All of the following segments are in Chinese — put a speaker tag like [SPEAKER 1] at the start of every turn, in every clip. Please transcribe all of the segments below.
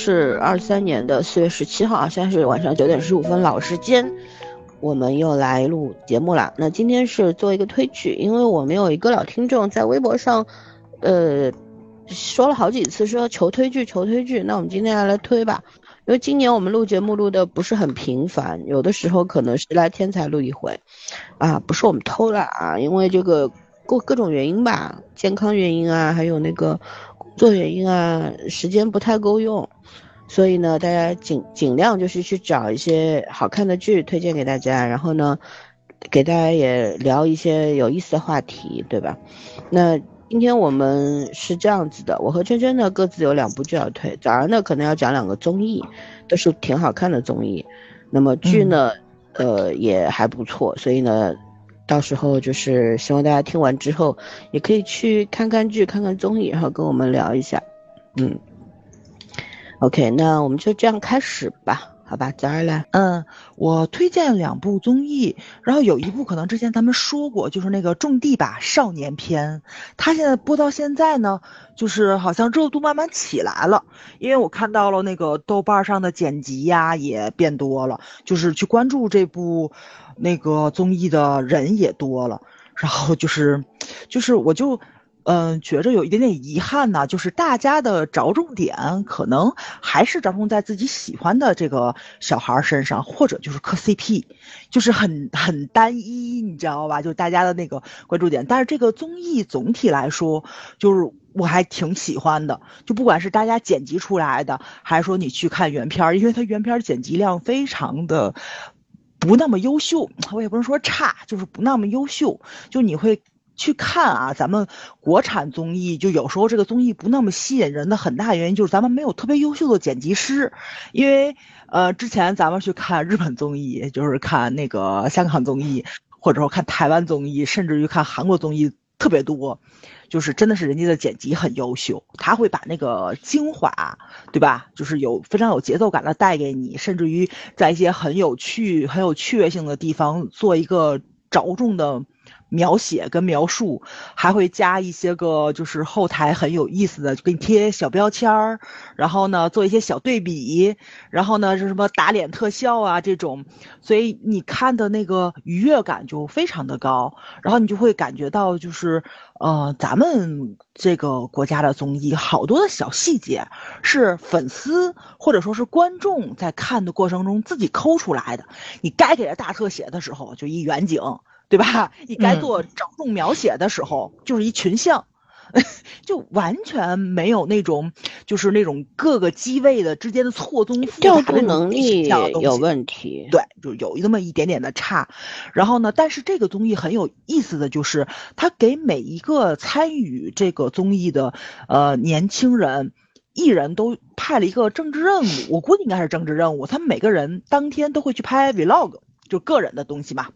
[SPEAKER 1] 是二三年的四月十七号啊，现在是晚上九点十五分，老时间，我们又来录节目了。那今天是做一个推剧，因为我们有一个老听众在微博上，呃，说了好几次说求推剧，求推剧。那我们今天来来推吧，因为今年我们录节目录的不是很频繁，有的时候可能是来天才录一回，啊，不是我们偷懒啊，因为这个各各种原因吧，健康原因啊，还有那个。做原因啊，时间不太够用，所以呢，大家尽尽量就是去找一些好看的剧推荐给大家，然后呢，给大家也聊一些有意思的话题，对吧？那今天我们是这样子的，我和圈圈呢各自有两部剧要推，早上呢可能要讲两个综艺，都是挺好看的综艺，那么剧呢，呃也还不错，所以呢。到时候就是希望大家听完之后，也可以去看看剧、看看综艺，然后跟我们聊一下。嗯，OK，那我们就这样开始吧，好吧？早儿来，
[SPEAKER 2] 嗯，我推荐两部综艺，然后有一部可能之前咱们说过，就是那个《种地吧少年篇》，它现在播到现在呢，就是好像热度慢慢起来了，因为我看到了那个豆瓣上的剪辑呀也变多了，就是去关注这部。那个综艺的人也多了，然后就是，就是我就，嗯，觉着有一点点遗憾呢，就是大家的着重点可能还是着重在自己喜欢的这个小孩身上，或者就是磕 CP，就是很很单一，你知道吧？就大家的那个关注点。但是这个综艺总体来说，就是我还挺喜欢的，就不管是大家剪辑出来的，还是说你去看原片儿，因为它原片儿剪辑量非常的。不那么优秀，我也不能说差，就是不那么优秀。就你会去看啊，咱们国产综艺，就有时候这个综艺不那么吸引人的很大原因就是咱们没有特别优秀的剪辑师。因为呃，之前咱们去看日本综艺，就是看那个香港综艺，或者说看台湾综艺，甚至于看韩国综艺特别多。就是真的是人家的剪辑很优秀，他会把那个精华，对吧？就是有非常有节奏感的带给你，甚至于在一些很有趣、很有趣味性的地方做一个着重的。描写跟描述，还会加一些个就是后台很有意思的，就给你贴小标签儿，然后呢做一些小对比，然后呢是什么打脸特效啊这种，所以你看的那个愉悦感就非常的高，然后你就会感觉到就是呃咱们这个国家的综艺好多的小细节是粉丝或者说是观众在看的过程中自己抠出来的，你该给他大特写的时候就一远景。对吧？你该做着重描写的时候，就是一群像，就完全没有那种，就是那种各个机位的之间的错综复
[SPEAKER 1] 杂的能力有问题。
[SPEAKER 2] 对，就有那么一点点的差。然后呢，但是这个综艺很有意思的就是，他给每一个参与这个综艺的呃年轻人艺人都派了一个政治任务，我估计应该是政治任务。他们每个人当天都会去拍 vlog，就个人的东西嘛。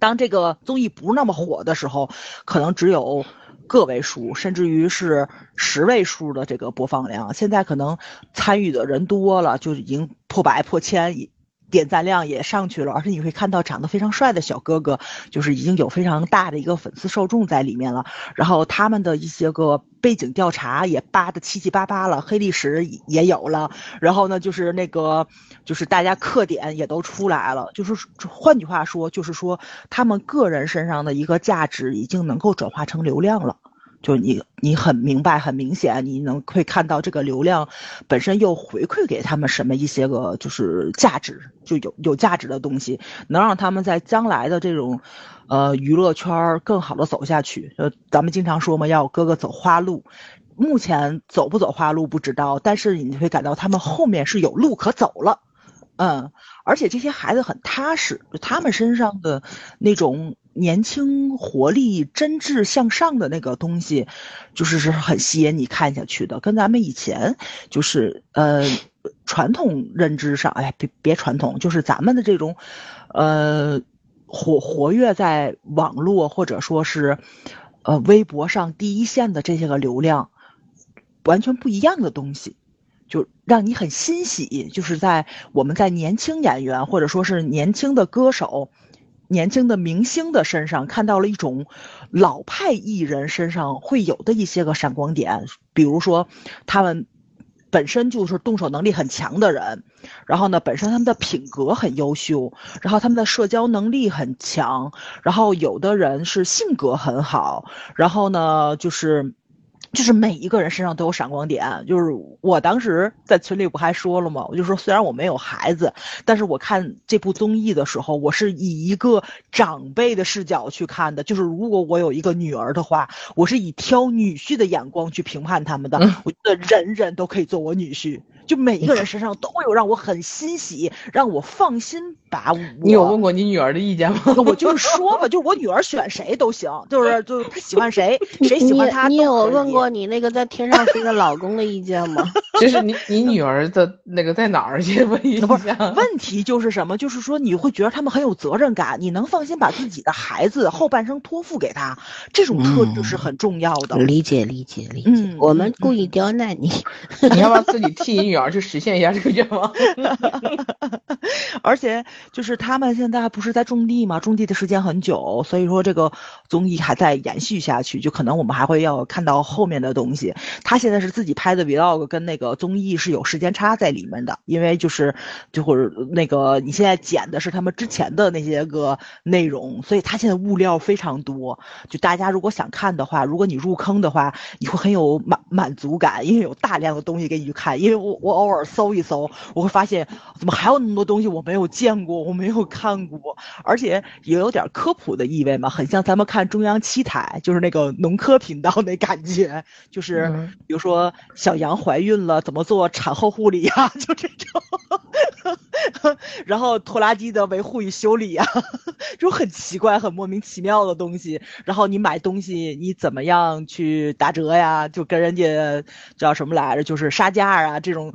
[SPEAKER 2] 当这个综艺不那么火的时候，可能只有个位数，甚至于是十位数的这个播放量。现在可能参与的人多了，就已经破百、破千。点赞量也上去了，而且你会看到长得非常帅的小哥哥，就是已经有非常大的一个粉丝受众在里面了。然后他们的一些个背景调查也扒的七七八八了，黑历史也有了。然后呢，就是那个，就是大家课点也都出来了。就是换句话说，就是说他们个人身上的一个价值已经能够转化成流量了。就你，你很明白，很明显，你能会看到这个流量本身又回馈给他们什么一些个就是价值，就有有价值的东西，能让他们在将来的这种，呃，娱乐圈更好的走下去。呃，咱们经常说嘛，要哥哥走花路，目前走不走花路不知道，但是你会感到他们后面是有路可走了，嗯，而且这些孩子很踏实，他们身上的那种。年轻活力、真挚向上的那个东西，就是是很吸引你看下去的。跟咱们以前就是呃传统认知上，哎，别别传统，就是咱们的这种呃活活跃在网络或者说是呃微博上第一线的这些个流量，完全不一样的东西，就让你很欣喜。就是在我们在年轻演员或者说是年轻的歌手。年轻的明星的身上看到了一种老派艺人身上会有的一些个闪光点，比如说他们本身就是动手能力很强的人，然后呢，本身他们的品格很优秀，然后他们的社交能力很强，然后有的人是性格很好，然后呢，就是。就是每一个人身上都有闪光点。就是我当时在群里不还说了吗？我就说，虽然我没有孩子，但是我看这部综艺的时候，我是以一个长辈的视角去看的。就是如果我有一个女儿的话，我是以挑女婿的眼光去评判他们的。我觉得人人都可以做我女婿。就每一个人身上都会有让我很欣喜、让我放心把。
[SPEAKER 3] 你有问过你女儿的意见吗？
[SPEAKER 2] 我就是说吧，就我女儿选谁都行，就是就是她喜欢谁，谁喜欢她。
[SPEAKER 1] 你有问过你那个在天上飞的老公的意见吗？
[SPEAKER 3] 就是你你女儿的那个在哪儿去问一下？
[SPEAKER 2] 问题就是什么？就是说你会觉得他们很有责任感，你能放心把自己的孩子后半生托付给他，这种特质是很重要的。
[SPEAKER 1] 理解理解理解。嗯，我们故意刁难你，
[SPEAKER 3] 你要不要自己替你女儿？而去实现一下这个愿望，
[SPEAKER 2] 而且就是他们现在不是在种地吗？种地的时间很久，所以说这个综艺还在延续下去，就可能我们还会要看到后面的东西。他现在是自己拍的 vlog，跟那个综艺是有时间差在里面的，因为就是就或者那个你现在剪的是他们之前的那些个内容，所以他现在物料非常多。就大家如果想看的话，如果你入坑的话，你会很有满满足感，因为有大量的东西给你去看，因为我我。我偶尔搜一搜，我会发现怎么还有那么多东西我没有见过，我没有看过，而且也有点科普的意味嘛，很像咱们看中央七台，就是那个农科频道那感觉，就是比如说小羊怀孕了怎么做产后护理呀，就这种，然后拖拉机的维护与修理呀，这种很奇怪、很莫名其妙的东西，然后你买东西你怎么样去打折呀？就跟人家叫什么来着，就是杀价啊这种。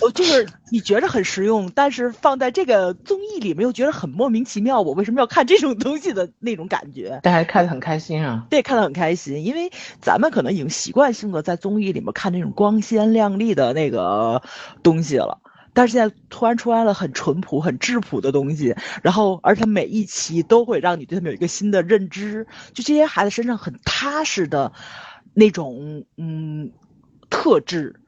[SPEAKER 2] 我就是你觉着很实用，但是放在这个综艺里面又觉得很莫名其妙。我为什么要看这种东西的那种感觉？
[SPEAKER 3] 大家看得很开心啊！
[SPEAKER 2] 对，看得很开心，因为咱们可能已经习惯性的在综艺里面看那种光鲜亮丽的那个东西了，但是现在突然出来了很淳朴、很质朴的东西，然后而且每一期都会让你对他们有一个新的认知，就这些孩子身上很踏实的那种嗯特质。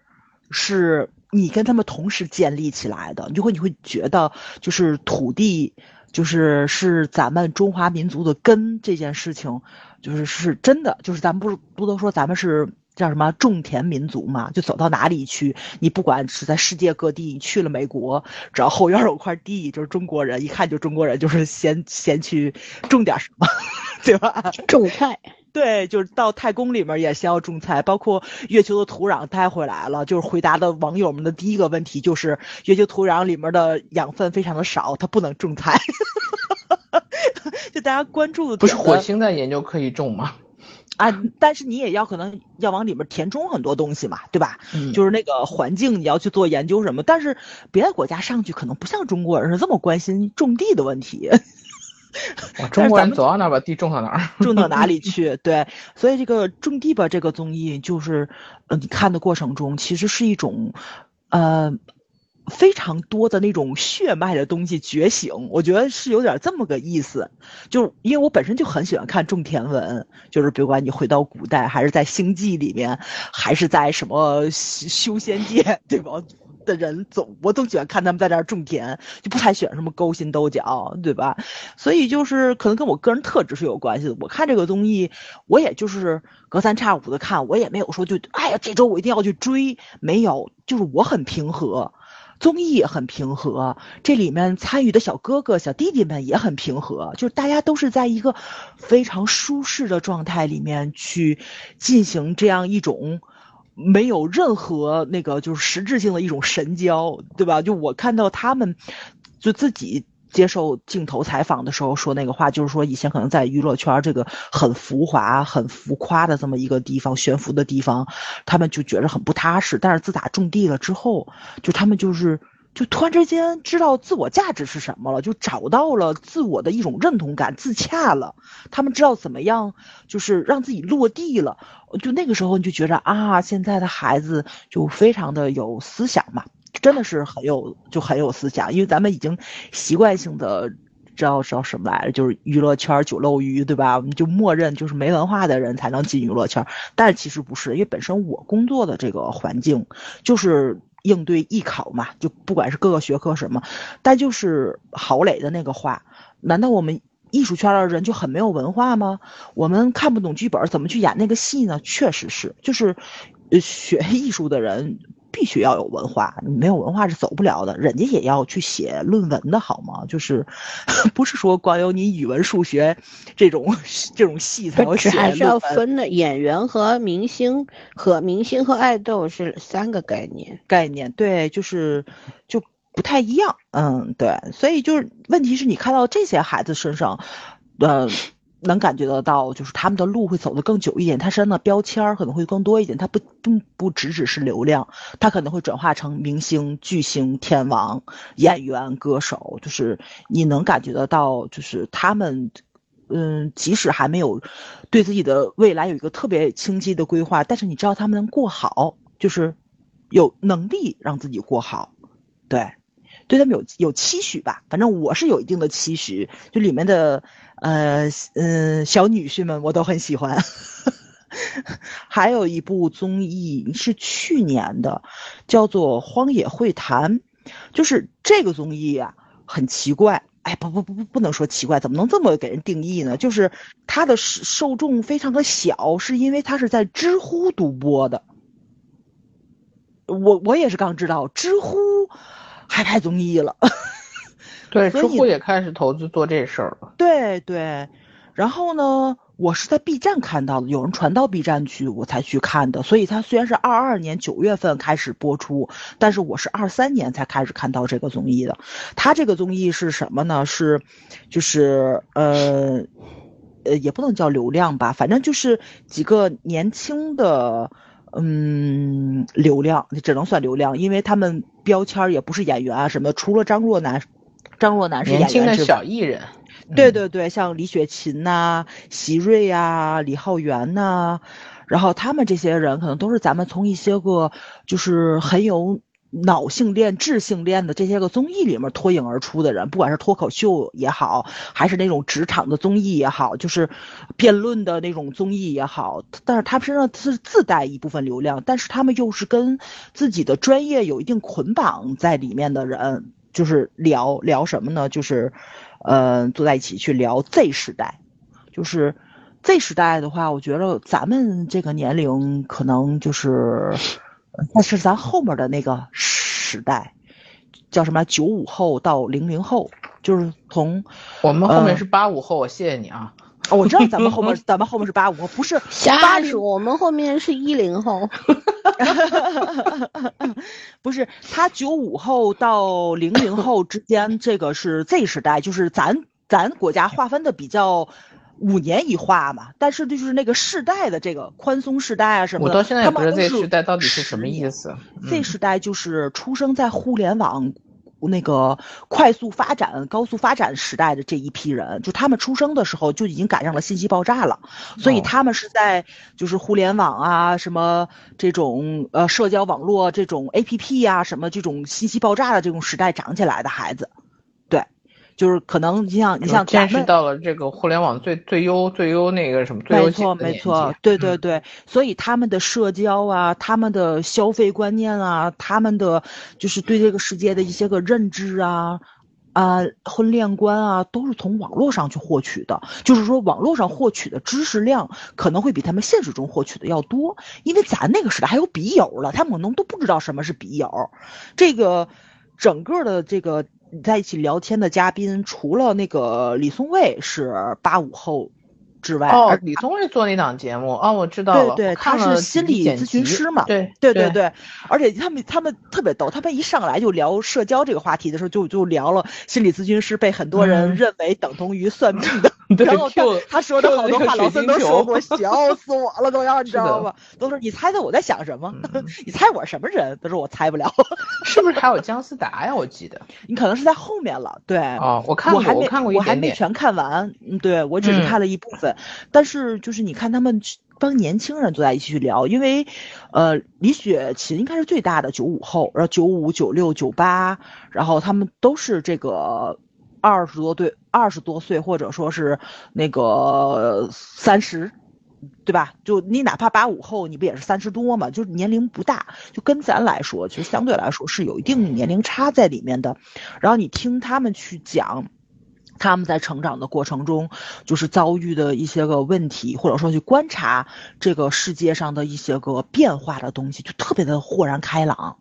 [SPEAKER 2] 是你跟他们同时建立起来的，你就会你会觉得就是土地，就是是咱们中华民族的根这件事情，就是是真的，就是咱们不不都说咱们是叫什么种田民族嘛？就走到哪里去，你不管是在世界各地，你去了美国，只要后院有块地，就是中国人，一看就中国人，就是先先去种点什么，对吧？
[SPEAKER 1] 种菜。
[SPEAKER 2] 对，就是到太空里面也需要种菜，包括月球的土壤带回来了。就是回答的网友们的第一个问题就是，月球土壤里面的养分非常的少，它不能种菜。就大家关注的
[SPEAKER 3] 不是火星的研究可以种吗？
[SPEAKER 2] 啊，但是你也要可能要往里面填充很多东西嘛，对吧？嗯，就是那个环境你要去做研究什么，但是别的国家上去可能不像中国人是这么关心种地的问题。
[SPEAKER 3] 中国人走到哪把地种到哪儿，
[SPEAKER 2] 种到哪里去？对，所以这个种地吧，这个综艺就是，呃，你看的过程中，其实是一种，呃，非常多的那种血脉的东西觉醒。我觉得是有点这么个意思，就因为我本身就很喜欢看种田文，就是别管你回到古代，还是在星际里面，还是在什么修仙界，对吧？的人总我总喜欢看他们在这儿种田，就不太喜欢什么勾心斗角，对吧？所以就是可能跟我个人特质是有关系的。我看这个综艺，我也就是隔三差五的看，我也没有说就哎呀这周我一定要去追，没有，就是我很平和，综艺也很平和，这里面参与的小哥哥小弟弟们也很平和，就是大家都是在一个非常舒适的状态里面去进行这样一种。没有任何那个就是实质性的一种神交，对吧？就我看到他们，就自己接受镜头采访的时候说那个话，就是说以前可能在娱乐圈这个很浮华、很浮夸的这么一个地方、悬浮的地方，他们就觉着很不踏实。但是自打种地了之后，就他们就是。就突然之间知道自我价值是什么了，就找到了自我的一种认同感，自洽了。他们知道怎么样，就是让自己落地了。就那个时候你就觉着啊，现在的孩子就非常的有思想嘛，真的是很有，就很有思想。因为咱们已经习惯性的知道知道什么来着？就是娱乐圈九漏鱼，对吧？我们就默认就是没文化的人才能进娱乐圈，但其实不是，因为本身我工作的这个环境就是应对艺考嘛，就不管是各个学科什么，但就是郝磊的那个话，难道我们艺术圈的人就很没有文化吗？我们看不懂剧本，怎么去演那个戏呢？确实是，就是学艺术的人。必须要有文化，你没有文化是走不了的。人家也要去写论文的好吗？就是 不是说光有你语文、数学这种 这种戏才
[SPEAKER 1] 还是要分的。演员和明星和明星和爱豆是三个概念，
[SPEAKER 2] 概念对，就是就不太一样。嗯，对，所以就是问题是你看到这些孩子身上，呃。能感觉得到，就是他们的路会走得更久一点，他身上的标签可能会更多一点。他不不不只只是流量，他可能会转化成明星、巨星、天王、演员、歌手。就是你能感觉得到，就是他们，嗯，即使还没有对自己的未来有一个特别清晰的规划，但是你知道他们能过好，就是有能力让自己过好，对，对他们有有期许吧。反正我是有一定的期许，就里面的。呃嗯，小女婿们我都很喜欢。还有一部综艺是去年的，叫做《荒野会谈》，就是这个综艺啊，很奇怪。哎，不不不不，不能说奇怪，怎么能这么给人定义呢？就是它的受众非常的小，是因为它是在知乎独播的。我我也是刚知道，知乎还拍综艺了。
[SPEAKER 3] 对，知乎也开始投资做这事儿了。
[SPEAKER 2] 对对，然后呢，我是在 B 站看到的，有人传到 B 站去，我才去看的。所以它虽然是二二年九月份开始播出，但是我是二三年才开始看到这个综艺的。它这个综艺是什么呢？是，就是呃呃，也不能叫流量吧，反正就是几个年轻的，嗯，流量，只能算流量，因为他们标签也不是演员啊什么，除了张若楠。张若楠是
[SPEAKER 3] 年轻的小艺人，
[SPEAKER 2] 对对对，像李雪琴呐、席瑞呀、李浩源呐，然后他们这些人可能都是咱们从一些个就是很有脑性恋、智性恋的这些个综艺里面脱颖而出的人，不管是脱口秀也好，还是那种职场的综艺也好，就是辩论的那种综艺也好，但是他们身上是自带一部分流量，但是他们又是跟自己的专业有一定捆绑在里面的人。就是聊聊什么呢？就是，呃，坐在一起去聊 Z 时代。就是 Z 时代的话，我觉得咱们这个年龄可能就是，那是咱后面的那个时代，叫什么九五后到零零后，就是从
[SPEAKER 3] 我们后面是八五后。谢谢你啊。
[SPEAKER 2] 哦，我知道咱们后面，咱们后面是八五后，不是
[SPEAKER 1] 瞎说，我们后面是一零后。
[SPEAKER 2] 不是，他九五后到零零后之间，这个是 Z 时代，就是咱咱国家划分的比较五年一划嘛。但是就是那个世代的这个宽松世代啊什么
[SPEAKER 3] 的，我到现在也不知道 Z 时代到底是什么意思。
[SPEAKER 2] Z 时代就是出生在互联网。那个快速发展、高速发展时代的这一批人，就他们出生的时候就已经赶上了信息爆炸了，所以他们是在就是互联网啊、什么这种呃社交网络这种 A P P 啊、什么这种信息爆炸的这种时代长起来的孩子。就是可能你像你像
[SPEAKER 3] 见识到了这个互联网最最优最优那个什么最
[SPEAKER 2] 没错没错对对对，所以他们的社交啊，他们的消费观念啊，他们的就是对这个世界的一些个认知啊啊婚恋观啊，都是从网络上去获取的。就是说网络上获取的知识量可能会比他们现实中获取的要多，因为咱那个时代还有笔友了，他们可能都不知道什么是笔友。这个整个的这个。在一起聊天的嘉宾，除了那个李松蔚是八五后之外，
[SPEAKER 3] 哦，李松蔚做那档节目，哦，我知道
[SPEAKER 2] 了，对对，他是心理咨询师嘛，
[SPEAKER 3] 对
[SPEAKER 2] 对对对，而且他们他们特别逗，他们一上来就聊社交这个话题的时候，就就聊了心理咨询师被很多人认为等同于算命的。然后他他说的好多话，老孙都说过，笑死我了都要，你知道吗？都是你猜猜我在想什么？你猜我是什么人？他说我猜不了。
[SPEAKER 3] 是不是还有姜思达呀？我记得
[SPEAKER 2] 你可能是在后面了。对，
[SPEAKER 3] 哦，我看过，
[SPEAKER 2] 我
[SPEAKER 3] 看过
[SPEAKER 2] 我还没全看完。嗯，对我只是看了一部分。但是就是你看他们帮年轻人坐在一起去聊，因为呃，李雪琴应该是最大的九五后，然后九五、九六、九八，然后他们都是这个。二十多对二十多岁，或者说是那个三十。对吧？就你哪怕八五后，你不也是三十多嘛？就是年龄不大，就跟咱来说，其实相对来说是有一定年龄差在里面的。然后你听他们去讲，他们在成长的过程中，就是遭遇的一些个问题，或者说去观察这个世界上的一些个变化的东西，就特别的豁然开朗。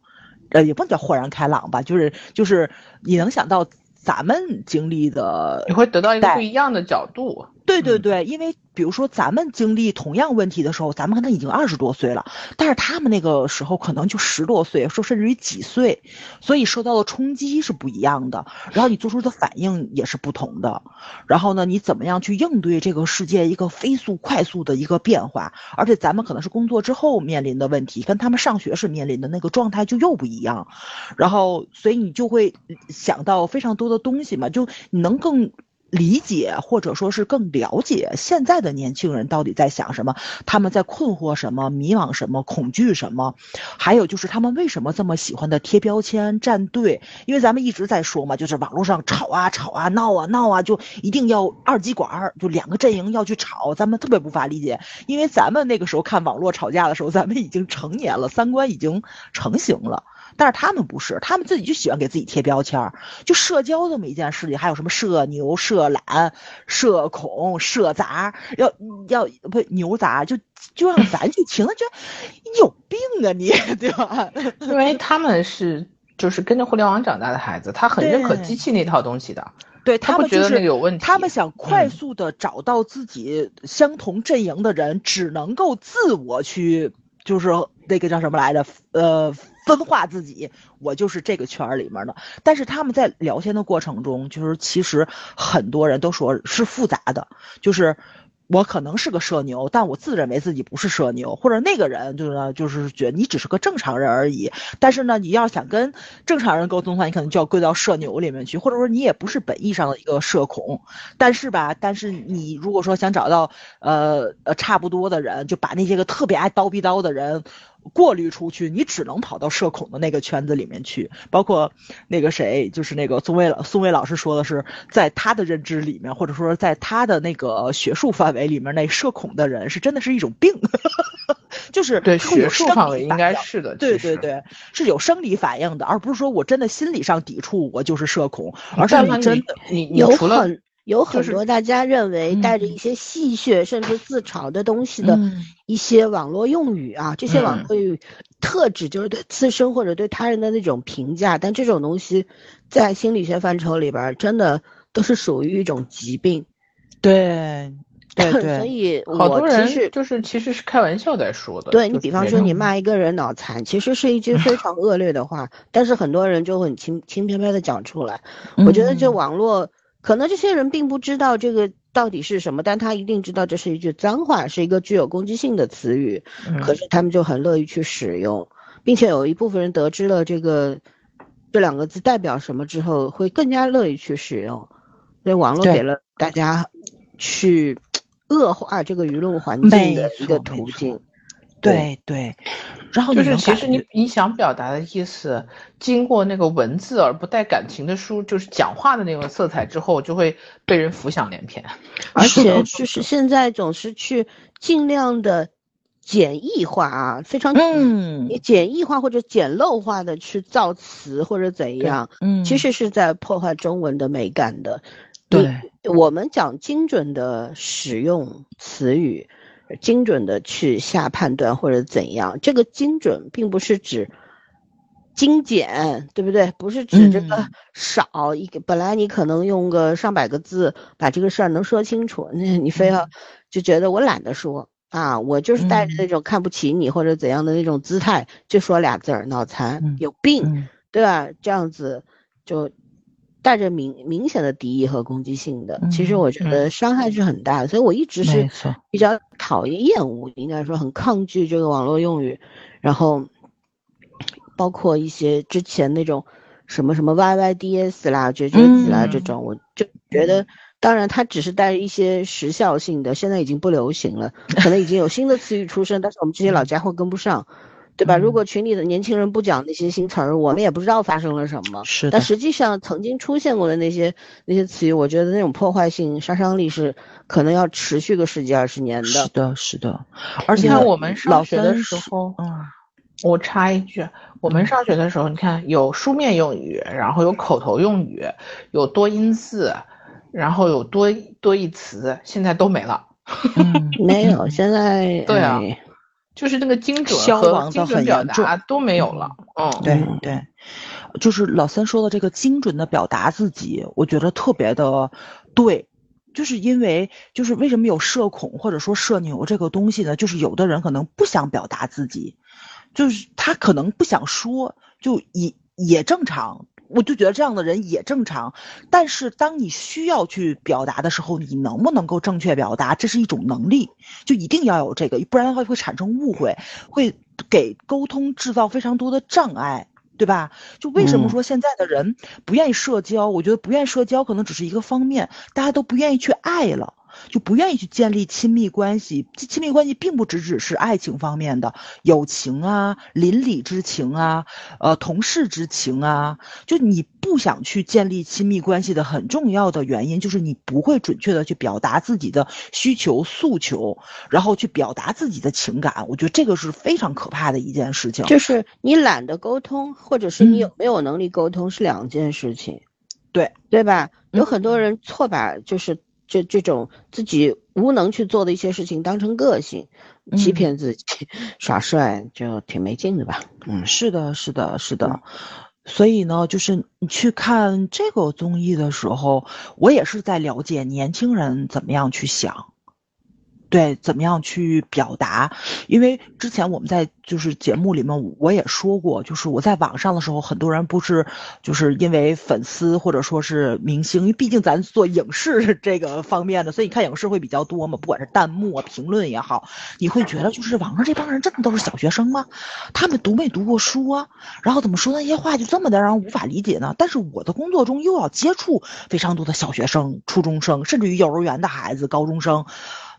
[SPEAKER 2] 呃，也不能叫豁然开朗吧，就是就是你能想到咱们经历的，
[SPEAKER 3] 你会得到一个不一样的角度。
[SPEAKER 2] 对对对，因为。比如说，咱们经历同样问题的时候，咱们可能已经二十多岁了，但是他们那个时候可能就十多岁，说甚至于几岁，所以受到的冲击是不一样的，然后你做出的反应也是不同的，然后呢，你怎么样去应对这个世界一个飞速快速的一个变化？而且咱们可能是工作之后面临的问题，跟他们上学时面临的那个状态就又不一样，然后所以你就会想到非常多的东西嘛，就你能更。理解或者说是更了解现在的年轻人到底在想什么，他们在困惑什么、迷惘什么、恐惧什么，还有就是他们为什么这么喜欢的贴标签、站队？因为咱们一直在说嘛，就是网络上吵啊吵啊、闹啊闹啊，就一定要二极管，就两个阵营要去吵，咱们特别无法理解。因为咱们那个时候看网络吵架的时候，咱们已经成年了，三观已经成型了。但是他们不是，他们自己就喜欢给自己贴标签儿，就社交这么一件事情，还有什么社牛、社懒、社恐、社杂，要要不牛杂，就就让咱去听，觉得你有病啊你，对吧？
[SPEAKER 3] 因为他们是就是跟着互联网长大的孩子，他很认可机器那套东西的，
[SPEAKER 2] 对他
[SPEAKER 3] 们觉得那个有问题，
[SPEAKER 2] 他们想快速的找到自己相同阵营的人，只能够自我去，就是那个叫什么来着？呃。分化自己，我就是这个圈儿里面的。但是他们在聊天的过程中，就是其实很多人都说是复杂的，就是我可能是个社牛，但我自认为自己不是社牛，或者那个人就是就是觉得你只是个正常人而已。但是呢，你要想跟正常人沟通的话，你可能就要归到社牛里面去，或者说你也不是本意上的一个社恐。但是吧，但是你如果说想找到呃呃差不多的人，就把那些个特别爱叨逼叨的人。过滤出去，你只能跑到社恐的那个圈子里面去。包括那个谁，就是那个宋伟老宋伟老师说的是，在他的认知里面，或者说在他的那个学术范围里面，那社恐的人是真的是一种病，就是
[SPEAKER 3] 对学术范围应该是的，
[SPEAKER 2] 对对对，是有生理反应的，而不是说我真的心理上抵触，我就是社恐，而是
[SPEAKER 3] 你
[SPEAKER 2] 真的
[SPEAKER 3] 你
[SPEAKER 1] 有
[SPEAKER 3] 很。
[SPEAKER 1] 有很多大家认为带着一些戏谑甚至自嘲的东西的一些网络用语啊，这些网络用语特指就是对自身或者对他人的那种评价，但这种东西在心理学范畴里边真的都是属于一种疾病。
[SPEAKER 2] 对 对对，
[SPEAKER 1] 所以
[SPEAKER 3] 好多人就是其实是开玩笑在说的。
[SPEAKER 1] 对你比方说你骂一个人脑残，其实是一句非常恶劣的话，但是很多人就很轻轻飘飘的讲出来。我觉得这网络。可能这些人并不知道这个到底是什么，但他一定知道这是一句脏话，是一个具有攻击性的词语。可是他们就很乐意去使用，并且有一部分人得知了这个这两个字代表什么之后，会更加乐意去使用。所以网络给了大家去恶化这个舆论环境的一个途径。
[SPEAKER 2] 对对，然后
[SPEAKER 3] 就是其实你你想表达的意思，经过那个文字而不带感情的书，就是讲话的那种色彩之后，就会被人浮想联翩。
[SPEAKER 1] 而且 就是现在总是去尽量的简易化啊，非常
[SPEAKER 2] 嗯，
[SPEAKER 1] 简易化或者简陋化的去造词或者怎样，
[SPEAKER 2] 嗯，
[SPEAKER 1] 其实是在破坏中文的美感的。
[SPEAKER 2] 对，
[SPEAKER 1] 我们讲精准的使用词语。精准的去下判断或者怎样，这个精准并不是指精简，对不对？不是指这个少一个，本来你可能用个上百个字把这个事儿能说清楚，那你非要就觉得我懒得说啊，我就是带着那种看不起你或者怎样的那种姿态，就说俩字儿脑残，有病，对吧？这样子就。带着明明显的敌意和攻击性的，其实我觉得伤害是很大的，所以我一直是比较讨厌、厌恶，应该说很抗拒这个网络用语，然后包括一些之前那种什么什么 YYDS 啦、绝绝子啦这种，我就觉得，当然它只是带着一些时效性的，现在已经不流行了，可能已经有新的词语出生，但是我们这些老家伙跟不上。对吧？
[SPEAKER 2] 嗯
[SPEAKER 1] 如果群里的年轻人不讲那些新词儿，我们也不知道发生了什么。
[SPEAKER 2] 是的
[SPEAKER 1] 但，实际上曾经出现过的那些那些词语，我觉得那种破坏性、杀伤力是可能要持续个十几二十年的。
[SPEAKER 2] 是的，是的，而且
[SPEAKER 3] 你看我们上学的时候，
[SPEAKER 2] 嗯，
[SPEAKER 3] 我插一句，我们上学的时候，你看有书面用语，然后有口头用语，有多音字，然后有多多义词，现在都没了。
[SPEAKER 2] 嗯
[SPEAKER 1] 没有，
[SPEAKER 2] 嗯
[SPEAKER 1] 现在
[SPEAKER 3] 对啊
[SPEAKER 1] 哎
[SPEAKER 3] 就是那个精准
[SPEAKER 2] 消
[SPEAKER 3] 精准表达都没有了。嗯，
[SPEAKER 2] 对
[SPEAKER 1] 嗯
[SPEAKER 2] 对，就是老三说的这个精准的表达自己，我觉得特别的对。就是因为，就是为什么有社恐或者说社牛这个东西呢？就是有的人可能不想表达自己，就是他可能不想说，就也也正常。我就觉得这样的人也正常，但是当你需要去表达的时候，你能不能够正确表达，这是一种能力，就一定要有这个，不然的话会产生误会，会给沟通制造非常多的障碍。对吧？就为什么
[SPEAKER 1] 嗯
[SPEAKER 2] 说现在的人不愿意社交？我觉得不愿意社交可能只是一个方面，大家都不愿意去爱了。就不愿意去建立亲密关系，这亲密关系并不只只是爱情方面的，友情啊、邻里之情啊、呃同事之情啊，就你不想去建立亲密关系的很重要的原因，就是你不会准确的去表达自己的需求诉求，然后去表达自己的情感，我觉得这个是非常可怕的一件事情。
[SPEAKER 1] 就是你懒得沟通，或者是你有
[SPEAKER 2] 嗯。
[SPEAKER 1] 没有能力沟通是两件事情，
[SPEAKER 2] 对。
[SPEAKER 1] 对吧？有
[SPEAKER 2] 嗯。
[SPEAKER 1] 很多人错把就是这这种自己无能去做的一些事情当成个性，欺
[SPEAKER 2] 嗯
[SPEAKER 1] 骗自己、耍帅，就挺没劲的吧？嗯，
[SPEAKER 2] 是的，是的，是的。所以呢，就是你去看这个综艺的时候，我也是在了解年轻人怎么样去想，对，怎么样去表达。因为之前我们在就是节目里面我也说过，就是我在网上的时候，很多人不是就是因为粉丝或者说是明星，因为毕竟咱做影视这个方面的，所以你看影视会比较多嘛，不管是弹幕啊、评论也好，你会觉得就是网上这帮人真的都是小学生吗？他们读没读过书啊？然后怎么说那些话就这么的让人无法理解呢？但是我的工作中又要接触非常多的小学生、初中生，甚至于幼儿园的孩子、高中生，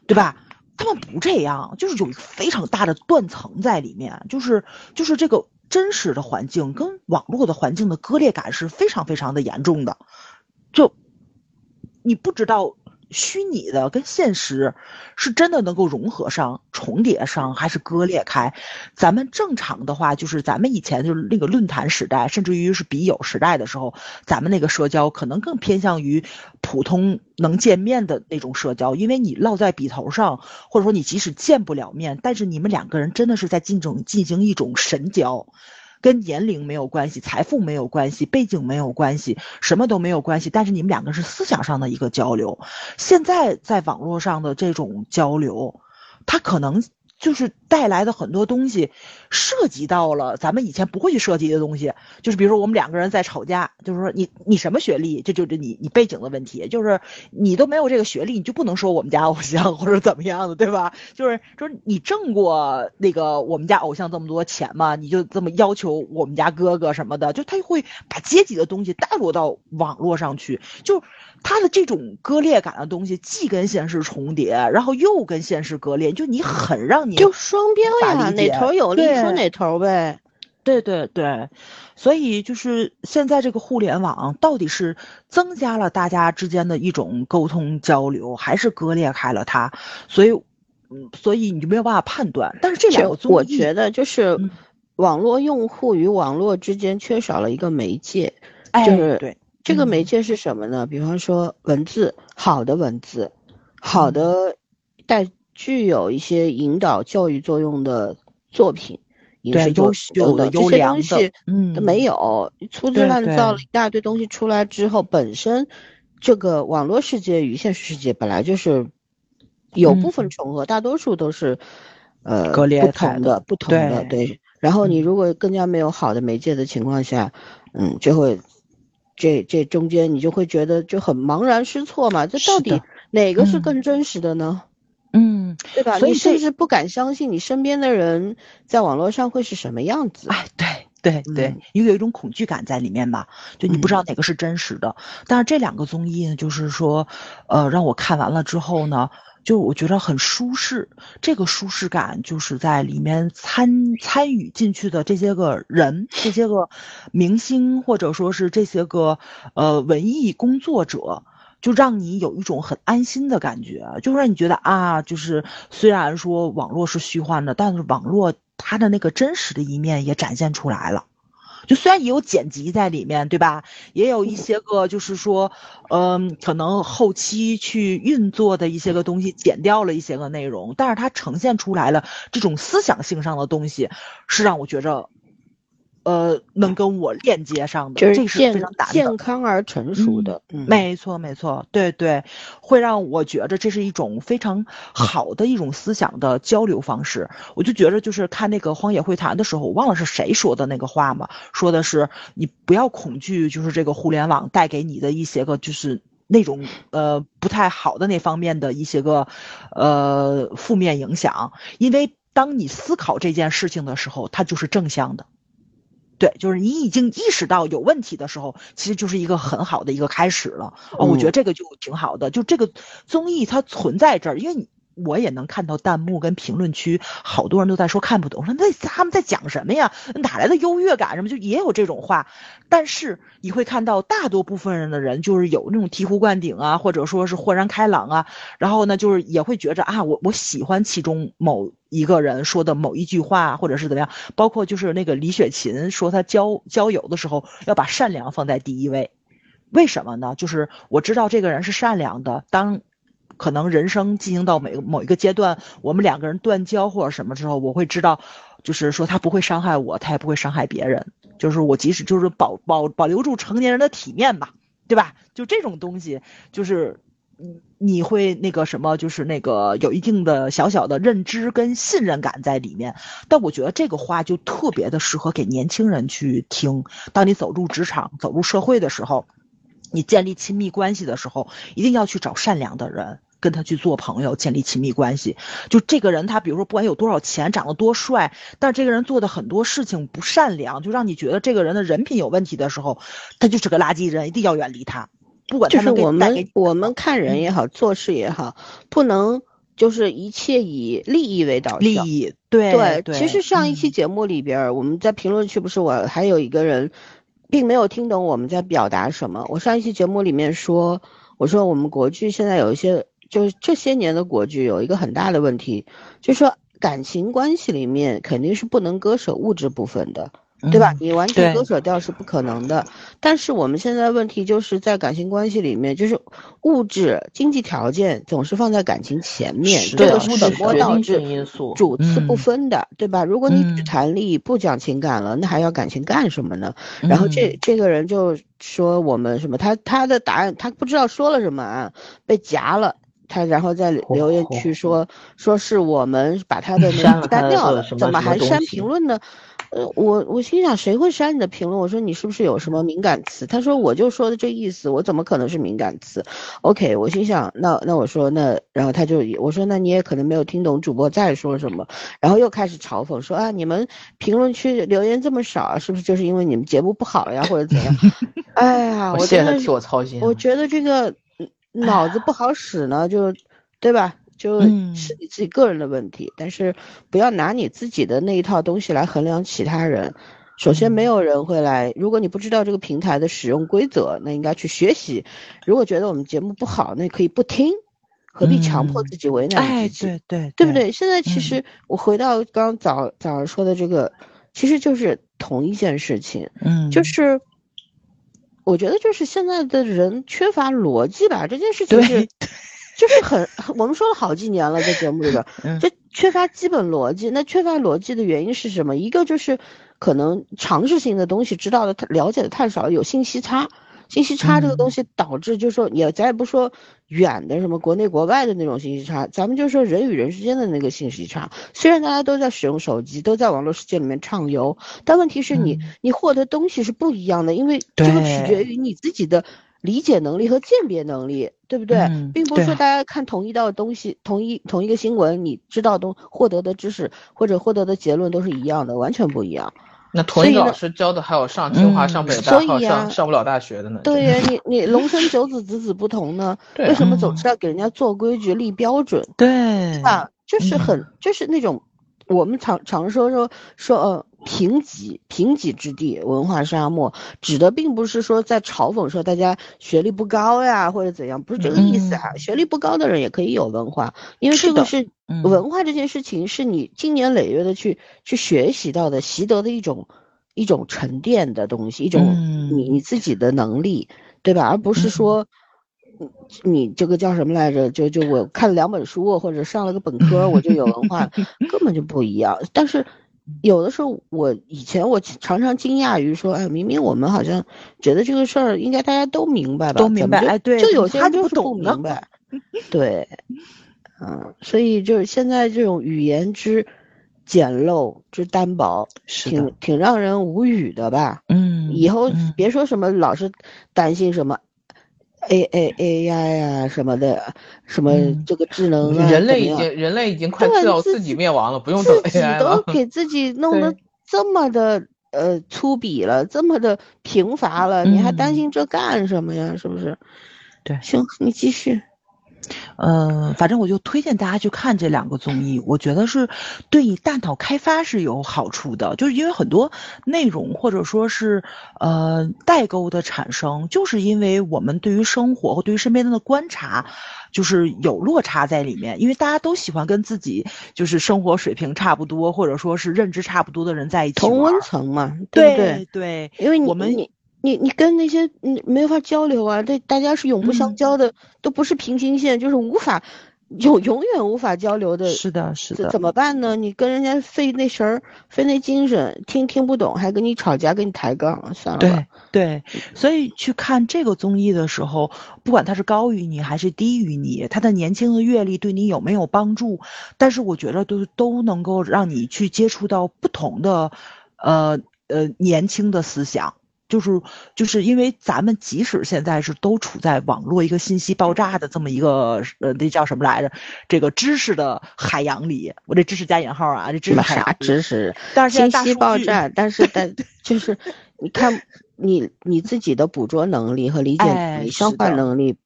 [SPEAKER 2] 对吧？他们不这样，就是有一个非常大的断层在里面，就是就是这个真实的环境跟网络的环境的割裂感是非常非常的严重的，就你不知道虚拟的跟现实是真的能够融合上、重叠上，还是割裂开。咱们正常的话，就是咱们以前就是那个论坛时代，甚至于是笔友时代的时候，咱们那个社交可能更偏向于普通能见面的那种社交，因为你落在笔头上，或者说你即使见不了面，但是你们两个人真的是在进种进行一种神交。跟年龄没有关系，财富没有关系，背景没有关系，什么都没有关系。但是你们两个是思想上的一个交流。现在在网络上的这种交流，它可能就是带来的很多东西，涉及到了咱们以前不会去涉及的东西。就是比如说我们两个人在吵架，就是说你你什么学历，这就是你你背景的问题，就是你都没有这个学历，你就不能说我们家偶像或者怎么样的，对吧？就是就是你挣过那个我们家偶像这么多钱吗？你就这么要求我们家哥哥什么的，就他会把阶级的东西带入到网络上去，就他的这种割裂感的东西，既跟现实重叠，然后又跟现实割裂，就你很让你
[SPEAKER 1] 就双标呀，哪头有利
[SPEAKER 2] 对
[SPEAKER 1] 说哪头呗。
[SPEAKER 2] 对对对，所以就是现在这个互联网到底是增加了大家之间的一种沟通交流，还是割裂开了它？所以，嗯，所以你就没有办法判断。但是这两个，
[SPEAKER 1] 我觉得就是
[SPEAKER 2] 嗯
[SPEAKER 1] 网络用户与网络之间缺少了一个媒介，
[SPEAKER 2] 哎，
[SPEAKER 1] 就是
[SPEAKER 2] 对，
[SPEAKER 1] 这个
[SPEAKER 2] 嗯。
[SPEAKER 1] 媒介是什么呢？比方说文字，好的文字，好的带具有一些引导教育作用的作品，影
[SPEAKER 2] 对
[SPEAKER 1] 视作
[SPEAKER 2] 优秀的、
[SPEAKER 1] 这些
[SPEAKER 2] 优良的
[SPEAKER 1] 东西，
[SPEAKER 2] 嗯，
[SPEAKER 1] 没有粗制滥造了一大堆东西出来之后，本身这个网络世界与现实世界本来就是有部分
[SPEAKER 2] 嗯。
[SPEAKER 1] 重合，大多数都是呃
[SPEAKER 2] 割裂
[SPEAKER 1] 不
[SPEAKER 2] 开的
[SPEAKER 1] 同的、不同的
[SPEAKER 2] 对。
[SPEAKER 1] 对。然后你
[SPEAKER 2] 嗯。
[SPEAKER 1] 如果更加没有好的媒介的情况下，嗯，就会这这中间你就会觉得就很茫然失措嘛，这到底哪个是
[SPEAKER 2] 嗯
[SPEAKER 1] 更真实的呢？
[SPEAKER 2] 嗯，
[SPEAKER 1] 对吧？
[SPEAKER 2] 所以
[SPEAKER 1] 你甚
[SPEAKER 2] 这
[SPEAKER 1] 至不敢相信你身边的人在网络上会是什么样子。
[SPEAKER 2] 哎，对对对
[SPEAKER 1] 嗯，
[SPEAKER 2] 因为有一种恐惧感在里面吧，就你不知道哪个是真实的。但是这两个综艺呢，就是说，呃，让我看完了之后呢，就我觉得很舒适。这个舒适感就是在里面参参与进去的这些个人，这些个明星或者说是这些个呃文艺工作者。就让你有一种很安心的感觉，就让你觉得啊，就是虽然说网络是虚幻的，但是网络它的那个真实的一面也展现出来了。就虽然也有剪辑在里面，对吧？也有一些个就是说，嗯，可能后期去运作的一些个东西剪掉了一些个内容，但是它呈现出来了这种思想性上的东西，是让我觉着。呃，能跟我链接上的，这是非常
[SPEAKER 1] 健康而成熟的，
[SPEAKER 2] 没错没错，对对，会让我觉着这是一种非常好的一种思想的交流方式。我就觉着，就是看那个《荒野会谈》的时候，我忘了是谁说的那个话嘛，说的是你不要恐惧，就是这个互联网带给你的一些个就是那种呃不太好的那方面的一些个呃负面影响，因为当你思考这件事情的时候，它就是正向的。对，就是你已经意识到有问题的时候，其实就是一个很好的一个开始了。哦，我觉得这个就挺好的。就这个综艺它存在这儿，因为你。我也能看到弹幕跟评论区，好多人都在说看不懂，说那他们在讲什么呀？哪来的优越感什么？就也有这种话。但是你会看到大多部分人的人就是有那种醍醐灌顶啊，或者说是豁然开朗啊。然后呢，就是也会觉着啊，我我喜欢其中某一个人说的某一句话，或者是怎么样。包括就是那个李雪琴说她交交友的时候要把善良放在第一位，为什么呢？就是我知道这个人是善良的，当。可能人生进行到每某一个阶段，我们两个人断交或者什么之后，我会知道，就是说他不会伤害我，他也不会伤害别人。就是我即使就是保保保留住成年人的体面吧，对吧？就这种东西，就是你会那个什么，就是那个有一定的小小的认知跟信任感在里面。但我觉得这个话就特别的适合给年轻人去听。当你走入职场、走入社会的时候，你建立亲密关系的时候，一定要去找善良的人。跟他去做朋友，建立亲密关系。就这个人，他比如说不管有多少钱，长得多帅，但这个人做的很多事情不善良，就让你觉得这个人的人品有问题的时候，他就是个垃圾人，一定要远离他。不管
[SPEAKER 1] 就是我们我们看人也好，做事也好，不能就是一切以利益为导向。
[SPEAKER 2] 利益，对
[SPEAKER 1] 对。其实上一期节目里边，我们在评论区不是我还有一个人，并没有听懂我们在表达什么。我上一期节目里面说，我说我们国剧现在有一些。就是这些年的国剧有一个很大的问题，就是说感情关系里面肯定是不能割舍物质部分的，对吧？你完全割舍掉是不可能的。但是我们现在问题就是在感情关系里面，就是物质经济条件总是放在感情前面，这个是本末倒置，主次不分的，对吧？如果你只谈利益不讲情感了，那还要感情干什么呢？然后这这个人就说我们什么，他他的答案他不知道说了什么啊，被夹了。他然后在留言区说，说是我们把他的那个删掉了，怎么还删评论呢？呃，我我心想谁会删你的评论？我说你是不是有什么敏感词？他说我就说的这意思，我怎么可能是敏感词？OK，我心想那那我说那然后他就我说那你也可能没有听懂主播在说什么，然后又开始嘲讽说啊你们评论区留言这么少，是不是就是因为你们节目不好呀或者怎样？哎呀，我
[SPEAKER 3] 现在替我操心，
[SPEAKER 1] 我觉得这个。脑子不好使呢，就，对吧？就是你自己个人的问题，但是不要拿你自己的那一套东西来衡量其他人。首先，没有人会来。如果你不知道这个平台的使用规则，那应该去学习。如果觉得我们节目不好，那可以不听，何必强迫自己为难自己？
[SPEAKER 2] 对对，
[SPEAKER 1] 对不对？现在其实我回到刚刚早早上说的这个，其实就是同一件事情。嗯，就是。我觉得就是现在的人缺乏逻辑吧，这件事情是，就是很，我们说了好几年了，在节目里边，就缺乏基本逻辑。那缺乏逻辑的原因是什么？一个就是可能常识性的东西知道的太了解的太少，有信息差。信息差这个东西导致，就是说，也咱也不说远的什么国内国外的那种信息差，咱们就说人与人之间的那个信息差。虽然大家都在使用手机，都在网络世界里面畅游，但问题是你你获得东西是不一样的，因为这个取决于你自己的理解能力和鉴别能力，对不对？并不是说大家看同一道东西，同一同一个新闻，你知道东获得的知识或者获得的结论都是一样的，完全不一样。
[SPEAKER 3] 那同一个老师教的还有上清华、上北大，还有上上不了大学的呢。
[SPEAKER 1] 对呀，你你龙生九子，子子不同呢。为什么总是要给人家做规矩、立标准？
[SPEAKER 2] 对，
[SPEAKER 1] 啊？就是很就是那种我们常常说说说呃。贫瘠贫瘠之地，文化沙漠，指的并不是说在嘲讽说大家学历不高呀，或者怎样，不是这个意思啊。学历不高的人也可以有文化，因为这个是文化这件事情是你经年累月的去去学习到的，习得的一种一种沉淀的东西，一种你你自己的能力，对吧？而不是说你这个叫什么来着？就就我看了两本书或者上了个本科我就有文化，根本就不一样。但是。有的时候，我以前我常常惊讶于说，哎，明明我们好像觉得这个事儿应该大家都明白吧？
[SPEAKER 2] 都明白，哎，对，
[SPEAKER 1] 就有些人就是
[SPEAKER 2] 不
[SPEAKER 1] 明白。对，嗯，所以就是现在这种语言之简陋之单薄，挺挺让人无语的吧？
[SPEAKER 2] 嗯，
[SPEAKER 1] 以后别说什么老是担心什么。A A A I 呀什么的，什么这个智能啊，
[SPEAKER 3] 人类已经人类已经快自自己灭亡了，不用等 AI
[SPEAKER 1] 了。自己都给自己弄得这么的呃粗鄙了，这么的贫乏了，你还担心这干什么呀？是不是？
[SPEAKER 2] 对，
[SPEAKER 1] 行，你继续。
[SPEAKER 2] 嗯，反正我就推荐大家去看这两个综艺，我觉得是对你大脑开发是有好处的，就是因为很多内容或者说是呃代沟的产生，就是因为我们对于生活或对于身边人的观察，就是有落差在里面，因为大家都喜欢跟自己就是生活水平差不多或者说是认知差不多的人在一起，
[SPEAKER 1] 同温层嘛，
[SPEAKER 2] 对
[SPEAKER 1] 不对？
[SPEAKER 2] 对，
[SPEAKER 1] 因为
[SPEAKER 2] 我们。
[SPEAKER 1] 你你跟那些你没法交流啊，这大家是永不相交的，都不是平行线，就是无法永永远无法交流的。
[SPEAKER 2] 是的，是的。
[SPEAKER 1] 怎么办呢？你跟人家费那神儿，费那精神，听听不懂，还跟你吵架，跟你抬杠，算了。
[SPEAKER 2] 对对，所以去看这个综艺的时候，不管他是高于你还是低于你，他的年轻的阅历对你有没有帮助？但是我觉得都都能够让你去接触到不同的，呃呃年轻的思想。就是就是因为咱们即使现在是都处在网络一个信息爆炸的这么一个呃那叫什么来着？这个知识的海洋里，我这知识加引号啊，这知识
[SPEAKER 1] 啥知识？
[SPEAKER 2] 但是
[SPEAKER 1] 信息爆炸，但是但 就是你看你你自己的捕捉能力和理解能力、消化能力，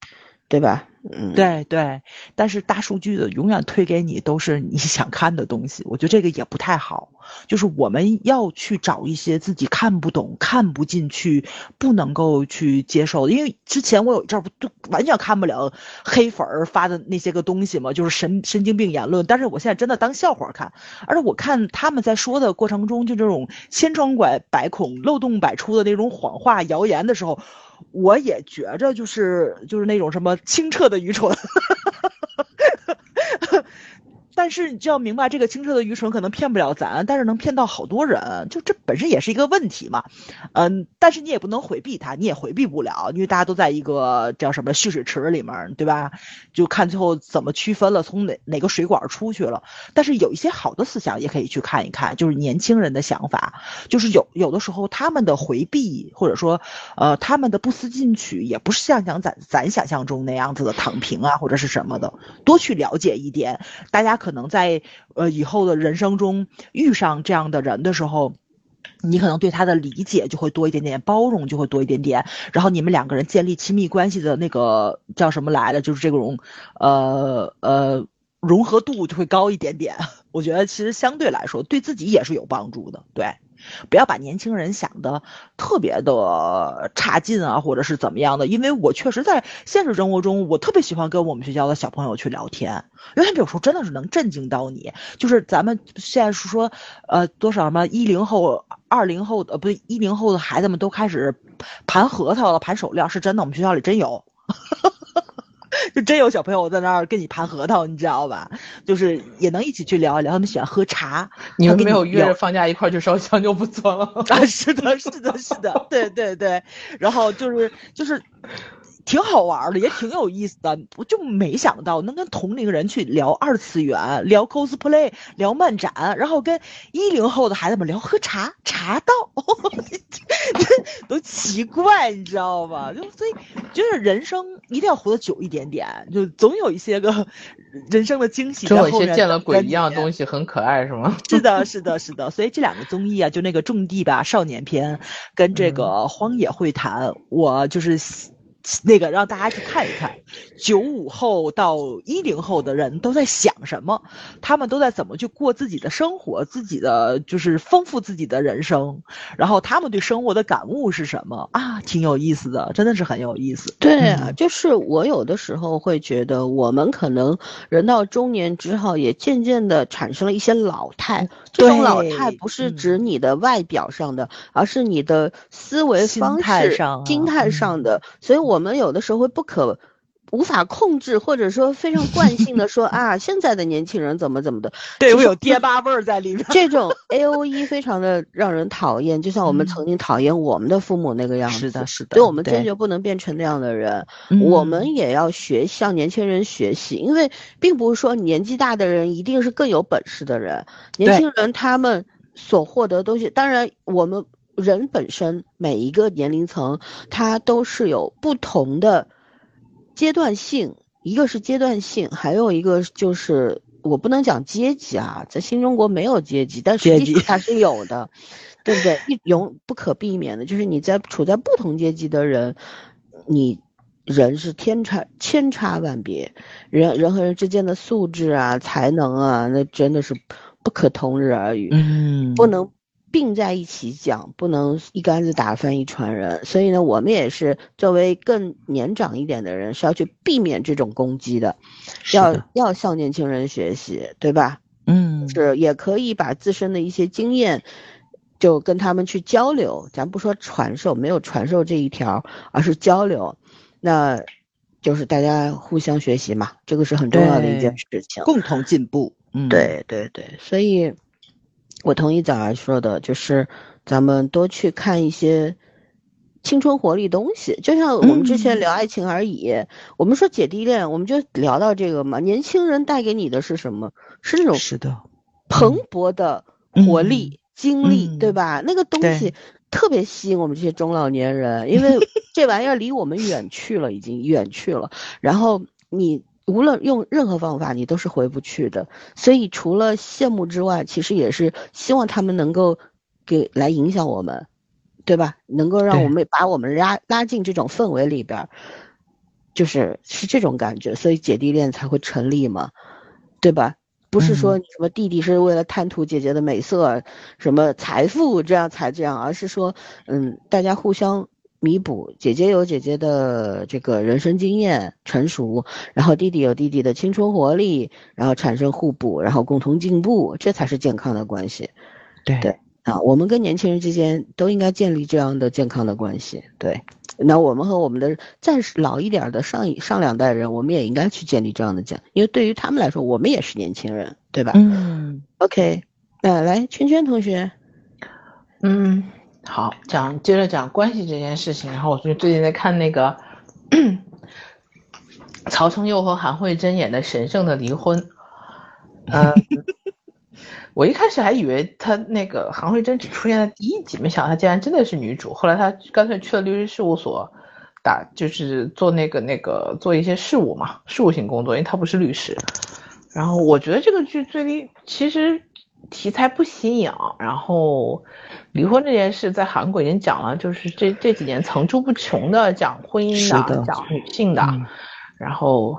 [SPEAKER 1] 对吧？
[SPEAKER 2] 对对，但是大数据的永远推给你都是你想看的东西，我觉得这个也不太好。就是我们要去找一些自己看不懂、看不进去、不能够去接受。因为之前我有一阵儿不就完全看不了黑粉儿发的那些个东西嘛，就是神神经病言论。但是我现在真的当笑话看，而且我看他们在说的过程中，就这种千疮百孔、漏洞百出的那种谎话、谣言的时候。我也觉着就是就是那种什么清澈的愚蠢。但是你就要明白，这个清澈的愚蠢可能骗不了咱，但是能骗到好多人，就这本身也是一个问题嘛。嗯，但是你也不能回避它，你也回避不了，因为大家都在一个叫什么蓄水池里面，对吧？就看最后怎么区分了，从哪哪个水管出去了。但是有一些好的思想也可以去看一看，就是年轻人的想法，就是有有的时候他们的回避或者说呃他们的不思进取，也不是像想咱咱想象中那样子的躺平啊或者是什么的，多去了解一点，大家可。能在呃以后的人生中遇上这样的人的时候，你可能对他的理解就会多一点点，包容就会多一点点，然后你们两个人建立亲密关系的那个叫什么来了，就是这种呃呃融合度就会高一点点。我觉得其实相对来说对自己也是有帮助的，对。不要把年轻人想的特别的差劲啊，或者是怎么样的，因为我确实在现实生活中，我特别喜欢跟我们学校的小朋友去聊天，因为他们有时候真的是能震惊到你。就是咱们现在是说，呃，多少什么一零后、二零后，呃，不对，一零后的孩子们都开始盘核桃了，盘手链，是真的，我们学校里真有。就真有小朋友在那儿跟你盘核桃，你知道吧？就是也能一起去聊一聊，他们喜欢喝茶。
[SPEAKER 3] 你们没有约着放假一块去烧香就不错了。
[SPEAKER 2] 啊，是的，是的，是的，对对对。然后就是就是。挺好玩的，也挺有意思的。我就没想到能跟同龄人去聊二次元，聊 cosplay，聊漫展，然后跟一零后的孩子们聊喝茶，茶道，都奇怪，你知道吧？就所以，就是人生一定要活得久一点点，就总有一些个人生的惊喜。
[SPEAKER 3] 总有一些见了鬼一样的东西，很可爱，是吗？
[SPEAKER 2] 是的，是的，是的。所以这两个综艺啊，就那个种地吧少年篇，跟这个荒野会谈，我就是。那个让大家去看一看，九五后到一零后的人都在想什么，他们都在怎么去过自己的生活，自己的就是丰富自己的人生，然后他们对生活的感悟是什么啊？挺有意思的，真的是很有意思。
[SPEAKER 1] 对啊，就是我有的时候会觉得，我们可能人到中年之后，也渐渐的产生了一些老态。这种老态不是指你的外表上的，而是你的思维方式、心态上的。所以我。我们有的时候会不可无法控制，或者说非常惯性的说 啊，现在的年轻人怎么怎么的，
[SPEAKER 2] 对我有爹妈味儿在里面。
[SPEAKER 1] 这种 A O E 非常的让人讨厌，就像我们曾经讨厌我们的父母那个样子。
[SPEAKER 2] 是的，是的。
[SPEAKER 1] 所以我们坚决不能变成那样的人，我们也要学向年轻人学习，因为并不是说年纪大的人一定是更有本事的人，年轻人他们所获得东西，当然我们。人本身每一个年龄层，它都是有不同的阶段性，一个是阶段性，还有一个就是我不能讲阶级啊，在新中国没有阶级，但实际它是有的，对不对？一永不可避免的就是你在处在不同阶级的人，你人是天差千差万别，人人和人之间的素质啊、才能啊，那真的是不可同日而语，
[SPEAKER 2] 嗯，
[SPEAKER 1] 不能。并在一起讲，不能一竿子打翻一船人。所以呢，我们也是作为更年长一点的人，是要去避免这种攻击的，要要向年轻人学习，对吧？
[SPEAKER 2] 嗯，
[SPEAKER 1] 是也可以把自身的一些经验，就跟他们去交流。咱不说传授，没有传授这一条，而是交流，那就是大家互相学习嘛，这个是很重要的一件事情，
[SPEAKER 2] 共同进步。嗯，
[SPEAKER 1] 对对对，所以。我同意早儿说的，就是咱们多去看一些青春活力东西，就像我们之前聊爱情而已，我们说姐弟恋，我们就聊到这个嘛。年轻人带给你的是什么？是那种
[SPEAKER 2] 是的，
[SPEAKER 1] 蓬勃的活力、精力，对吧？那个东西特别吸引我们这些中老年人，因为 这玩意儿离我们远去了，已经远去了。然后你。无论用任何方法，你都是回不去的。所以除了羡慕之外，其实也是希望他们能够给来影响我们，对吧？能够让我们把我们拉拉进这种氛围里边，就是是这种感觉。所以姐弟恋才会成立嘛，对吧？不是说什么弟弟是为了贪图姐姐的美色、什么财富这样才这样，而是说，嗯，大家互相。弥补姐姐有姐姐的这个人生经验成熟，然后弟弟有弟弟的青春活力，然后产生互补，然后共同进步，这才是健康的关系。
[SPEAKER 2] 对
[SPEAKER 1] 对啊，我们跟年轻人之间都应该建立这样的健康的关系。对，那我们和我们的再老一点的上一上两代人，我们也应该去建立这样的讲，因为对于他们来说，我们也是年轻人，对吧？
[SPEAKER 2] 嗯。
[SPEAKER 1] OK，那来圈圈同学，
[SPEAKER 3] 嗯。好，讲接着讲关系这件事情。然后我就最近在看那个曹承佑和韩慧珍演的《神圣的离婚 》。嗯，我一开始还以为他那个韩慧珍只出现在第一集，没想到她竟然真的是女主。后来她干脆去了律师事务所，打就是做那个那个做一些事务嘛，事务性工作，因为她不是律师。然后我觉得这个剧最其实。题材不新颖，然后离婚这件事在韩国已经讲了，就是这这几年层出不穷的讲婚姻的，讲女性的，然后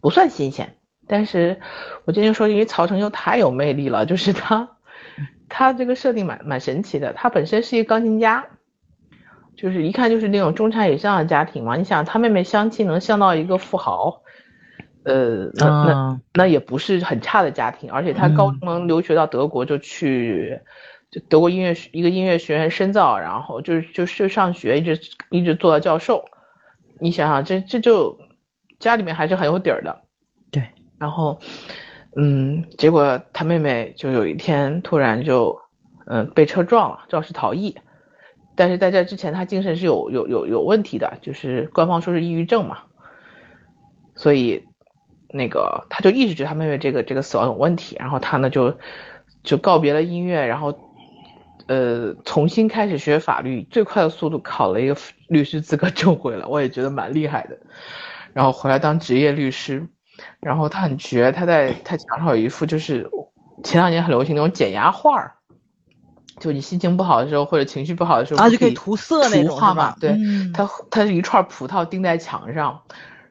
[SPEAKER 3] 不算新鲜。但是我今天说，因为曹承佑太有魅力了，就是他他这个设定蛮蛮神奇的。他本身是一个钢琴家，就是一看就是那种中产以上的家庭嘛。你想他妹妹相亲能相到一个富豪。呃，那那那也不是很差的家庭，而且他高中留学到德国就去，就德国音乐一个音乐学院深造，然后就是就是上学一直一直做到教授。你想想，这这就家里面还是很有底儿的。
[SPEAKER 2] 对，
[SPEAKER 3] 然后嗯，结果他妹妹就有一天突然就嗯被车撞了，肇事逃逸。但是在这之前，他精神是有有有有问题的，就是官方说是抑郁症嘛，所以。那个，他就一直觉得他妹妹这个这个死亡有问题，然后他呢就就告别了音乐，然后呃重新开始学法律，最快的速度考了一个律师资格证回来，我也觉得蛮厉害的。然后回来当职业律师，然后他很绝，他在他墙上有一幅就是前两年很流行那种减压画儿，就你心情不好的时候或者情绪不好的时候，
[SPEAKER 2] 啊，就可以涂色那种
[SPEAKER 3] 画嘛。对，
[SPEAKER 2] 嗯、
[SPEAKER 3] 他他是一串葡萄钉在墙上，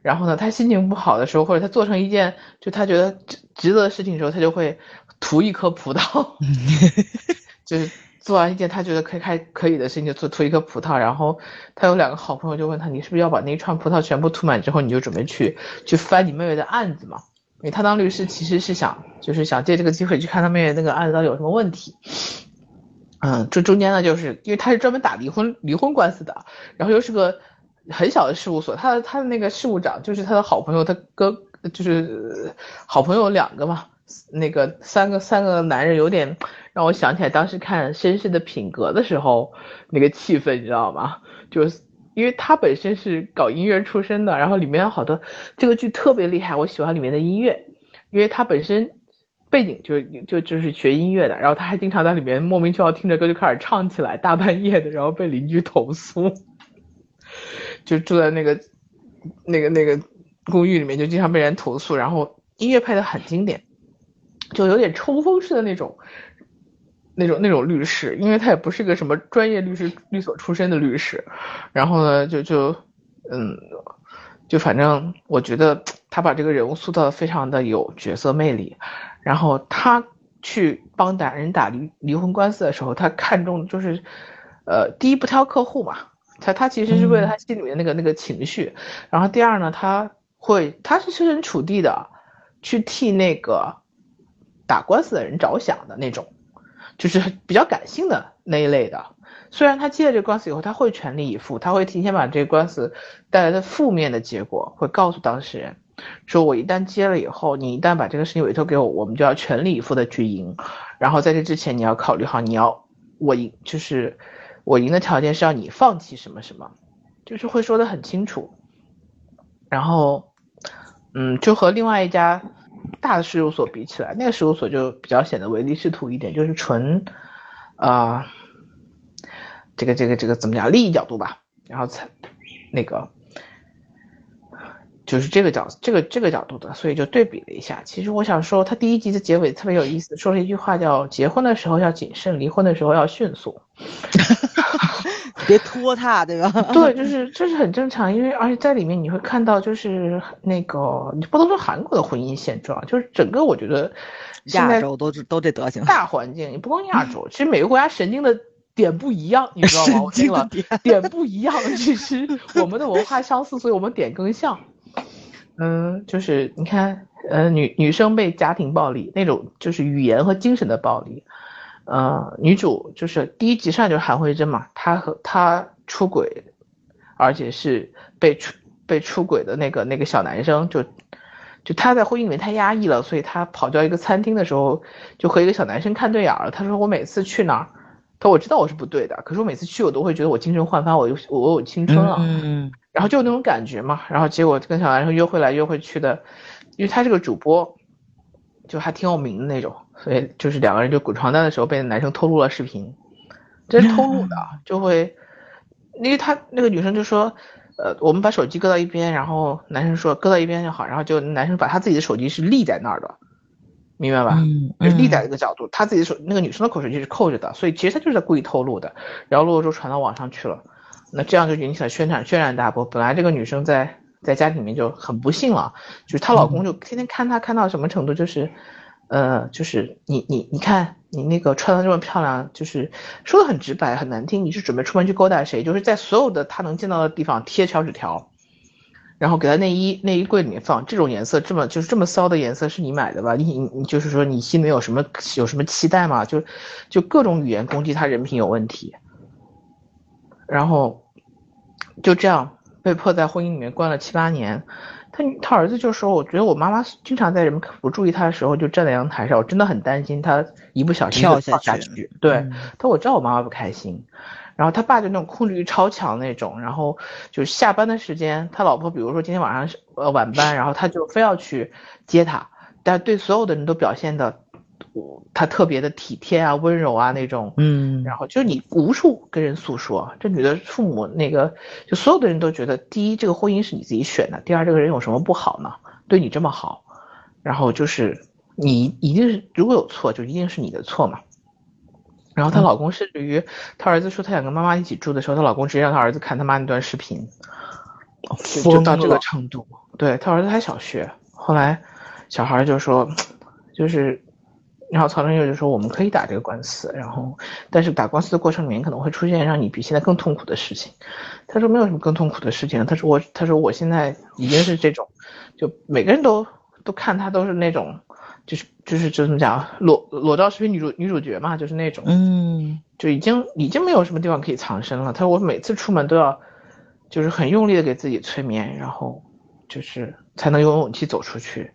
[SPEAKER 3] 然后呢，他心情不好的时候或者他做成一件就他觉得值值得的事情的时候，他就会涂一颗葡萄，就是。做完一件他觉得可以开可以的事情，就做涂一颗葡萄。然后他有两个好朋友就问他：“你是不是要把那一串葡萄全部涂满之后，你就准备去去翻你妹妹的案子嘛？”因为他当律师其实是想就是想借这个机会去看他妹妹那个案子到底有什么问题。嗯，这中间呢，就是因为他是专门打离婚离婚官司的，然后又是个很小的事务所，他的他的那个事务长就是他的好朋友，他哥就是好朋友两个嘛。那个三个三个男人有点让我想起来当时看《绅士的品格》的时候那个气氛，你知道吗？就是因为他本身是搞音乐出身的，然后里面有好多这个剧特别厉害，我喜欢里面的音乐，因为他本身背景就就就是学音乐的，然后他还经常在里面莫名其妙听着歌就开始唱起来，大半夜的，然后被邻居投诉，就住在那个那个那个公寓里面，就经常被人投诉，然后音乐配的很经典。就有点抽风式的那种，那种那种律师，因为他也不是个什么专业律师律所出身的律师，然后呢，就就嗯，就反正我觉得他把这个人物塑造的非常的有角色魅力，然后他去帮打人打离离婚官司的时候，他看中就是呃，第一不挑客户嘛，他他其实是为了他心里面那个那个情绪，然后第二呢，他会他是设身处地的去替那个。打官司的人着想的那种，就是比较感性的那一类的。虽然他接了这个官司以后，他会全力以赴，他会提前把这个官司带来的负面的结果会告诉当事人，说我一旦接了以后，你一旦把这个事情委托给我，我们就要全力以赴的去赢。然后在这之前，你要考虑好，你要我赢，就是我赢的条件是要你放弃什么什么，就是会说的很清楚。然后，嗯，就和另外一家。大的事务所比起来，那个事务所就比较显得唯利是图一点，就是纯，啊，这个这个这个怎么讲利益角度吧，然后才那个，就是这个角这个这个角度的，所以就对比了一下。其实我想说，他第一集的结尾特别有意思，说了一句话叫“结婚的时候要谨慎，离婚的时候要迅速”。
[SPEAKER 2] 别拖沓，对吧？
[SPEAKER 3] 对，就是这是很正常，因为而且在里面你会看到，就是那个你不能说韩国的婚姻现状，就是整个我觉得
[SPEAKER 2] 亚洲都都这德行。
[SPEAKER 3] 大环境你不光亚洲，其实每个国家神经的点不一样，你知道吗？我听了点不一样，其实我们的文化相似，所以我们点更像。嗯，就是你看，呃，女女生被家庭暴力那种，就是语言和精神的暴力。呃，女主就是第一集上就是韩慧珍嘛，她和她出轨，而且是被出被出轨的那个那个小男生，就就她在婚姻里面太压抑了，所以她跑到一个餐厅的时候，就和一个小男生看对眼了。她说我每次去那儿，她我知道我是不对的，可是我每次去我都会觉得我精神焕发，我有我有青春了，
[SPEAKER 2] 嗯，
[SPEAKER 3] 然后就那种感觉嘛，然后结果跟小男生约会来约会去的，因为他是个主播，就还挺有名的那种。所以就是两个人就滚床单的时候被男生偷录了视频，这是偷录的，就会，因为他那个女生就说，呃，我们把手机搁到一边，然后男生说搁到一边就好，然后就男生把他自己的手机是立在那儿的，明白吧？
[SPEAKER 2] 嗯，
[SPEAKER 3] 就是立在一个角度，他自己的手那个女生的口水机是扣着的，所以其实他就是在故意偷录的，然后录了之后传到网上去了，那这样就引起了宣传轩然大波。本来这个女生在在家里面就很不幸了，就是她老公就天天看她看到什么程度就是。呃，就是你你你看你那个穿的这么漂亮，就是说的很直白很难听，你是准备出门去勾搭谁？就是在所有的他能见到的地方贴小纸条，然后给他内衣内衣柜里面放这种颜色这么就是这么骚的颜色是你买的吧？你你你就是说你心里有什么有什么期待吗？就就各种语言攻击他人品有问题，然后就这样被迫在婚姻里面关了七八年。他他儿子就说：“我觉得我妈妈经常在人们不注意他的时候就站在阳台上，我真的很担心他一不小心
[SPEAKER 2] 跳
[SPEAKER 3] 下
[SPEAKER 2] 去。”
[SPEAKER 3] 对，他说：“我知道我妈妈不开心。”然后他爸就那种控制欲超强那种，然后就是下班的时间，他老婆比如说今天晚上是呃晚班，然后他就非要去接他，但对所有的人都表现的。他特别的体贴啊，温柔啊那种，
[SPEAKER 2] 嗯，
[SPEAKER 3] 然后就是你无处跟人诉说，这女的父母那个，就所有的人都觉得，第一，这个婚姻是你自己选的，第二，这个人有什么不好呢？对你这么好，然后就是你一定是如果有错，就一定是你的错嘛。然后她老公甚至于她儿子说她想跟妈妈一起住的时候，她老公直接让她儿子看他妈那段视频，就就到这个程度。对她儿子还小学，后来小孩就说，就是。然后曹正佑就说：“我们可以打这个官司，然后，但是打官司的过程里面可能会出现让你比现在更痛苦的事情。”他说：“没有什么更痛苦的事情。”他说：“我，他说我现在已经是这种，就每个人都都看他都是那种，就是就是就怎么讲，裸裸照视频女主女主角嘛，就是那种，
[SPEAKER 2] 嗯，
[SPEAKER 3] 就已经已经没有什么地方可以藏身了。”他说：“我每次出门都要，就是很用力的给自己催眠，然后就是才能有勇气走出去。”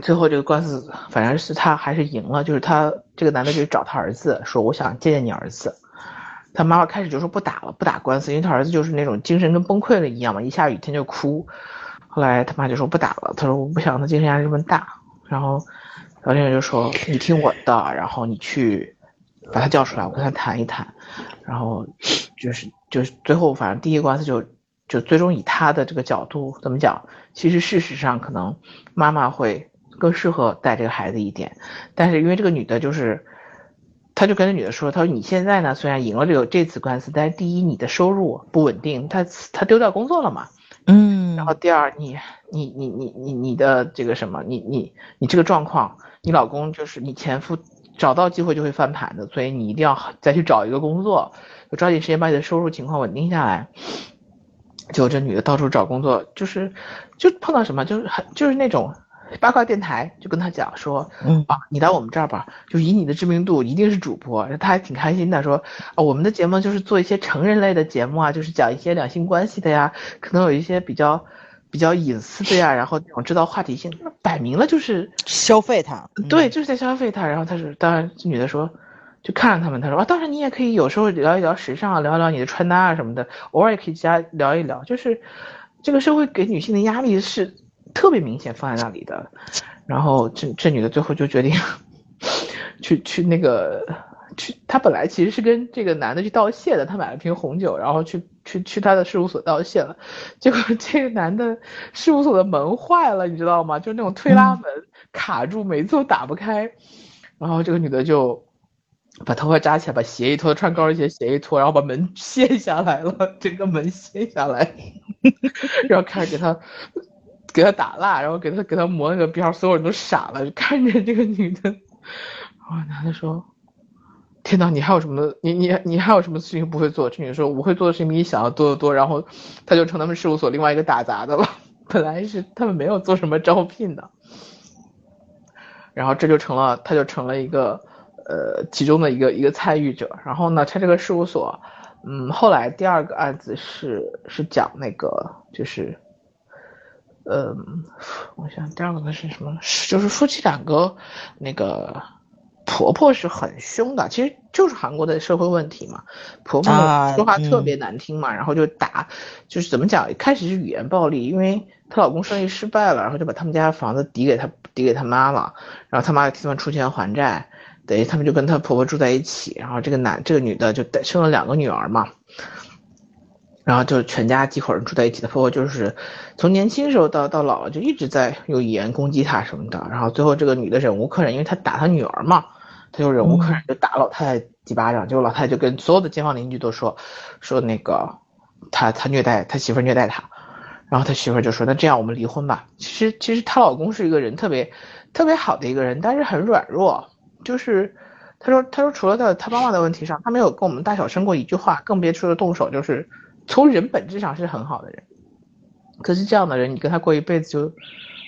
[SPEAKER 3] 最后这个官司反正是他还是赢了，就是他这个男的就找他儿子说我想见见你儿子，他妈妈开始就说不打了不打官司，因为他儿子就是那种精神跟崩溃了一样嘛，一下雨天就哭，后来他妈就说不打了，他说我不想他精神压力这么大，然后老先生就说你听我的，然后你去把他叫出来，我跟他谈一谈，然后就是就是最后反正第一个官司就就最终以他的这个角度怎么讲，其实事实上可能妈妈会。更适合带这个孩子一点，但是因为这个女的，就是，他就跟那女的说，他说你现在呢，虽然赢了这个这次官司，但是第一你的收入不稳定，他他丢掉工作了嘛，
[SPEAKER 2] 嗯，
[SPEAKER 3] 然后第二你你你你你你的这个什么，你你你这个状况，你老公就是你前夫找到机会就会翻盘的，所以你一定要再去找一个工作，就抓紧时间把你的收入情况稳定下来。结果这女的到处找工作，就是就碰到什么，就是很就是那种。八卦电台就跟他讲说，
[SPEAKER 2] 嗯
[SPEAKER 3] 啊，你来我们这儿吧，就以你的知名度，一定是主播。他还挺开心的，说啊，我们的节目就是做一些成人类的节目啊，就是讲一些两性关系的呀，可能有一些比较比较隐私的呀，然后那种制造话题性，摆明了就是
[SPEAKER 2] 消费他。
[SPEAKER 3] 对，就是在消费他。然后他说，当然这女的说，就看着他们，他说啊，当然你也可以有时候聊一聊时尚，聊一聊你的穿搭啊什么的，偶尔也可以加聊一聊。就是这个社会给女性的压力是。特别明显放在那里的，然后这这女的最后就决定 去去那个去，她本来其实是跟这个男的去道谢的，她买了瓶红酒，然后去去去他的事务所道谢了，结果这个男的事务所的门坏了，你知道吗？就那种推拉门卡住，每次都打不开，然后这个女的就把头发扎起来，把鞋一脱，穿高跟鞋鞋一脱，然后把门 卸下来了，整个门 卸下来，然后开始给他。给他打蜡，然后给他给他磨那个边，所有人都傻了，就看着这个女的。然后男的说：“天哪，你还有什么？你你你还有什么事情不会做？”这女的说：“我会做的事情比你想的多得多。”然后他就成他们事务所另外一个打杂的了。本来是他们没有做什么招聘的，然后这就成了，他就成了一个呃其中的一个一个参与者。然后呢，他这个事务所，嗯，后来第二个案子是是讲那个就是。嗯，我想第二个是什么？就是夫妻两个，那个婆婆是很凶的，其实就是韩国的社会问题嘛。婆婆说话特别难听嘛，然后就打，就是怎么讲？开始是语言暴力，因为她老公生意失败了，然后就把他们家房子抵给她，抵给她妈了，然后她妈替他们出钱还债，等于他们就跟她婆婆住在一起，然后这个男这个女的就生了两个女儿嘛。然后就全家几口人住在一起的婆婆，就是从年轻时候到到老了，就一直在用语言攻击她什么的。然后最后这个女的忍无可忍，因为她打她女儿嘛，她就忍无可忍，就打老太太几巴掌。结果老太太就跟所有的街坊邻居都说，说那个他他虐待他媳妇虐待他。然后他媳妇就说，那这样我们离婚吧。其实其实她老公是一个人特别特别好的一个人，但是很软弱。就是他说他说除了他他妈妈的问题上，他没有跟我们大小声过一句话，更别说动手就是。从人本质上是很好的人，可是这样的人，你跟他过一辈子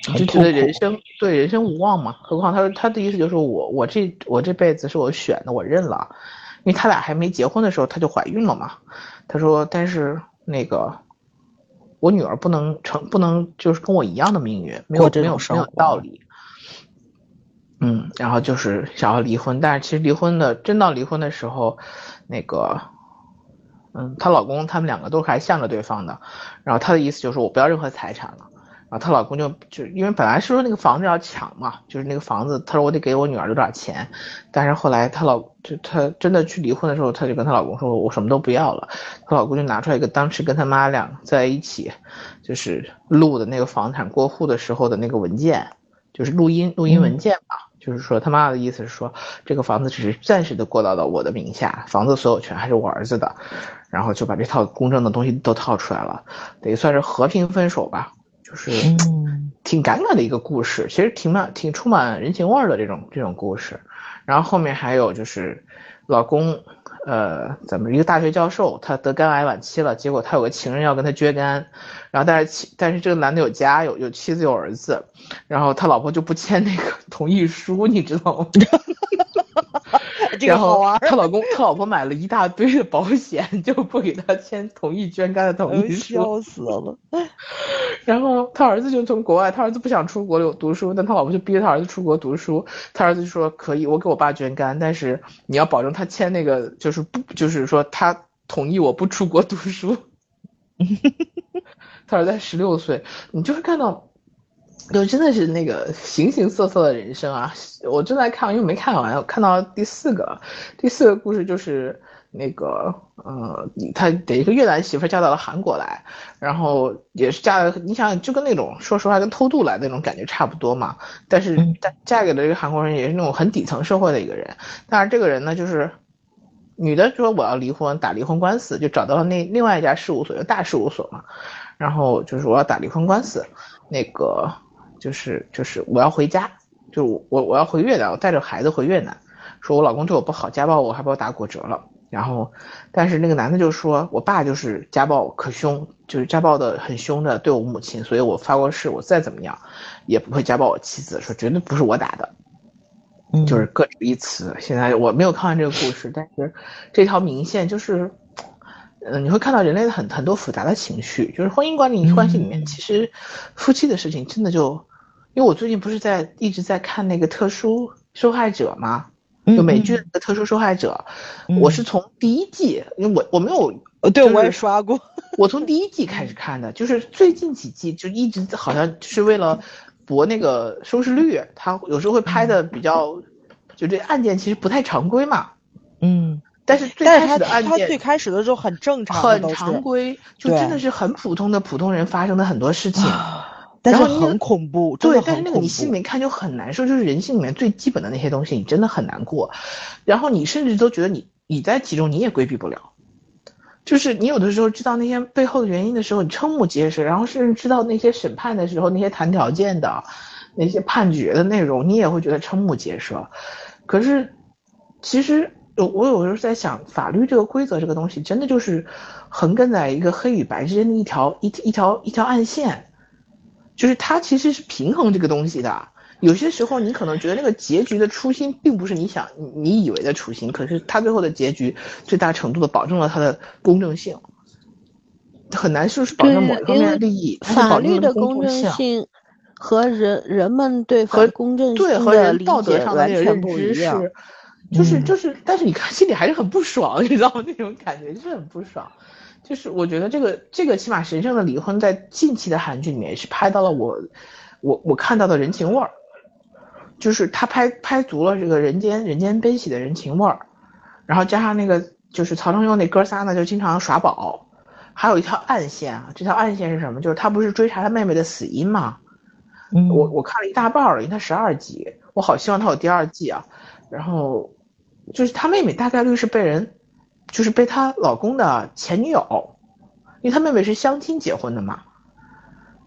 [SPEAKER 3] 就，就觉得人生对人生无望嘛。何况他说他的意思就是我我这我这辈子是我选的，我认了。因为他俩还没结婚的时候，他就怀孕了嘛。他说，但是那个我女儿不能成不能就是跟我一样的命运，没有没有没有道理。嗯，然后就是想要离婚，但是其实离婚的真到离婚的时候，那个。嗯，她老公他们两个都还向着对方的，然后她的意思就是我不要任何财产了，然后她老公就就因为本来是说那个房子要抢嘛，就是那个房子，她说我得给我女儿留点钱，但是后来她老就她真的去离婚的时候，她就跟她老公说，我什么都不要了。她老公就拿出来一个当时跟她妈俩在一起，就是录的那个房产过户的时候的那个文件，就是录音录音文件嘛，就是说他妈的意思是说这个房子只是暂时的过到了我的名下，房子所有权还是我儿子的，然后就把这套公证的东西都套出来了，等于算是和平分手吧。就是挺感慨的一个故事，其实挺满、挺充满人情味儿的这种这种故事。然后后面还有就是，老公，呃，咱们一个大学教授，他得肝癌晚期了，结果他有个情人要跟他绝肝，然后但是妻但是这个男的有家有有妻子有儿子，然后他老婆就不签那个 同意书，你知道吗？然后她老公，她老婆买了一大堆的保险，就不给她签同意捐肝的同意书，
[SPEAKER 2] 笑死了。
[SPEAKER 3] 然后他儿子就从国外，他儿子不想出国留读书，但他老婆就逼着他儿子出国读书。他儿子就说可以，我给我爸捐肝，但是你要保证他签那个，就是不，就是说他同意我不出国读书。他儿子才十六岁，你就是看到。就真的是那个形形色色的人生啊！我正在看，因为没看完，我看到第四个，第四个故事就是那个，呃，他的一个越南媳妇嫁到了韩国来，然后也是嫁，你想就跟那种说实话跟偷渡来那种感觉差不多嘛。但是嫁嫁给了这个韩国人，也是那种很底层社会的一个人。但是这个人呢，就是女的说我要离婚，打离婚官司，就找到了那另外一家事务所，就大事务所嘛。然后就是我要打离婚官司，那个。就是就是我要回家，就我我要回越南，我带着孩子回越南，说我老公对我不好，家暴我，还把我打骨折了。然后，但是那个男的就说，我爸就是家暴可凶，就是家暴的很凶的对我母亲，所以我发过誓，我再怎么样也不会家暴我妻子，说绝对不是我打的，就是各执一词。现在我没有看完这个故事，但是这条明线就是。嗯，你会看到人类的很很多复杂的情绪，就是婚姻管理关系里面，其实夫妻的事情真的就，因为我最近不是在一直在看那个特殊受害者吗？就美剧的特殊受害者，我是从第一季，因为我我没有，
[SPEAKER 2] 对我也刷过，
[SPEAKER 3] 我从第一季开始看的，就是最近几季就一直好像是为了博那个收视率，他有时候会拍的比较，就这案件其实不太常规嘛，
[SPEAKER 2] 嗯。
[SPEAKER 3] 但是最开始的案
[SPEAKER 2] 件，最开始的时候很正常，
[SPEAKER 3] 很常规，就真的是很普通的普通人发生的很多事情，
[SPEAKER 2] 但是很恐怖，
[SPEAKER 3] 对，但是那个你心里面看就很难受，就是人性里面最基本的那些东西，你真的很难过，然后你甚至都觉得你你在其中你也规避不了，就是你有的时候知道那些背后的原因的时候，你瞠目结舌，然后甚至知道那些审判的时候那些谈条件的那些判决的内容，你也会觉得瞠目结舌，可是其实。我有时候在想，法律这个规则这个东西，真的就是横亘在一个黑与白之间的一条一一条一条暗线，就是它其实是平衡这个东西的。有些时候你可能觉得那个结局的初心并不是你想你以为的初心，可是它最后的结局最大程度的保证了它的公正性，很难说是保证某一方面的利益。
[SPEAKER 1] 法律的
[SPEAKER 3] 公正
[SPEAKER 1] 性和人人们对
[SPEAKER 3] 和
[SPEAKER 1] 公正
[SPEAKER 3] 对和人道德上的认知
[SPEAKER 1] 是。
[SPEAKER 3] 就是就是，但是你看心里还是很不爽，你知道吗？那种感觉就是很不爽。就是我觉得这个这个起码神圣的离婚在近期的韩剧里面是拍到了我我我看到的人情味儿，就是他拍拍足了这个人间人间悲喜的人情味儿，然后加上那个就是曹承佑那哥仨呢就经常耍宝，还有一条暗线啊，这条暗线是什么？就是他不是追查他妹妹的死因吗？
[SPEAKER 2] 嗯，
[SPEAKER 3] 我我看了一大半了，因为他十二集，我好希望他有第二季啊，然后。就是他妹妹大概率是被人，就是被她老公的前女友，因为她妹妹是相亲结婚的嘛，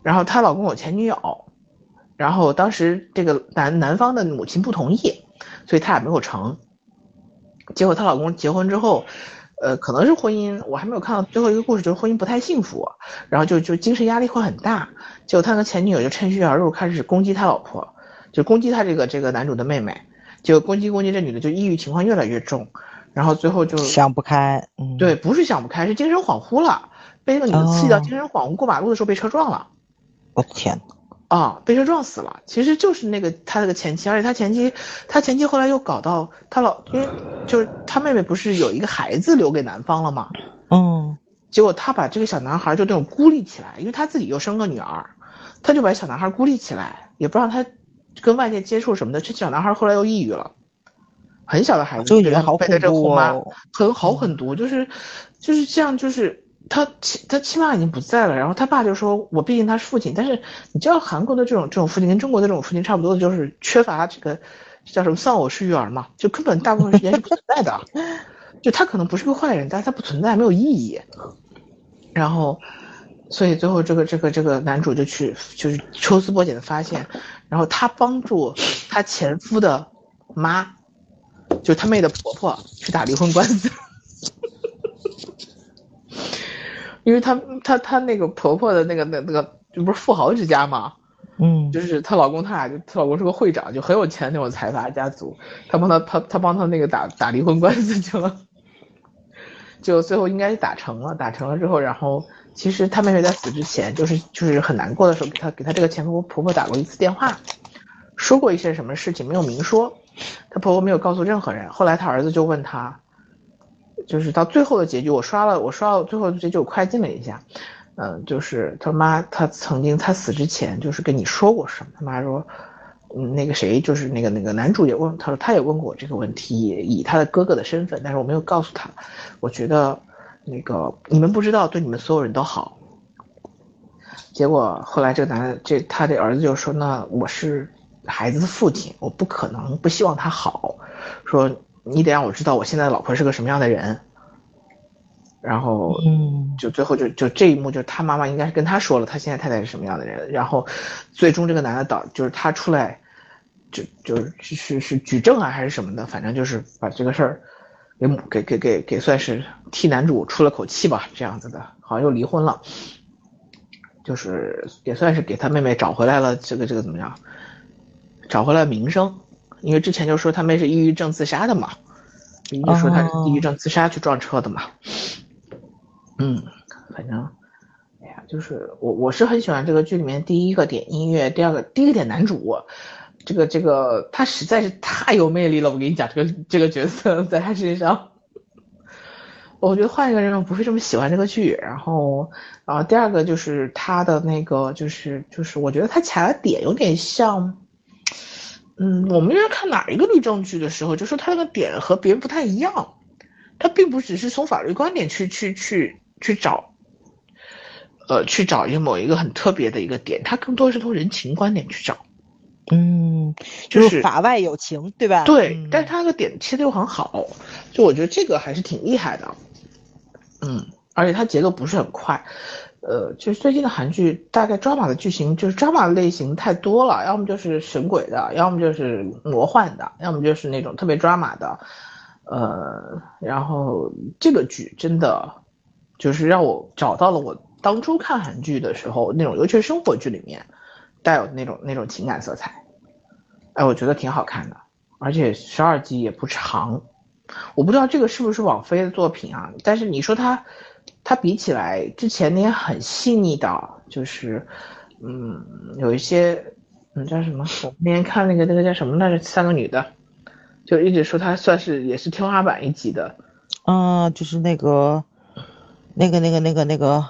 [SPEAKER 3] 然后她老公有前女友，然后当时这个男男方的母亲不同意，所以他俩没有成。结果她老公结婚之后，呃，可能是婚姻，我还没有看到最后一个故事，就是婚姻不太幸福，然后就就精神压力会很大。结果他和前女友就趁虚而入，开始攻击他老婆，就攻击他这个这个男主的妹妹。就攻击攻击这女的，就抑郁情况越来越重，然后最后就
[SPEAKER 2] 想不开，嗯，
[SPEAKER 3] 对，不是想不开，是精神恍惚了，被那个女的刺激到精神恍惚，过马路的时候被车撞了，
[SPEAKER 2] 我的天
[SPEAKER 3] 啊，被车撞死了，其实就是那个他那个前妻，而且他前妻，他前妻后来又搞到他老，因为就是他妹妹不是有一个孩子留给男方了吗？
[SPEAKER 2] 嗯，
[SPEAKER 3] 结果他把这个小男孩就那种孤立起来，因为他自己又生个女儿，他就把小男孩孤立起来，也不让他跟外界接触什么的。这小男孩后来又抑郁了，很小的孩子，
[SPEAKER 2] 这个女人好恐怖。
[SPEAKER 3] 很好很毒，就是就是这样，就是他亲他亲妈已经不在了，然后他爸就说，我毕竟他是父亲，但是你知道韩国的这种这种父亲跟中国的这种父亲差不多的，就是缺乏这个叫什么丧偶式育儿嘛，就根本大部分时间是不存在的，就他可能不是个坏人，但是他不存在，没有意义，然后。所以最后这个这个这个男主就去就是抽丝剥茧的发现，然后他帮助他前夫的妈，就他妹的婆婆去打离婚官司，因为他他他那个婆婆的那个那那个就不是富豪之家嘛，
[SPEAKER 2] 嗯，
[SPEAKER 3] 就是她老公他俩就她老公是个会长，就很有钱那种财阀家族，她帮他她她帮她那个打打离婚官司去了，就最后应该是打成了，打成了之后，然后其实他妹妹在死之前就是就是很难过的时候，给他给他这个前夫婆婆打过一次电话，说过一些什么事情，没有明说，她婆婆没有告诉任何人。后来她儿子就问她，就是到最后的结局，我刷了我刷了最后的结局，我快进了一下，嗯、就是他妈他曾经他死之前就是跟你说过什么？他妈说。嗯，那个谁，就是那个那个男主也问，他说他也问过我这个问题，以他的哥哥的身份，但是我没有告诉他。我觉得那个你们不知道，对你们所有人都好。结果后来这个男的，这他的儿子就说：“那我是孩子的父亲，我不可能不希望他好。说你得让我知道我现在的老婆是个什么样的人。”然后，
[SPEAKER 2] 嗯，
[SPEAKER 3] 就最后就就这一幕，就是他妈妈应该是跟他说了，他现在太太是什么样的人。然后，最终这个男的导就是他出来，就就是是是举证啊还是什么的，反正就是把这个事儿给给给给给算是替男主出了口气吧，这样子的，好像又离婚了，就是也算是给他妹妹找回来了这个这个怎么样，找回了名声，因为之前就说他妹是抑郁症自杀的嘛，一直说他是抑郁症自杀去撞车的嘛。嗯，反正，哎呀，就是我我是很喜欢这个剧里面第一个点音乐，第二个第一个点男主，这个这个他实在是太有魅力了。我跟你讲，这个这个角色在他身上，我觉得换一个人我不会这么喜欢这个剧。然后，然后第二个就是他的那个就是就是我觉得他卡的点有点像，嗯，我们原来看哪一个律证据的时候，就说他那个点和别人不太一样，他并不只是从法律观点去去去。去找，呃，去找一个某一个很特别的一个点，他更多是从人情观点去找，
[SPEAKER 2] 嗯，
[SPEAKER 3] 就是
[SPEAKER 2] 是法外有情，对吧？
[SPEAKER 3] 对，
[SPEAKER 2] 嗯
[SPEAKER 3] 但是他那个点切的又很好，就我觉得这个还是挺厉害的，嗯，而且他节奏不是很快，呃，就是最近的韩剧大概抓马的剧情就是抓马类型太多了，要么就是神鬼的，要么就是魔幻的，要么就是那种特别抓马的，呃，然后这个剧真的。就是让我找到了我当初看韩剧的时候那种，尤其是生活剧里面带有那种那种情感色彩，哎，我觉得挺好看的，而且十二集也不长，我不知道这个是不是网飞的作品啊？但是你说它，它比起来之前那些很细腻的，就是嗯，有一些嗯叫什么？我那天看那个那个叫什么来着？三个女的，就一直说它算是也是天花板一级的，
[SPEAKER 2] 嗯，就是那个。那个、那个、那个、那个，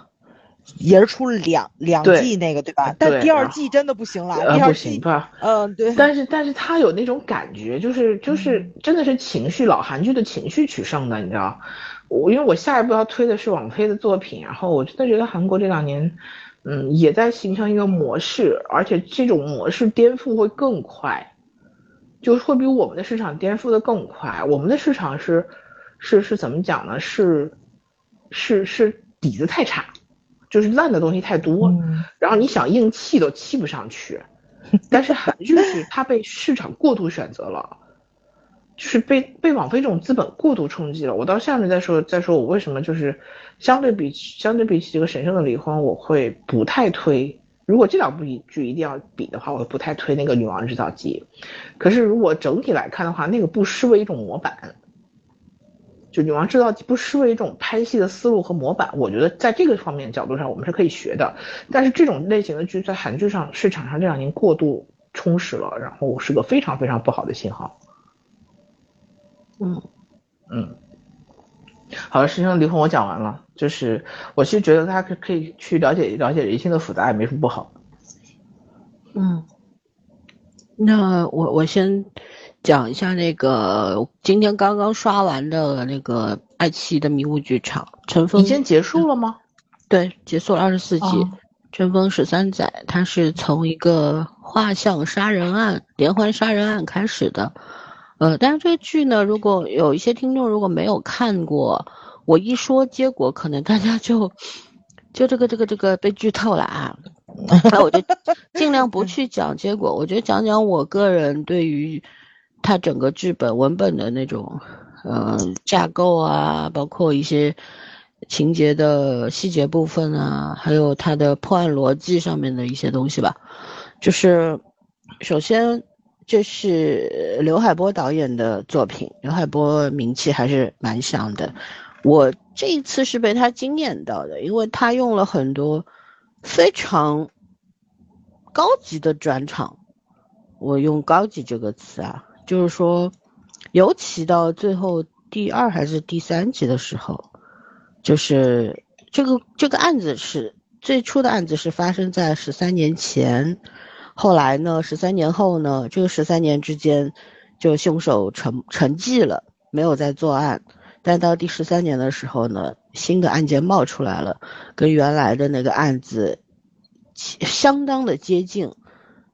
[SPEAKER 2] 也是出了两两季那个，对吧？但第二季真的不行了，
[SPEAKER 3] 呃、
[SPEAKER 2] 第二
[SPEAKER 3] 季不行吧？
[SPEAKER 2] 嗯，对。
[SPEAKER 3] 但是，但是他有那种感觉，就是就是真的是情绪，老韩剧的情绪取胜的，你知道？我因为我下一步要推的是网飞的作品，然后我真的觉得韩国这两年，嗯，也在形成一个模式，而且这种模式颠覆会更快，就是会比我们的市场颠覆的更快。我们的市场是是是怎么讲呢？是。是是底子太差，就是烂的东西太多，
[SPEAKER 2] 嗯、
[SPEAKER 3] 然后你想硬气都气不上去。但是韩剧是它被市场过度选择了，就是被被网飞这种资本过度冲击了。我到下面再说再说我为什么就是相对比相对比起这个神圣的离婚，我会不太推。如果这两部剧一定要比的话，我不太推那个女王制造机。可是如果整体来看的话，那个不失为一种模板。就女王制造机不失为一种拍戏的思路和模板，我觉得在这个方面角度上我们是可以学的。但是这种类型的剧在韩剧上市场上这两年过度充实了，然后是个非常非常不好的信号。
[SPEAKER 1] 嗯
[SPEAKER 3] 嗯，好了，师兄离婚我讲完了，就是我其实觉得大家可可以去了解了解人性的复杂也没什么不好。
[SPEAKER 1] 嗯，那我我先讲一下那个今天刚刚刷完的那个爱奇艺的迷雾剧场《尘封》
[SPEAKER 3] 已经结束了吗？
[SPEAKER 1] 对，结束了二十四集，
[SPEAKER 3] 哦
[SPEAKER 1] 尘封十三载，它是从一个画像杀人案、连环杀人案开始的。呃，但是这个剧呢，如果有一些听众如果没有看过，我一说结果，可能大家就就这个这个这个被剧透了啊。那我就尽量不去讲结果，我觉得讲讲我个人对于它整个剧本文本的那种呃架构啊，包括一些情节的细节部分啊，还有它的破案逻辑上面的一些东西吧。就是首先这是刘海波导演的作品，刘海波名气还是蛮响的。我这一次是被他惊艳到的，因为他用了很多非常高级的转场。我用“高级”这个词啊，就是说，尤其到最后第二还是第三集的时候，就是这个这个案子是最初的案子是发生在十三年前，后来呢，十三年后呢，这个十三年之间，就凶手沉沉寂了，没有再作案。但到第十三年的时候呢，新的案件冒出来了，跟原来的那个案子相当的接近，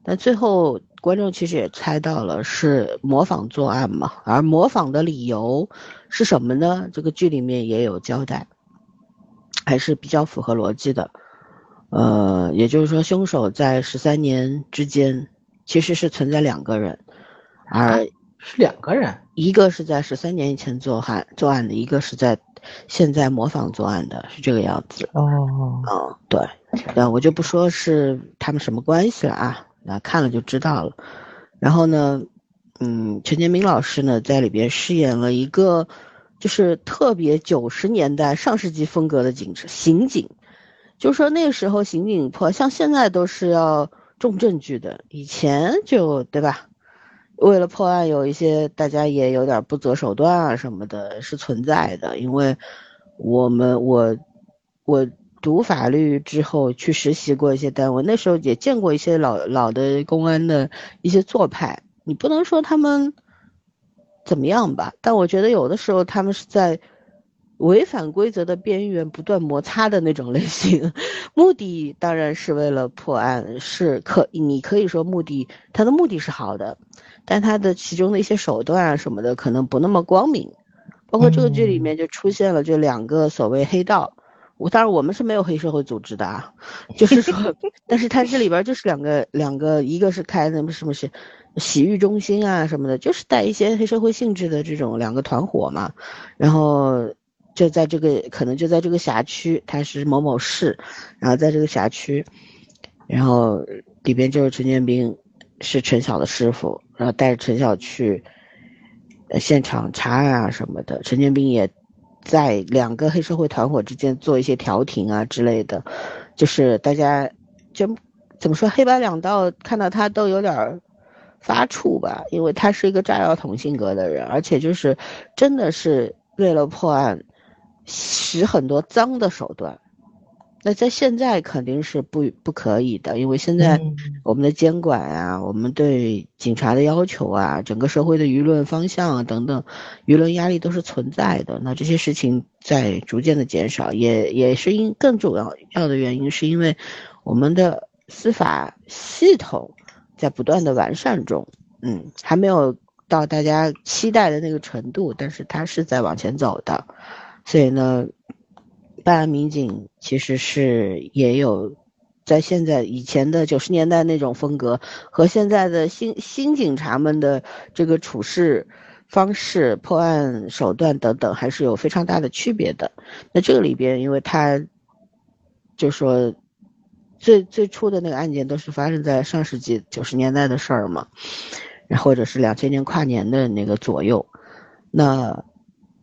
[SPEAKER 1] 但最后观众其实也猜到了是模仿作案嘛，而模仿的理由是什么呢？这个剧里面也有交代，还是比较符合逻辑的。呃，也就是说，凶手在十三年之间其实是存在两个人，而
[SPEAKER 3] 是两个人，
[SPEAKER 1] 一个是在十三年以前作案作案的，一个是在现在模仿作案的，是这个样子。
[SPEAKER 2] 哦，
[SPEAKER 1] 嗯，对，那我就不说是他们什么关系了啊，那看了就知道了。然后呢，嗯，陈建斌老师呢在里边饰演了一个就是特别九十年代上世纪风格的警察刑警，就说那时候刑警破，像现在都是要重证据的，以前就对吧？为了破案，有一些大家也有点不择手段啊什么的，是存在的。因为我们我我读法律之后去实习过一些单位，那时候也见过一些老老的公安的一些做派。你不能说他们怎么样吧，但我觉得有的时候他们是在违反规则的边缘不断摩擦的那种类型，目的当然是为了破案，是可你可以说目的他的目的是好的。但他的其中的一些手段啊什么的，可能不那么光明，包括这个剧里面就出现了这两个所谓黑道，我当然我们是没有黑社会组织的啊，就是说，但是他这里边就是两个两个，一个是开那么什么是洗浴中心啊什么的，就是带一些黑社会性质的这种两个团伙嘛，然后就在这个可能就在这个辖区，他是某某市，然后在这个辖区，然后里边就是陈建斌是陈晓的师傅。然后带着陈晓去，现场查案啊什么的。陈建斌也在两个黑社会团伙之间做一些调停啊之类的，就是大家就怎么说黑白两道看到他都有点发怵吧，因为他是一个炸药桶性格的人，而且就是真的是为了破案使很多脏的手段。那在现在肯定是不不可以的，因为现在我们的监管啊，我们对警察的要求啊，整个社会的舆论方向啊等等，舆论压力都是存在的。那这些事情在逐渐的减少，也也是因更重要要的原因，是因为我们的司法系统在不断的完善中，嗯，还没有到大家期待的那个程度，但是它是在往前走的，所以呢。办案民警其实是也有，在现在以前的九十年代那种风格和现在的新新警察们的这个处事方式、破案手段等等，还是有非常大的区别的。那这个里边，因为他就说最最初的那个案件都是发生在上世纪九十年代的事儿嘛，然后或者是两千年跨年的那个左右，那。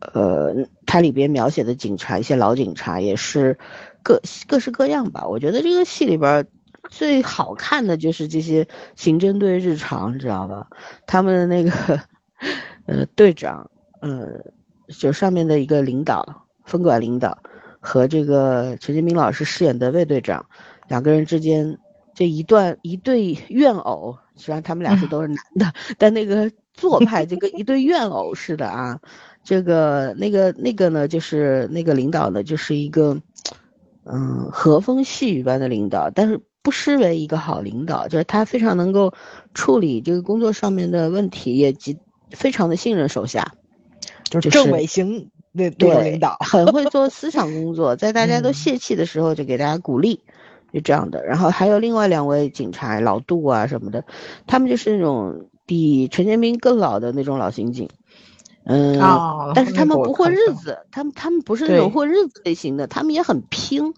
[SPEAKER 1] 呃，它里边描写的警察，一些老警察也是各各式各样吧。我觉得这个戏里边最好看的就是这些刑侦队日常，你知道吧？他们的那个 呃队长，呃，就上面的一个领导，分管领导和这个陈建斌老师饰演的魏队长，两个人之间这一段一对怨偶，虽然他们俩是都是男的，但那个做派就跟一对怨偶似的啊。这个那个那个呢，就是那个领导呢，就是一个嗯和风细雨般的领导，但是不失为一个好领导，就是他非常能够处理这个工作上面的问题，也极非常的信任手下，
[SPEAKER 2] 就是政委型那那种领导，
[SPEAKER 1] 很会做 思想工作，在大家都泄气的时候就给大家鼓励。就这样的，然后还有另外两位警察老杜啊什么的，他们就是那种比陈建斌更老的那种老刑警，嗯，但是他们不混日子，他们他们不是那种混日子类型的，他们也很拼，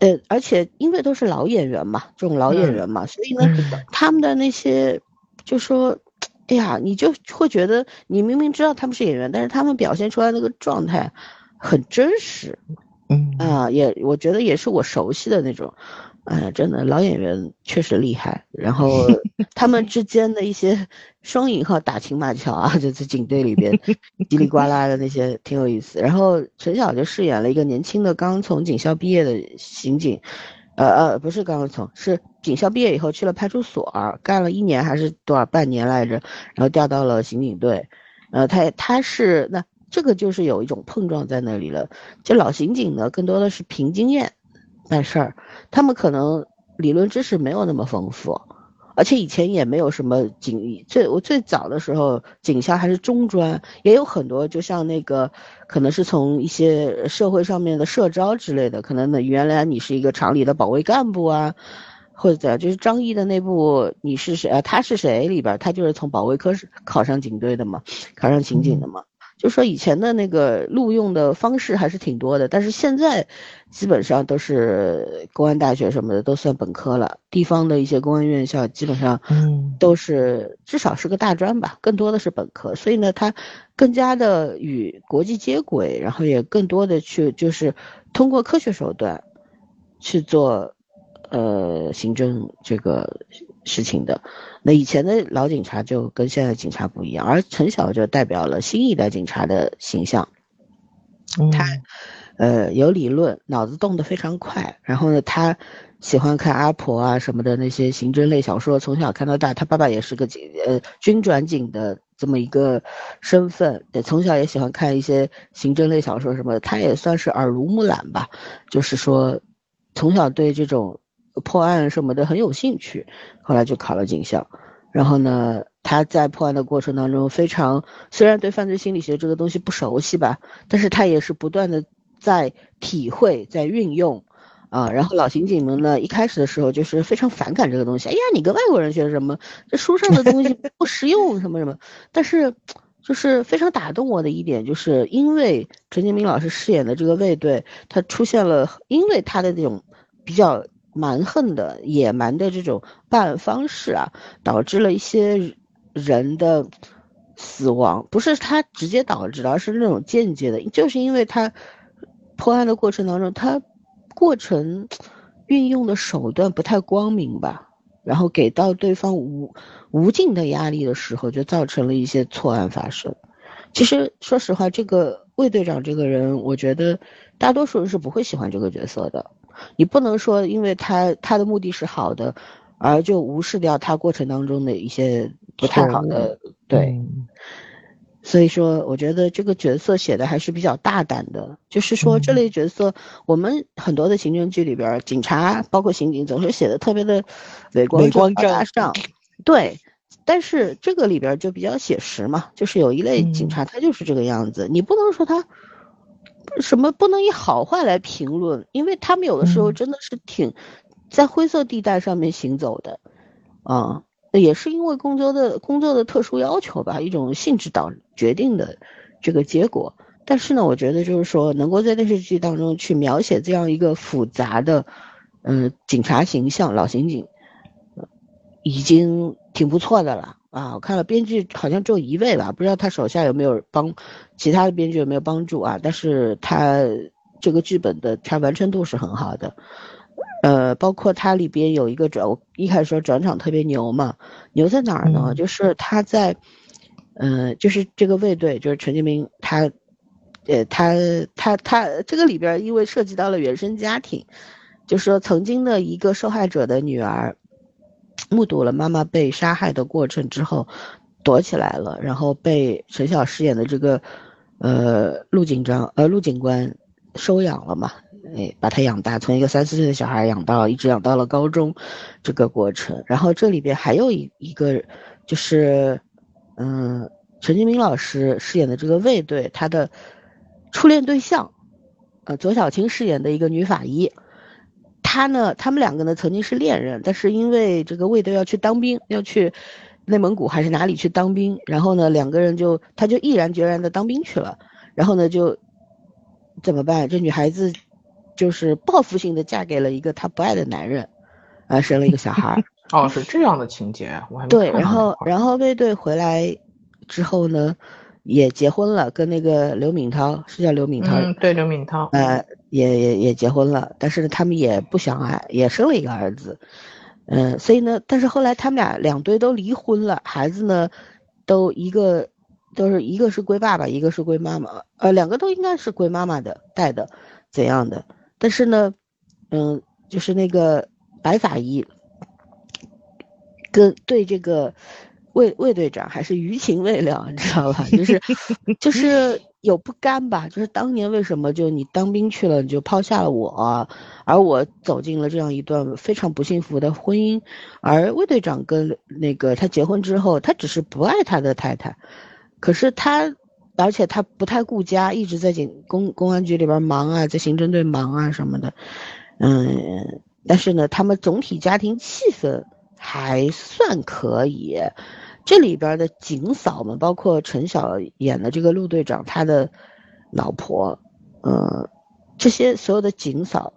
[SPEAKER 1] 呃，而且因为都是老演员嘛，这种老演员嘛，所以呢，他们的那些就说，哎呀，你就会觉得你明明知道他们是演员，但是他们表现出来那个状态很真实。
[SPEAKER 2] 嗯。
[SPEAKER 1] 啊，也我觉得也是我熟悉的那种，哎，真的老演员确实厉害。然后 他们之间的一些双引号打情骂俏啊，就在警队里边 叽里呱啦的那些挺有意思。然后陈晓就饰演了一个年轻的刚从警校毕业的刑警，呃呃，不是刚刚从，是警校毕业以后去了派出所干了一年还是多少半年来着，然后调到了刑警队，呃，他他是那。这个就是有一种碰撞在那里了，就老刑警呢，更多的是凭经验办事儿，他们可能理论知识没有那么丰富，而且以前也没有什么警，最我最早的时候警校还是中专，也有很多就像那个，可能是从一些社会上面的社招之类的，可能呢原来你是一个厂里的保卫干部啊，或者就是张译的那部你是谁啊？他是谁里边，他就是从保卫科考上警队的嘛，考上刑警的嘛。就说以前的那个录用的方式还是挺多的，但是现在基本上都是公安大学什么的都算本科了，地方的一些公安院校基本上都是至少是个大专吧，更多的是本科，所以呢，它更加的与国际接轨，然后也更多的去就是通过科学手段去做呃行政这个。事情的，那以前的老警察就跟现在警察不一样，而陈晓就代表了新一代警察的形象。他，呃，有理论，脑子动得非常快。然后呢，他喜欢看阿婆啊什么的那些刑侦类小说，从小看到大。他爸爸也是个警，呃，军转警的这么一个身份，从小也喜欢看一些刑侦类小说什么的。他也算是耳濡目染吧，就是说，从小对这种。破案什么的很有兴趣，后来就考了警校。然后呢，他在破案的过程当中，非常虽然对犯罪心理学这个东西不熟悉吧，但是他也是不断的在体会、在运用啊。然后老刑警们呢，一开始的时候就是非常反感这个东西。哎呀，你跟外国人学什么？这书上的东西 不实用，什么什么。但是，就是非常打动我的一点，就是因为陈建斌老师饰演的这个卫队，他出现了，因为他的那种比较。蛮横的、野蛮的这种办案方式啊，导致了一些人的死亡，不是他直接导致的，而是那种间接的，就是因为他破案的过程当中，他过程运用的手段不太光明吧，然后给到对方无无尽的压力的时候，就造成了一些错案发生。其实说实话，这个魏队长这个人，我觉得大多数人是不会喜欢这个角色的。你不能说，因为他他的目的是好的，而就无视掉他过程当中的一些不太好的对。所以说，我觉得这个角色写的还是比较大胆的。就是说，这类角色，我们很多的刑侦剧里边，警察包括刑警总是写的特别的
[SPEAKER 2] 伟
[SPEAKER 1] 光
[SPEAKER 2] 正
[SPEAKER 1] 大上，对。但是这个里边就比较写实嘛，就是有一类警察他就是这个样子，你不能说他。什么不能以好坏来评论？因为他们有的时候真的是挺在灰色地带上面行走的，啊，也是因为工作的工作的特殊要求吧，一种性质导决定的这个结果。但是呢，我觉得就是说，能够在电视剧当中去描写这样一个复杂的，嗯，警察形象，老刑警，已经挺不错的了。啊，我看了编剧好像只有一位吧，不知道他手下有没有帮其他的编剧有没有帮助啊？但是他这个剧本的他完成度是很好的，呃，包括它里边有一个转，我一开始说转场特别牛嘛，牛在哪儿呢？就是他在，呃，就是这个卫队，就是陈建斌，他，呃，他他他这个里边因为涉及到了原生家庭。就是说曾经的一个受害者的女儿，目睹了妈妈被杀害的过程之后，躲起来了，然后被陈晓饰演的这个呃陆警长呃陆警官收养了嘛，哎，把他养大，从一个三四岁的小孩养到一直养到了高中，这个过程。然后这里边还有一一个就是嗯。陈建斌老师饰演的这个卫队，他的初恋对象，呃，左小青饰演的一个女法医，他呢，他们两个呢曾经是恋人，但是因为这个卫队要去当兵，要去内蒙古还是哪里去当兵，然后呢，两个人就他就毅然决然的当兵去了，然后呢就怎么办？这女孩子就是报复性的嫁给了一个她不爱的男人，啊，生了一个小孩。
[SPEAKER 3] 哦，是这样的情节，我还
[SPEAKER 1] 对，然后然后卫队回来。之后呢，也结婚了，跟那个刘敏涛是叫刘敏涛，
[SPEAKER 3] 嗯，对，刘敏涛，
[SPEAKER 1] 呃，也也也结婚了，但是他们也不相爱，也生了一个儿子，嗯，所以呢，但是后来他们俩两对都离婚了，孩子呢，都一个都是一个是归爸爸，一个是归妈妈，呃，两个都应该是归妈妈的带的，怎样的？但是呢，嗯，就是那个白法医跟对这个。魏魏队长还是余情未了，你知道吧？就是 就是有不甘吧？就是当年为什么就你当兵去了，你就抛下了我，而我走进了这样一段非常不幸福的婚姻。而魏队长跟那个他结婚之后，他只是不爱他的太太，可是他，而且他不太顾家，一直在警公公安局里边忙啊，在刑侦队忙啊什么的。嗯，但是呢，他们总体家庭气氛还算可以。这里边的警嫂们，包括陈晓演的这个陆队长，他的老婆，呃，这些所有的警嫂，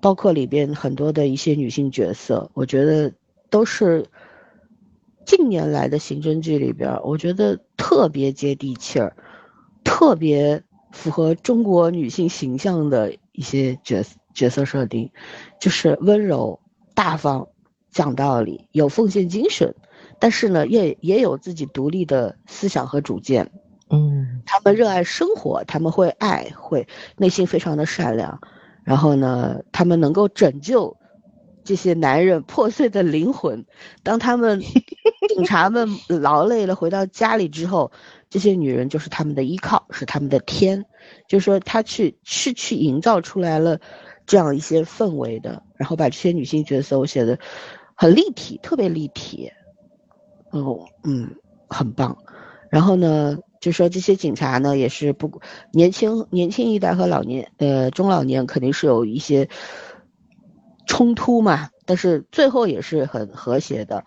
[SPEAKER 1] 包括里边很多的一些女性角色，我觉得都是近年来的刑侦剧里边，我觉得特别接地气儿，特别符合中国女性形象的一些角角色设定，就是温柔、大方、讲道理、有奉献精神。但是呢，也也有自己独立的思想和主见，
[SPEAKER 2] 嗯，
[SPEAKER 1] 他们热爱生活，他们会爱，会内心非常的善良，然后呢，他们能够拯救这些男人破碎的灵魂。当他们警察们劳累了回到家里之后，这些女人就是他们的依靠，是他们的天。就是说，他去是去营造出来了这样一些氛围的，然后把这些女性角色我写的很立体，特别立体。哦，嗯，很棒。然后呢，就说这些警察呢，也是不年轻年轻一代和老年呃中老年肯定是有一些冲突嘛，但是最后也是很和谐的，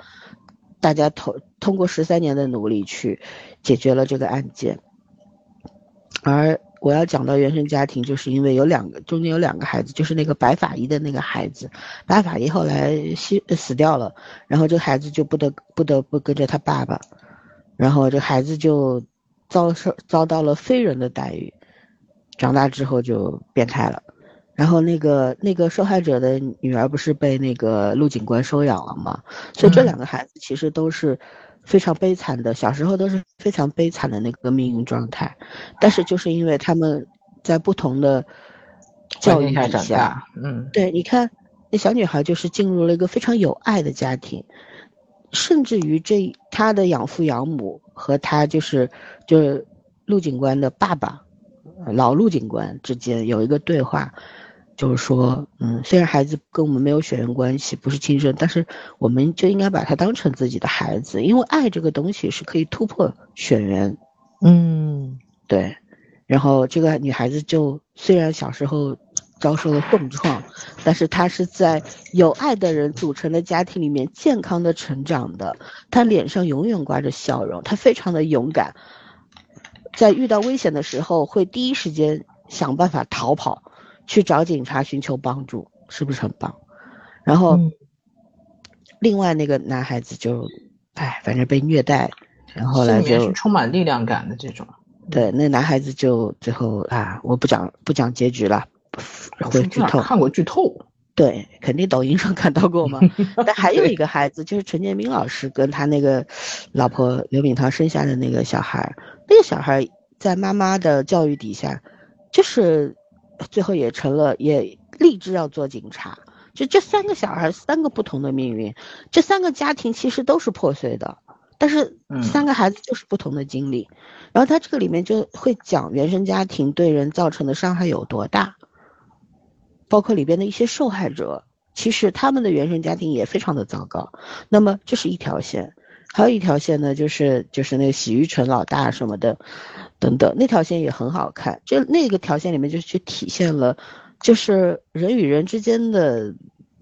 [SPEAKER 1] 大家通通过十三年的努力去解决了这个案件，而。我要讲到原生家庭，就是因为有两个中间有两个孩子，就是那个白法医的那个孩子，白法医后来死死掉了，然后这孩子就不得不得不跟着他爸爸，然后这孩子就遭受遭到了非人的待遇，长大之后就变态了，然后那个那个受害者的女儿不是被那个陆警官收养了吗？所以这两个孩子其实都是。非常悲惨的，小时候都是非常悲惨的那个命运状态，但是就是因为他们在不同的教育底下，
[SPEAKER 3] 嗯，
[SPEAKER 1] 对，你看那小女孩就是进入了一个非常有爱的家庭，甚至于这她的养父养母和她就是就是陆警官的爸爸，老陆警官之间有一个对话。就是说，嗯，虽然孩子跟我们没有血缘关系，不是亲生，但是我们就应该把他当成自己的孩子，因为爱这个东西是可以突破血缘。
[SPEAKER 2] 嗯，
[SPEAKER 1] 对。然后这个女孩子就虽然小时候遭受了重创，但是她是在有爱的人组成的家庭里面健康的成长的，她脸上永远挂着笑容，她非常的勇敢，在遇到危险的时候会第一时间想办法逃跑。去找警察寻求帮助，是不是很棒？然后，另外那个男孩子就，哎，反正被虐待，然后来就
[SPEAKER 3] 充满力量感的这种。
[SPEAKER 1] 对，那男孩子就最后啊，我不讲不讲结局了，会剧透。
[SPEAKER 3] 看过剧透？
[SPEAKER 1] 对，肯定抖音上看到过嘛。但还有一个孩子，就是陈建斌老师跟他那个老婆刘敏涛生下的那个小孩，那个小孩在妈妈的教育底下，就是。最后也成了，也立志要做警察，就这三个小孩，三个不同的命运，这三个家庭其实都是破碎的，但是三个孩子就是不同的经历。然后他这个里面就会讲原生家庭对人造成的伤害有多大，包括里边的一些受害者，其实他们的原生家庭也非常的糟糕。那么这是一条线，还有一条线呢，就是就是那个洗浴城老大什么的，等等，那条线也很好看。就那个条线里面就去体现了。就是人与人之间的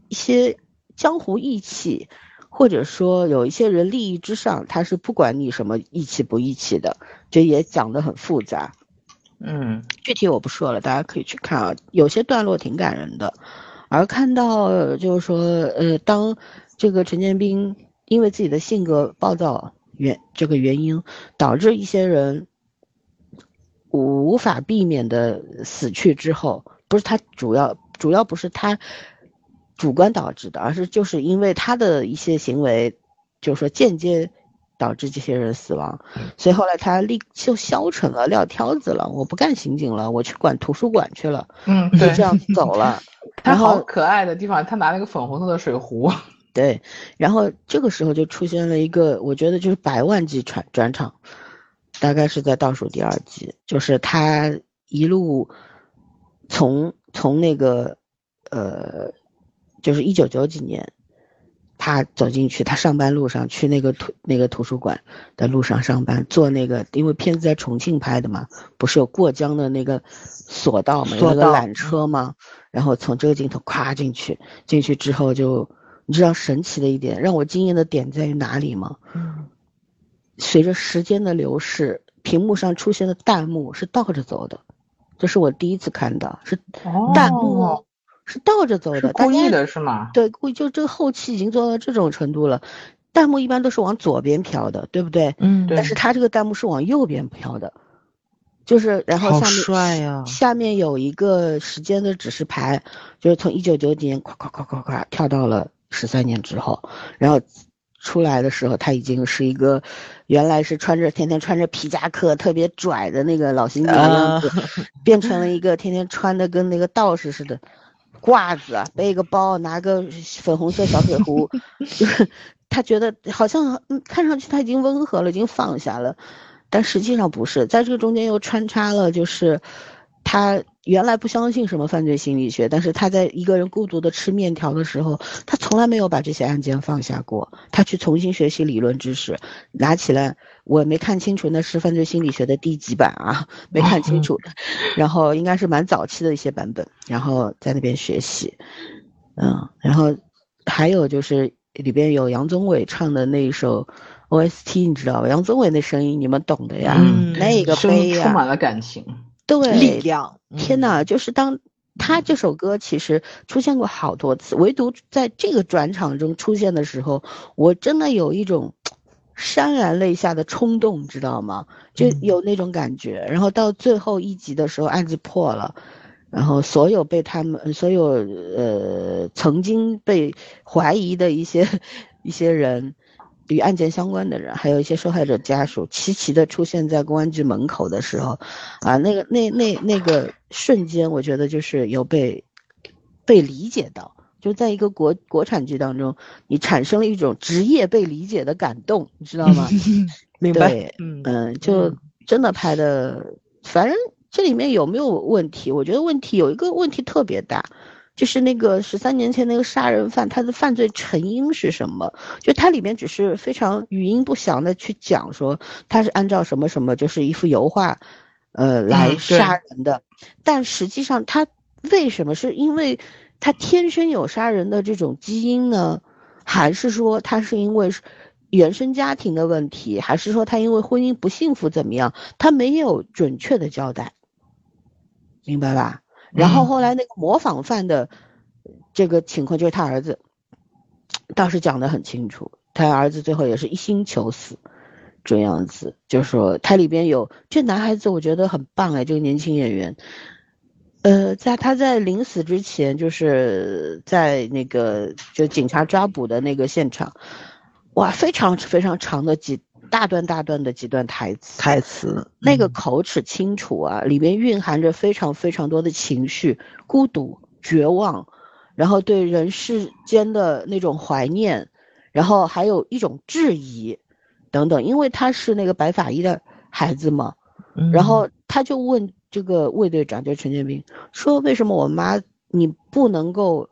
[SPEAKER 1] 一些江湖义气，或者说有一些人利益之上，他是不管你什么义气不义气的，这也讲得很复杂。
[SPEAKER 3] 嗯，
[SPEAKER 1] 具体我不说了，大家可以去看啊，有些段落挺感人的。而看到就是说，呃，当这个陈建斌因为自己的性格暴躁原这个原因，导致一些人无法避免的死去之后。不是他主要，主要不是他主观导致的，而是就是因为他的一些行为，就是说间接导致这些人死亡，所以后来他立就消沉了，撂挑子了，我不干刑警了，我去管图书馆去了，
[SPEAKER 3] 嗯，
[SPEAKER 1] 就这样走了。
[SPEAKER 3] 他好可爱的地方，他拿了个粉红色的水壶，
[SPEAKER 1] 对，然后这个时候就出现了一个，我觉得就是百万级转转场，大概是在倒数第二集，就是他一路。从从那个，呃，就是一九九几年，他走进去，他上班路上去那个图那个图书馆的路上上班，坐那个，因为片子在重庆拍的嘛，不是有过江的那个索道嘛，有那个缆车嘛，然后从这个镜头咵进去，进去之后就，你知道神奇的一点，让我惊艳的点在于哪里吗？
[SPEAKER 3] 嗯，
[SPEAKER 1] 随着时间的流逝，屏幕上出现的弹幕是倒着走的。这是我第一次看到，是弹幕是倒着走的，
[SPEAKER 3] 故意的是吗？
[SPEAKER 1] 对，故意就这个后期已经做到这种程度了，弹幕一般都是往左边飘的，对不对？
[SPEAKER 2] 嗯，
[SPEAKER 1] 但是他这个弹幕是往右边飘的，就是然后下面下面有一个时间的指示牌，就是从一九九几年咵咵咵咵咵跳到了十三年之后，然后。出来的时候，他已经是一个，原来是穿着天天穿着皮夹克特别拽的那个老刑警的样子，变成了一个天天穿的跟那个道士似的，褂子背个包拿个粉红色小水壶，就是他觉得好像看上去他已经温和了，已经放下了，但实际上不是，在这个中间又穿插了就是。他原来不相信什么犯罪心理学，但是他在一个人孤独的吃面条的时候，他从来没有把这些案件放下过。他去重新学习理论知识，拿起来，我没看清楚那是犯罪心理学的第几版啊，没看清楚，然后应该是蛮早期的一些版本，然后在那边学习，嗯，然后还有就是里边有杨宗纬唱的那一首 OST，你知道吧？杨宗纬那声音你们懂的呀，那个悲
[SPEAKER 3] 呀，充满了感情。
[SPEAKER 1] 对，
[SPEAKER 2] 力量。
[SPEAKER 1] 天哪，就是当他这首歌其实出现过好多次，唯独在这个转场中出现的时候，我真的有一种 潸然泪下的冲动，知道吗？就有那种感觉。然后到最后一集的时候，案子破了，然后所有被他们，所有呃曾经被怀疑的一些 一些人。与案件相关的人，还有一些受害者家属，齐齐的出现在公安局门口的时候，啊，那个那那那个瞬间，我觉得就是有被被理解到，就在一个国国产剧当中，你产生了一种职业被理解的感动，你知道吗？
[SPEAKER 2] 明
[SPEAKER 1] 白，嗯嗯，就真的拍的，反正这里面有没有问题？我觉得问题有一个问题特别大。就是那个十三年前那个杀人犯，他的犯罪成因是什么？就他里面只是非常语音不详的去讲说他是按照什么什么，就是一幅油画，呃来杀人的。但实际上他为什么是因为他天生有杀人的这种基因呢？还是说他是因为原生家庭的问题？还是说他因为婚姻不幸福怎么样？他没有准确的交代，明白吧？然后后来那个模仿犯的这个情况，就是他儿子，倒是讲得很清楚，他儿子最后也是一心求死，这样子，就说他里边有这男孩子，我觉得很棒哎，这个年轻演员，呃，在他在临死之前，就是在那个就警察抓捕的那个现场，哇，非常非常长的几。大段大段的几段台词，
[SPEAKER 2] 台词
[SPEAKER 1] 那个口齿清楚啊，里面蕴含着非常非常多的情绪，孤独、绝望，然后对人世间的那种怀念，然后还有一种质疑，等等。因为他是那个白法医的孩子嘛，然后他就问这个卫队长，就是陈建斌，说为什么我妈你不能够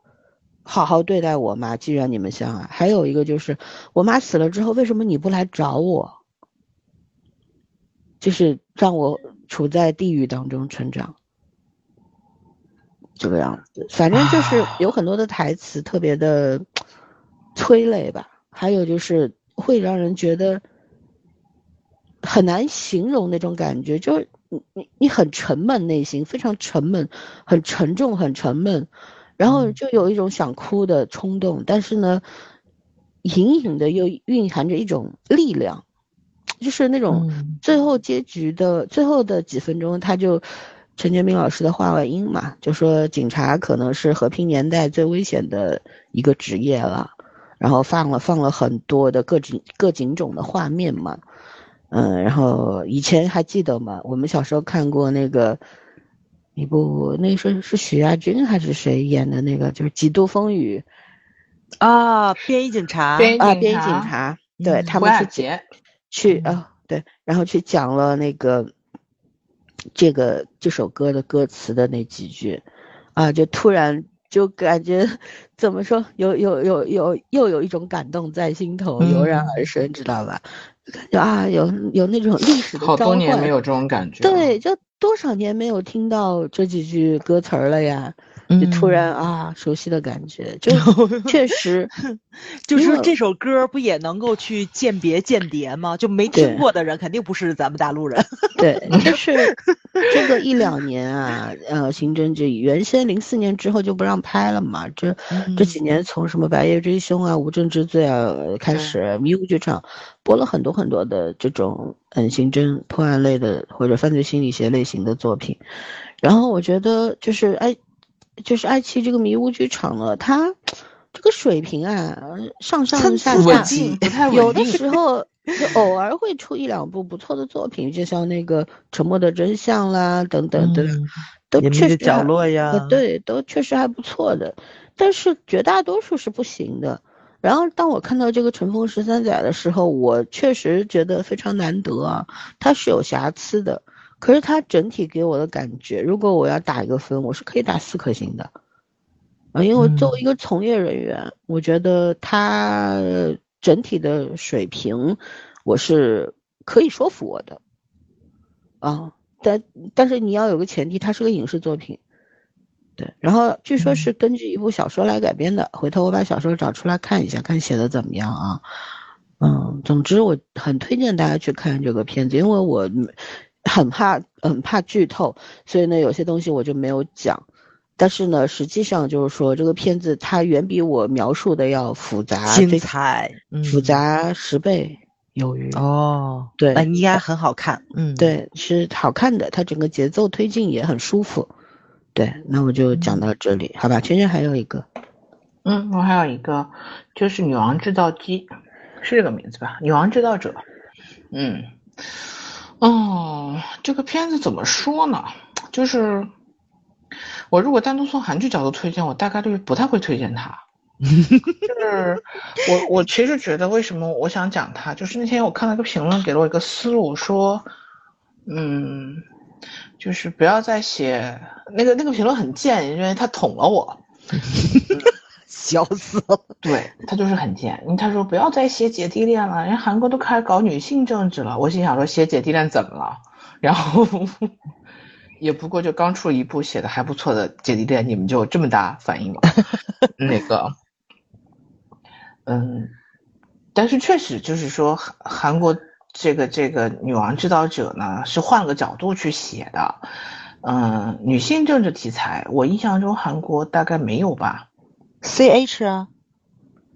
[SPEAKER 1] 好好对待我妈？既然你们相爱，还有一个就是我妈死了之后，为什么你不来找我？就是让我处在地狱当中成长。这个样子，反正就是有很多的台词特别的催泪吧，还有就是会让人觉得很难形容那种感觉，就是你你你很沉闷，内心非常沉闷，很沉重，很沉闷，然后就有一种想哭的冲动，但是呢，隐隐的又蕴含着一种力量，就是那种最后结局的最后的几分钟，他就。陈建斌老师的话外音嘛，就说警察可能是和平年代最危险的一个职业了，然后放了放了很多的各警各警种的画面嘛，嗯，然后以前还记得吗？我们小时候看过那个一部，那是是许亚军还是谁演的那个，就是《几度风雨》
[SPEAKER 2] 啊，便衣警察
[SPEAKER 1] 啊，便衣警察，对他们去去啊，对，然后去讲了那个。这个这首歌的歌词的那几句，啊，就突然就感觉怎么说，有有有有又有一种感动在心头油然而生，知道吧？感觉啊，有有那种历史的
[SPEAKER 3] 好多年没有这种感觉，
[SPEAKER 1] 对，就多少年没有听到这几句歌词了呀。就突然啊，熟悉的感觉，就 确实，
[SPEAKER 2] 就是这首歌不也能够去鉴别间谍吗？就没听过的人肯定不是咱们大陆人。
[SPEAKER 1] 对，就是这个一两年啊，呃，刑侦剧原先零四年之后就不让拍了嘛，这这几年从什么《白夜追凶》啊、《无证之罪》啊开始，迷雾剧场播了很多很多的这种嗯刑侦破案类的或者犯罪心理学类型的作品，然后我觉得就是哎。就是爱奇艺这个迷雾剧场了，它这个水平啊，上上下下，有的时候就偶尔会出一两部不错的作品，就像那个《沉默的真相》啦，等等等等，都确实
[SPEAKER 2] 角落呀，
[SPEAKER 1] 对，都确实还不错的，但是绝大多数是不行的。然后当我看到这个《乘风十三载》的时候，我确实觉得非常难得啊，它是有瑕疵的。可是它整体给我的感觉，如果我要打一个分，我是可以打四颗星的，啊，因为作为一个从业人员，我觉得它整体的水平，我是可以说服我的，啊，但但是你要有个前提，它是个影视作品，对，然后据说是根据一部小说来改编的，回头我把小说找出来看一下，看写的怎么样啊，嗯，总之我很推荐大家去看这个片子，因为我。很怕很怕剧透，所以呢，有些东西我就没有讲。但是呢，实际上就是说，这个片子它远比我描述的要复杂、
[SPEAKER 2] 精彩，
[SPEAKER 1] 复杂十倍有余。
[SPEAKER 2] 哦，
[SPEAKER 1] 对，
[SPEAKER 2] 那应该很好看。嗯，
[SPEAKER 1] 对，是好看的，它整个节奏推进也很舒服。对，那我就讲到这里，好吧？圈圈还有一个，
[SPEAKER 3] 嗯，我还有一个，就是《女王制造机》，是这个名字吧？《女王制造者》，嗯。哦，这个片子怎么说呢？就是我如果单独从韩剧角度推荐，我大概率不太会推荐它。就是我我其实觉得，为什么我想讲它？就是那天我看了个评论，给了我一个思路，说，嗯，就是不要再写那个那个评论很贱，因为他捅了我。
[SPEAKER 2] 笑死了，
[SPEAKER 3] 对他就是很贱。他说不要再写姐弟恋了，人家韩国都开始搞女性政治了。我心想说写姐弟恋怎么了？然后也不过就刚出了一部写的还不错的姐弟恋，你们就这么大反应吗？那个，嗯，但是确实就是说韩韩国这个这个女王制造者呢是换了个角度去写的。嗯，女性政治题材，我印象中韩国大概没有吧。
[SPEAKER 2] C H 啊，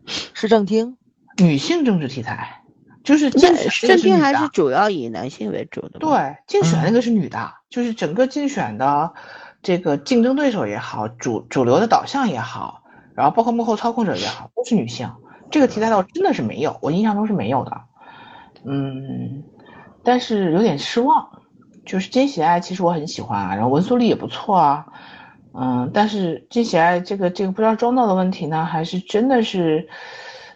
[SPEAKER 2] 市政厅，
[SPEAKER 3] 女性政治题材，就是竞选
[SPEAKER 1] 政厅还是主要以男性为主的。
[SPEAKER 3] 对，竞选那个是女的，就是整个竞选的这个竞争对手也好，主主流的导向也好，然后包括幕后操控者也好，都是女性。这个题材倒真的是没有，我印象中是没有的。嗯，但是有点失望。就是金喜爱，其实我很喜欢啊，然后文素丽也不错啊。嗯，但是金喜爱这个这个不知道装到的问题呢，还是真的是，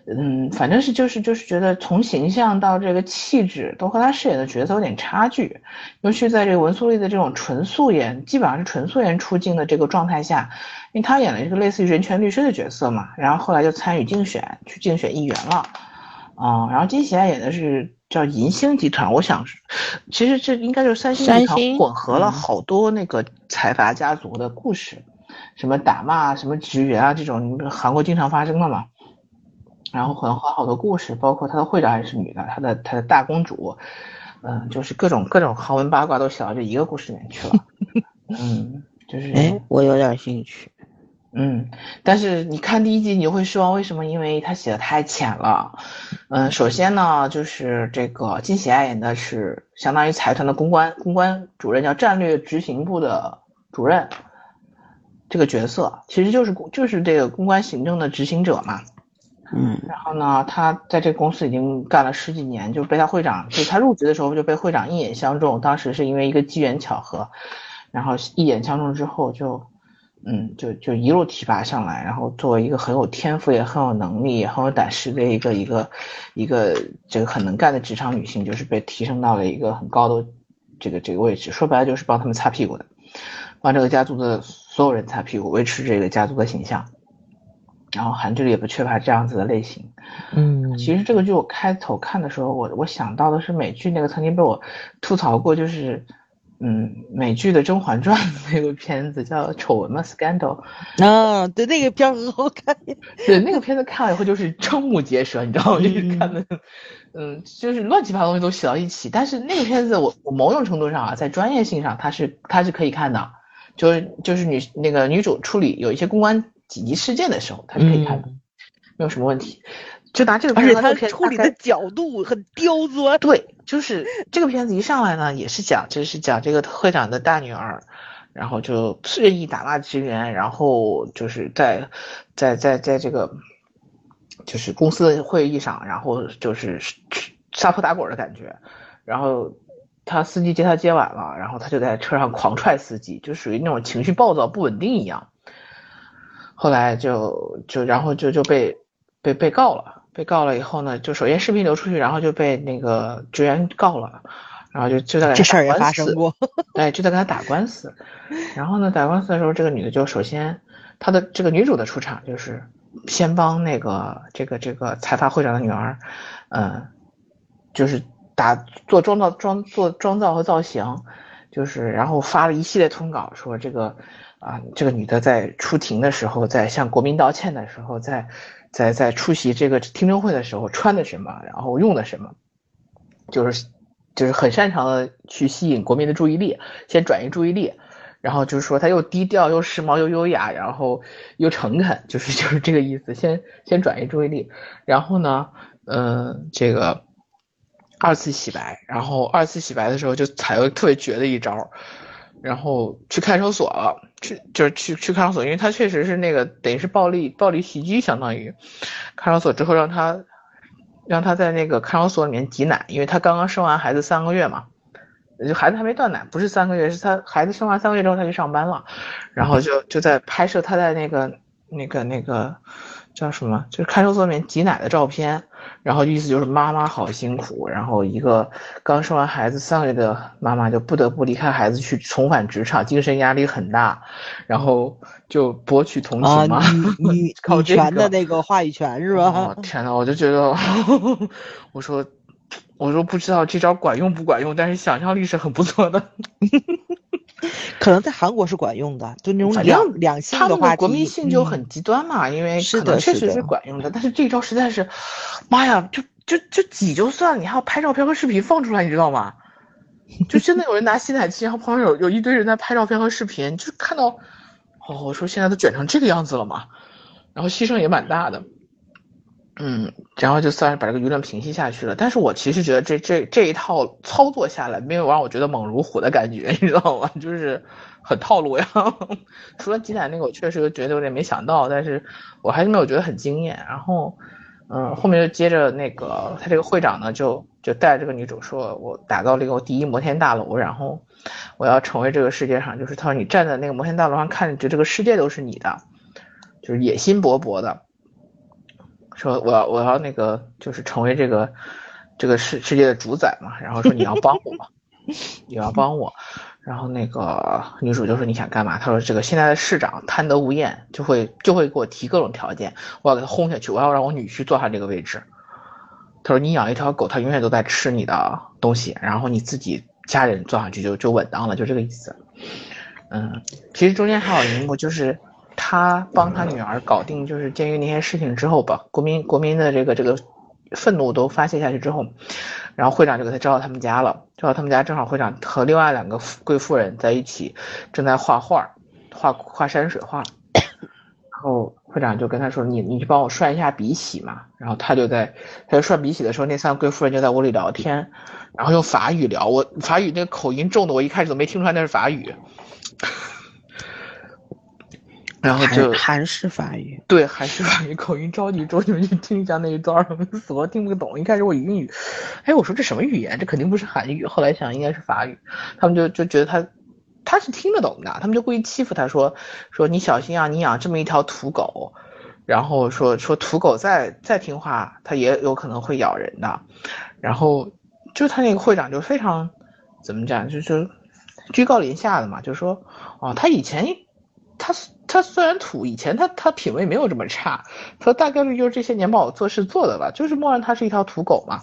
[SPEAKER 3] 嗯，反正是就是就是觉得从形象到这个气质都和他饰演的角色有点差距，尤其在这个文素丽的这种纯素颜，基本上是纯素颜出镜的这个状态下，因为他演了一个类似于人权律师的角色嘛，然后后来就参与竞选去竞选议员了，啊，然后金喜爱演的是。叫银星集团，我想，其实这应该就是三星集团混合了好多那个财阀家族的故事，什么打骂、什么职员啊这种，韩国经常发生的嘛。然后混合好多故事，包括他的会长还是女的，他的他的大公主，嗯，就是各种各种豪门八卦都写到这一个故事里面去了。嗯，就是，
[SPEAKER 1] 哎，我有点兴趣。
[SPEAKER 3] 嗯，但是你看第一集你就会失望，为什么？因为他写的太浅了。嗯，首先呢，就是这个金喜爱演的是相当于财团的公关公关主任，叫战略执行部的主任，这个角色其实就是就是这个公关行政的执行者嘛。
[SPEAKER 1] 嗯，
[SPEAKER 3] 然后呢，他在这个公司已经干了十几年，就被他会长，就他入职的时候就被会长一眼相中，当时是因为一个机缘巧合，然后一眼相中之后就。嗯，就就一路提拔上来，然后作为一个很有天赋、也很有能力、也很有胆识的一个一个一个这个很能干的职场女性，就是被提升到了一个很高的这个这个位置。说白了就是帮他们擦屁股的，帮这个家族的所有人擦屁股，维持这个家族的形象。然后韩剧里也不缺乏这样子的类型。
[SPEAKER 2] 嗯，
[SPEAKER 3] 其实这个剧我开头看的时候，我我想到的是美剧那个曾经被我吐槽过，就是。嗯，美剧的《甄嬛传》那个片子叫《丑闻》嘛，《Scandal》
[SPEAKER 2] 啊，对，那个片很好看。
[SPEAKER 3] 对，那个片子看了以后就是瞠目结舌，你知道吗？就是看的，嗯，就是乱七八糟东西都写到一起。但是那个片子，我我某种程度上啊，在专业性上，它是它是可以看的，就是就是女那个女主处理有一些公关紧急事件的时候，它是可以看的，没有什么问题。就拿这个片子，
[SPEAKER 2] 而且他处理的角度很刁钻。
[SPEAKER 3] 对，就是这个片子一上来呢，也是讲，就是讲这个会长的大女儿，然后就任意打骂职员，然后就是在在在在这个就是公司的会议上，然后就是撒泼打滚的感觉，然后他司机接他接晚了，然后他就在车上狂踹司机，就属于那种情绪暴躁、不稳定一样。后来就就然后就就被被被告了。被告了以后呢，就首先视频流出去，然后就被那个职员告了，然后就就在
[SPEAKER 2] 这事儿也发生过，
[SPEAKER 3] 对，就在跟他打官司。然后呢，打官司的时候，这个女的就首先，她的这个女主的出场就是先帮那个这个这个财阀会长的女儿，嗯，就是打做妆造妆做妆造和造型，就是然后发了一系列通稿，说这个啊这个女的在出庭的时候，在向国民道歉的时候，在。在在出席这个听证会的时候穿的什么，然后用的什么，就是就是很擅长的去吸引国民的注意力，先转移注意力，然后就是说他又低调又时髦又优雅，然后又诚恳，就是 就是这个意思，先先转移注意力，然后呢，嗯，这个二次洗白，然后二次洗白的时候就采用特别绝的一招。然后去看守所了，去就是去去看守所，因为他确实是那个等于是暴力暴力袭击，相当于。看守所之后让他让他在那个看守所里面挤奶，因为他刚刚生完孩子三个月嘛，就孩子还没断奶，不是三个月，是他孩子生完三个月之后他去上班了，然后就就在拍摄他在那个那个那个叫什么，就是看守所里面挤奶的照片。然后意思就是妈妈好辛苦，然后一个刚生完孩子三个月的妈妈就不得不离开孩子去重返职场，精神压力很大，然后就博取同情嘛，
[SPEAKER 2] 女女权的那个话语权是吧？
[SPEAKER 3] 天呐，我就觉得，我说，我说不知道这招管用不管用，但是想象力是很不错的。
[SPEAKER 2] 可能在韩国是管用的，就那种两两性
[SPEAKER 3] 的
[SPEAKER 2] 话
[SPEAKER 3] 国民性就很极端嘛，因为可能确实是管用的。但是这招实在是，妈呀，就就就挤就算了，你还要拍照片和视频放出来，你知道吗？就真的有人拿吸奶器，然后旁边有有一堆人在拍照片和视频，就看到，哦，我说现在都卷成这个样子了嘛，然后牺牲也蛮大的。嗯，然后就算是把这个舆论平息下去了。但是我其实觉得这这这一套操作下来，没有让我觉得猛如虎的感觉，你知道吗？就是很套路呀。除了挤奶那个，我确实觉得有点没想到，但是我还是没有觉得很惊艳。然后，嗯，后面就接着那个他这个会长呢，就就带这个女主说，我打造了一个第一摩天大楼，然后我要成为这个世界上，就是他说你站在那个摩天大楼上看着这个世界都是你的，就是野心勃勃的，说我要我要那个就是成为这个这个世世界的主宰嘛，然后说你要帮我，你要帮我。然后那个女主就说你想干嘛？她说这个现在的市长贪得无厌，就会就会给我提各种条件，我要给他轰下去，我要让我女婿坐上这个位置。他说你养一条狗，它永远都在吃你的东西，然后你自己家人坐上去就就稳当了，就这个意思。嗯，其实中间还有一幕就是他帮他女儿搞定，就是监狱那些事情之后吧，国民国民的这个这个愤怒都发泄下去之后。然后会长就给他招到他们家了，招到他们家正好会长和另外两个贵妇人在一起，正在画画，画画山水画。然后会长就跟他说：“你你去帮我涮一下鼻洗嘛。”然后他就在他就涮鼻洗的时候，那三个贵妇人就在屋里聊天，然后用法语聊。我法语那个口音重的，我一开始都没听出来那是法语。然后就
[SPEAKER 1] 韩式法语，
[SPEAKER 3] 对韩式法语口音超级重，你们去听一下那一段，死活听不懂。一开始我英语，哎，我说这什么语言？这肯定不是韩语。后来想应该是法语，他们就就觉得他他是听得懂的，他们就故意欺负他，说说你小心啊，你养这么一条土狗，然后说说土狗再再听话，它也有可能会咬人的。然后就他那个会长就非常怎么讲，就是居高临下的嘛，就说哦，他以前他。他虽然土，以前他他品味没有这么差，他大概率就是这些年帮我做事做的吧，就是默认他是一条土狗嘛。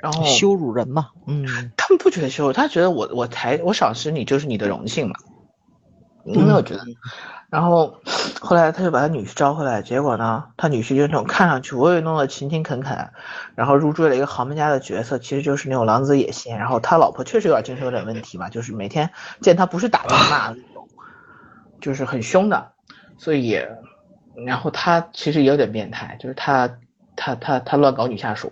[SPEAKER 3] 然后
[SPEAKER 2] 羞辱人嘛，
[SPEAKER 3] 嗯，他们不觉得羞辱，他觉得我我才我赏识你就是你的荣幸嘛，没有觉得。然后后来他就把他女婿招回来，结果呢，他女婿就那种看上去我也弄得勤勤恳恳，然后入赘了一个豪门家的角色，其实就是那种狼子野心。然后他老婆确实有点精神有点问题嘛，就是每天见他不是打就是骂。就是很凶的，所以，然后他其实也有点变态，就是他他他他乱搞女下属，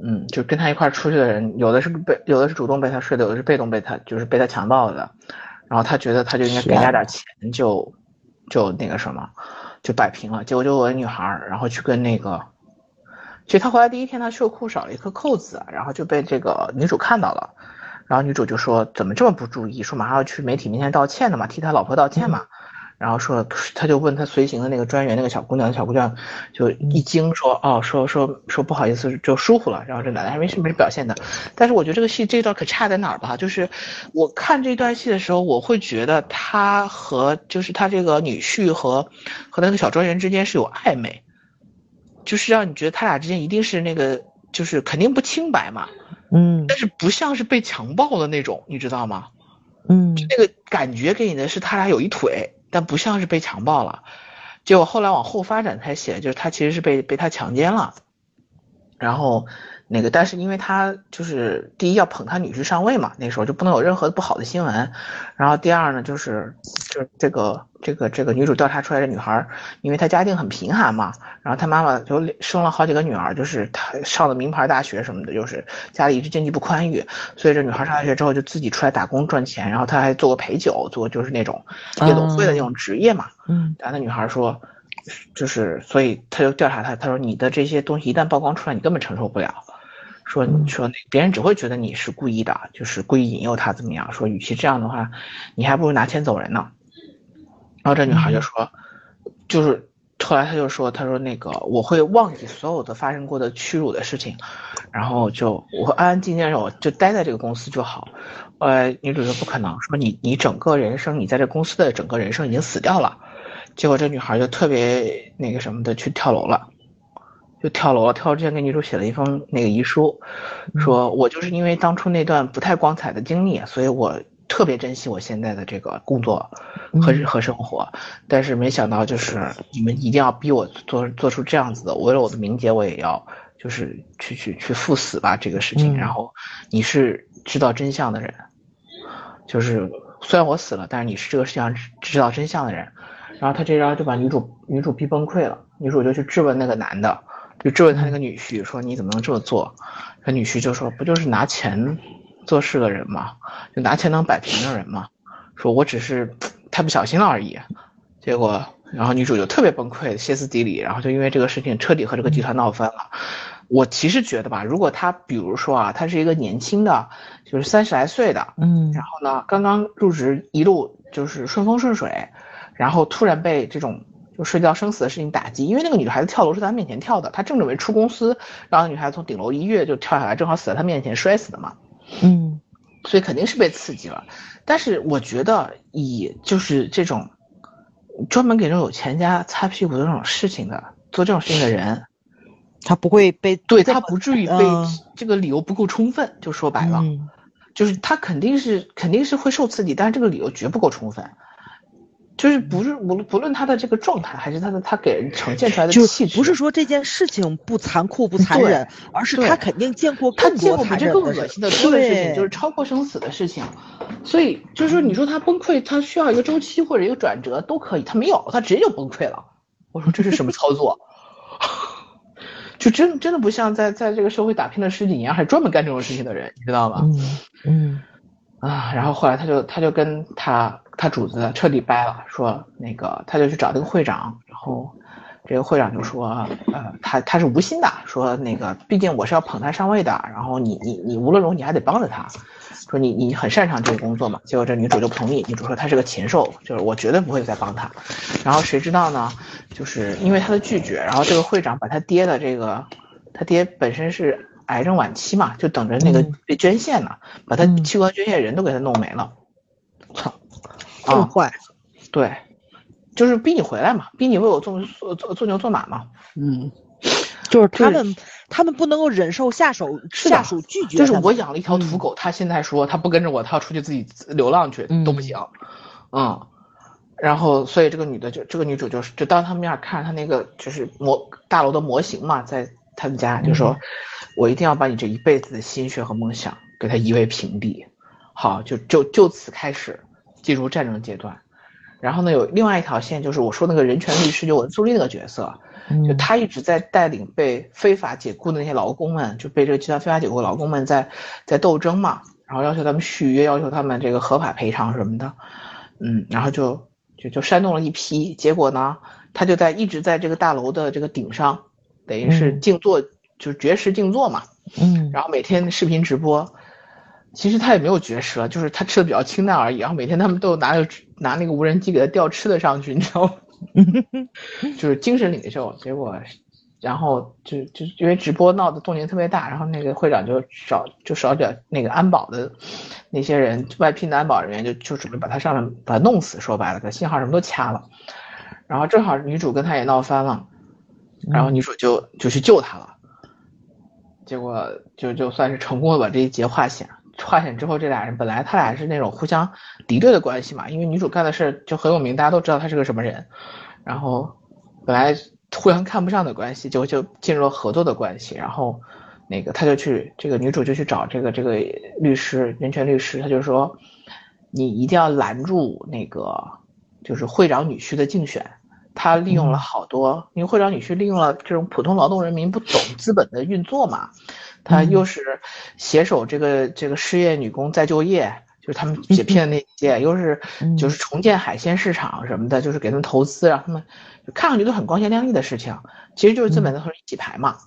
[SPEAKER 3] 嗯，就跟他一块出去的人，有的是被有的是主动被他睡的，有的是被动被他就是被他强暴的，然后他觉得他就应该给人家点钱，就就那个什么，就摆平了，结果就我女孩，然后去跟那个，其实他回来第一天他袖裤少了一颗扣子，然后就被这个女主看到了。然后女主就说：“怎么这么不注意？说马上要去媒体面前道歉的嘛，替他老婆道歉嘛。”然后说，他就问他随行的那个专员，那个小姑娘，小姑娘就一惊说：“哦，说说说不好意思，就疏忽了。”然后这奶奶还没什么表现的。但是我觉得这个戏这段可差在哪儿吧？就是我看这段戏的时候，我会觉得他和就是他这个女婿和和那个小专员之间是有暧昧，就是让你觉得他俩之间一定是那个就是肯定不清白嘛。
[SPEAKER 2] 嗯，
[SPEAKER 3] 但是不像是被强暴的那种，你知道吗？
[SPEAKER 2] 嗯，
[SPEAKER 3] 那个感觉给你的是他俩有一腿，但不像是被强暴了。结果后来往后发展才写，就是他其实是被被他强奸了，然后。那个，但是因为他就是第一要捧他女婿上位嘛，那时候就不能有任何不好的新闻。然后第二呢，就是就是这个这个这个女主调查出来的女孩，因为她家境很贫寒嘛，然后她妈妈就生了好几个女儿，就是她上的名牌大学什么的，就是家里一直经济不宽裕，所以这女孩上大学之后就自己出来打工赚钱，然后她还做过陪酒，做就是那种夜总会的那种职业嘛。
[SPEAKER 2] 嗯，
[SPEAKER 3] 然后那女孩说，就是所以他就调查她，他说你的这些东西一旦曝光出来，你根本承受不了。说说那别人只会觉得你是故意的，就是故意引诱他怎么样？说与其这样的话，你还不如拿钱走人呢。然后这女孩就说，就是后来她就说，她说那个我会忘记所有的发生过的屈辱的事情，然后就我安安静静我就待在这个公司就好。呃，女主说不可能，说你你整个人生，你在这公司的整个人生已经死掉了。结果这女孩就特别那个什么的去跳楼了。就跳楼了，跳楼之前给女主写了一封那个遗书，说我就是因为当初那段不太光彩的经历，所以我特别珍惜我现在的这个工作和和生活，但是没想到就是你们一定要逼我做做出这样子的，为了我的名节，我也要就是去去去赴死吧这个事情。然后你是知道真相的人，就是虽然我死了，但是你是这个世界上知道真相的人。然后他这招就把女主女主逼崩溃了，女主就去质问那个男的。就质问他那个女婿说：“你怎么能这么做？”他女婿就说：“不就是拿钱做事的人吗？就拿钱能摆平的人吗？”说：“我只是太不小心了而已。”结果然后女主就特别崩溃，歇斯底里，然后就因为这个事情彻底和这个集团闹翻了。我其实觉得吧，如果他比如说啊，他是一个年轻的，就是三十来岁的，
[SPEAKER 2] 嗯
[SPEAKER 3] 然后呢，刚刚入职，一路就是顺风顺水，然后突然被这种就涉及到生死的事情打击，因为那个女孩子跳楼是在他面前跳的，他正准备出公司，然后女孩子从顶楼一跃就跳下来，正好死在他面前摔死的嘛，
[SPEAKER 2] 嗯
[SPEAKER 3] 所以肯定是被刺激了。但是我觉得以就是这种专门给这种有钱家擦屁股的这种事情的做这种事情的人，
[SPEAKER 2] 他不会被
[SPEAKER 3] 对他不至于被
[SPEAKER 2] 嗯
[SPEAKER 3] 这个理由不够充分，就说白了。
[SPEAKER 2] 嗯
[SPEAKER 3] 就是他肯定是肯定是会受刺激，但是这个理由绝不够充分，就是不是无论不论他的这个状态，还是他的他给人呈现出来的
[SPEAKER 2] 就
[SPEAKER 3] 气质，
[SPEAKER 2] 不是说这件事情不残酷不残忍，而是他肯定见过
[SPEAKER 3] 他
[SPEAKER 2] 更多残
[SPEAKER 3] 见过比这更恶心的多的事情，就是超过生死的事情，所以就是说你说他崩溃，他需要一个周期或者一个转折都可以，他没有，他直接就崩溃了。我说这是什么操作？就真真的不像在在这个社会打拼了十几年，还专门干这种事情的人，你知道吗？
[SPEAKER 2] 嗯嗯
[SPEAKER 3] 啊，然后后来他就他就跟他他主子彻底掰了，说那个他就去找那个会长，然后这个会长就说，呃，他他是无心的，说那个毕竟我是要捧他上位的，然后你你你无论如何你还得帮着他，说你你很擅长这个工作嘛，结果这女主就不同意，女主说他是个禽兽，就是我绝对不会再帮他，然后谁知道呢，就是因为他的拒绝，然后这个会长把他爹的这个，他爹本身是癌症晚期嘛，就等着那个
[SPEAKER 2] 嗯。
[SPEAKER 3] 被捐献呢，把他
[SPEAKER 2] 嗯。
[SPEAKER 3] 器官捐献人都给他弄没了，操，啊，
[SPEAKER 2] 这么坏，
[SPEAKER 3] 对，就是逼你回来嘛，逼你为我做做做做牛做马嘛，
[SPEAKER 2] 嗯，就是他们他们不能够忍受下手下属拒绝
[SPEAKER 3] 就是我养了一条土
[SPEAKER 2] 嗯
[SPEAKER 3] 狗，他现在说他不跟着我，他要出去自己流浪去都不
[SPEAKER 2] 嗯
[SPEAKER 3] 行，嗯，然后所以这个女的就这个女主就是就当他们面看着他那个就是模大楼的模型嘛，在他们家就说，
[SPEAKER 2] 嗯
[SPEAKER 3] 我一定要把你这一辈子的心血和梦想给他夷为平地，好，就就就此开始进入战争阶段。然后呢，有另外一条线，就是我说那个人权律师，就文素利那个角色，就
[SPEAKER 2] 嗯
[SPEAKER 3] 他一直在带领被非法解雇的那些劳工们，就被这个集团非法解雇的劳工们在在斗争嘛，然后要求他们续约，要求他们这个合法赔偿什么的，嗯，然后就就就煽动了一批，结果呢，他就在一直在这个大楼的这个顶上，等于是
[SPEAKER 2] 嗯。
[SPEAKER 3] 静坐，就是绝食静坐嘛，
[SPEAKER 2] 嗯。
[SPEAKER 3] 然后每天视频直播，其实他也没有绝食了，就是他吃的比较清淡而已。然后每天他们都拿着拿那个无人机给他吊吃的上去，你知道吗？就是精神领袖。结果，然后就就因为直播闹得动静特别大，然后那个会长就少就少点那个安保的那些人外聘的安保人员就就准备把他上面把他弄死，说白了，把信号什么都掐了。然后正好女主跟他也闹翻了，然后女主就就去救他了。结果就就算是成功的把这一劫化险。化险之后，这俩人本来他俩是那种互相敌对的关系嘛，因为女主干的事就很有名，大家都知道她是个什么人。然后本来互相看不上的关系，就就进入了合作的关系。然后那个他就去这个女主就去找这个这个律师，人权律师，他就说你一定要拦住那个就是会长女婿的竞选。他利用了好多，因为会长女婿利用了这种普通劳动人民不懂资本的运作嘛，他又是携手这个这个失业女工再就业，就是他们解聘的那些，又是就是重建海鲜市场什么的，就是给他们投资，让他们看上去都很光鲜亮丽的事情，其实就是资本在后面一起排嘛。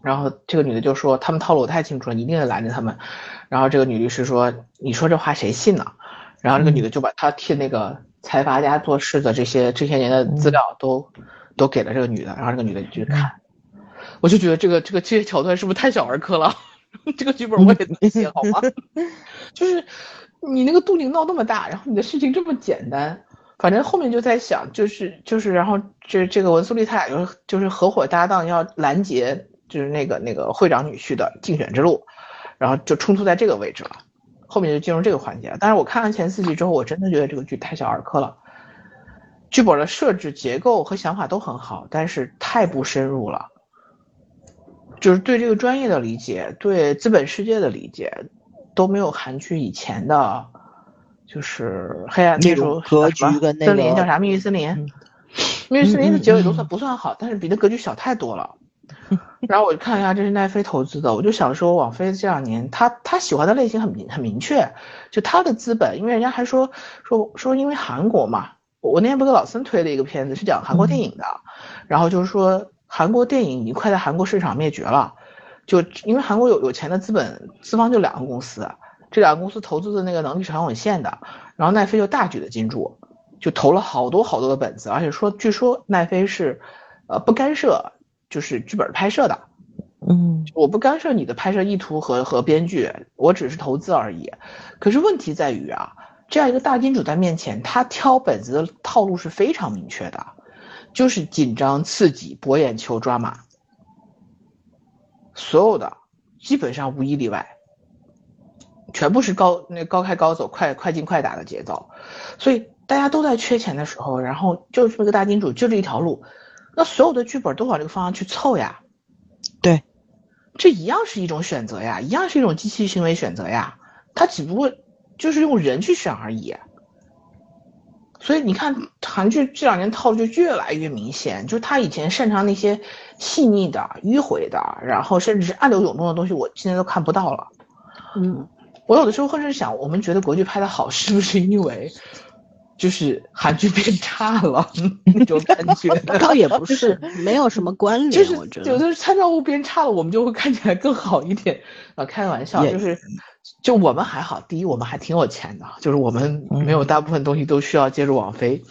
[SPEAKER 3] 然后这个女的就说他们套路我太清楚了，你一定得拦着他们。然后这个女律师说你说这话谁信呢？然后这个女的就把她替那个财阀家做事的这些这些年的资料都都给了这个女的，然后这个女的就去看。我就觉得这个这个这些桥段是不是太小儿科了？这个剧本我也能写好吗？就是你那个杜宁闹那么大，然后你的事情这么简单，反正后面就在想，就是就是，然后这这个文素丽他俩就是就是合伙搭档要拦截，就是那个那个会长女婿的竞选之路，然后就冲突在这个位置了，后面就进入这个环节了。但是我看完前四集之后，我真的觉得这个剧太小儿科了。剧本的设置、结构和想法都很好，但是太不深入了。就是对这个专业的理解，对资本世界的理解，都没有含去以前的，就是黑暗那时候
[SPEAKER 2] 格局跟那个
[SPEAKER 3] 森林叫啥？秘密森林。密森林的结尾都算不算好，但是比那格局小太多了。然后我就看一下，这是奈飞投资的，我就想说，网飞这两年他他喜欢的类型很明很明确，就他的资本，因为人家还说说说因为韩国嘛，我那天不给老森推了一个片子，是讲韩国电影的，然后就是说韩国电影已经快在韩国市场灭绝了，就因为韩国有有钱的资本资方就两个公司，这两个公司投资的那个能力是很有限的，然后奈飞就大举的进驻，就投了好多好多的本子，而且说据说奈飞是，呃不干涉就是剧本拍摄的。
[SPEAKER 2] 嗯，
[SPEAKER 3] 我不干涉你的拍摄意图和和编剧，我只是投资而已。可是问题在于啊，这样一个大金主在面前，他挑本子的套路是非常明确的，就是紧张、刺激、博眼球、抓马，所有的基本上无一例外，全部是高那高开高走、快快进快打的节奏。所以大家都在缺钱的时候，然后就这么个大金主就这一条路，那所有的剧本都往这个方向去凑呀。
[SPEAKER 2] 对，
[SPEAKER 3] 这一样是一种选择呀，一样是一种机器行为选择呀，它只不过就是用人去选而已。所以你看韩剧这两年套路就越来越明显，就是他以前擅长那些细腻的、迂回的，然后甚至是暗流涌动的东西，我现在都看不到了。
[SPEAKER 1] 嗯，
[SPEAKER 3] 我有的时候会是想，我们觉得国剧拍的好，是不是因为？就是韩剧变差了那种感觉，
[SPEAKER 1] 倒也不是，没有什么关联。
[SPEAKER 3] 就是
[SPEAKER 1] 我觉得
[SPEAKER 3] 有的参照物变差了，我们就会看起来更好一点。啊，开个玩笑，就是就我们还好，第一我们还挺有钱的，就是我们没有大部分东西都需要借助网飞。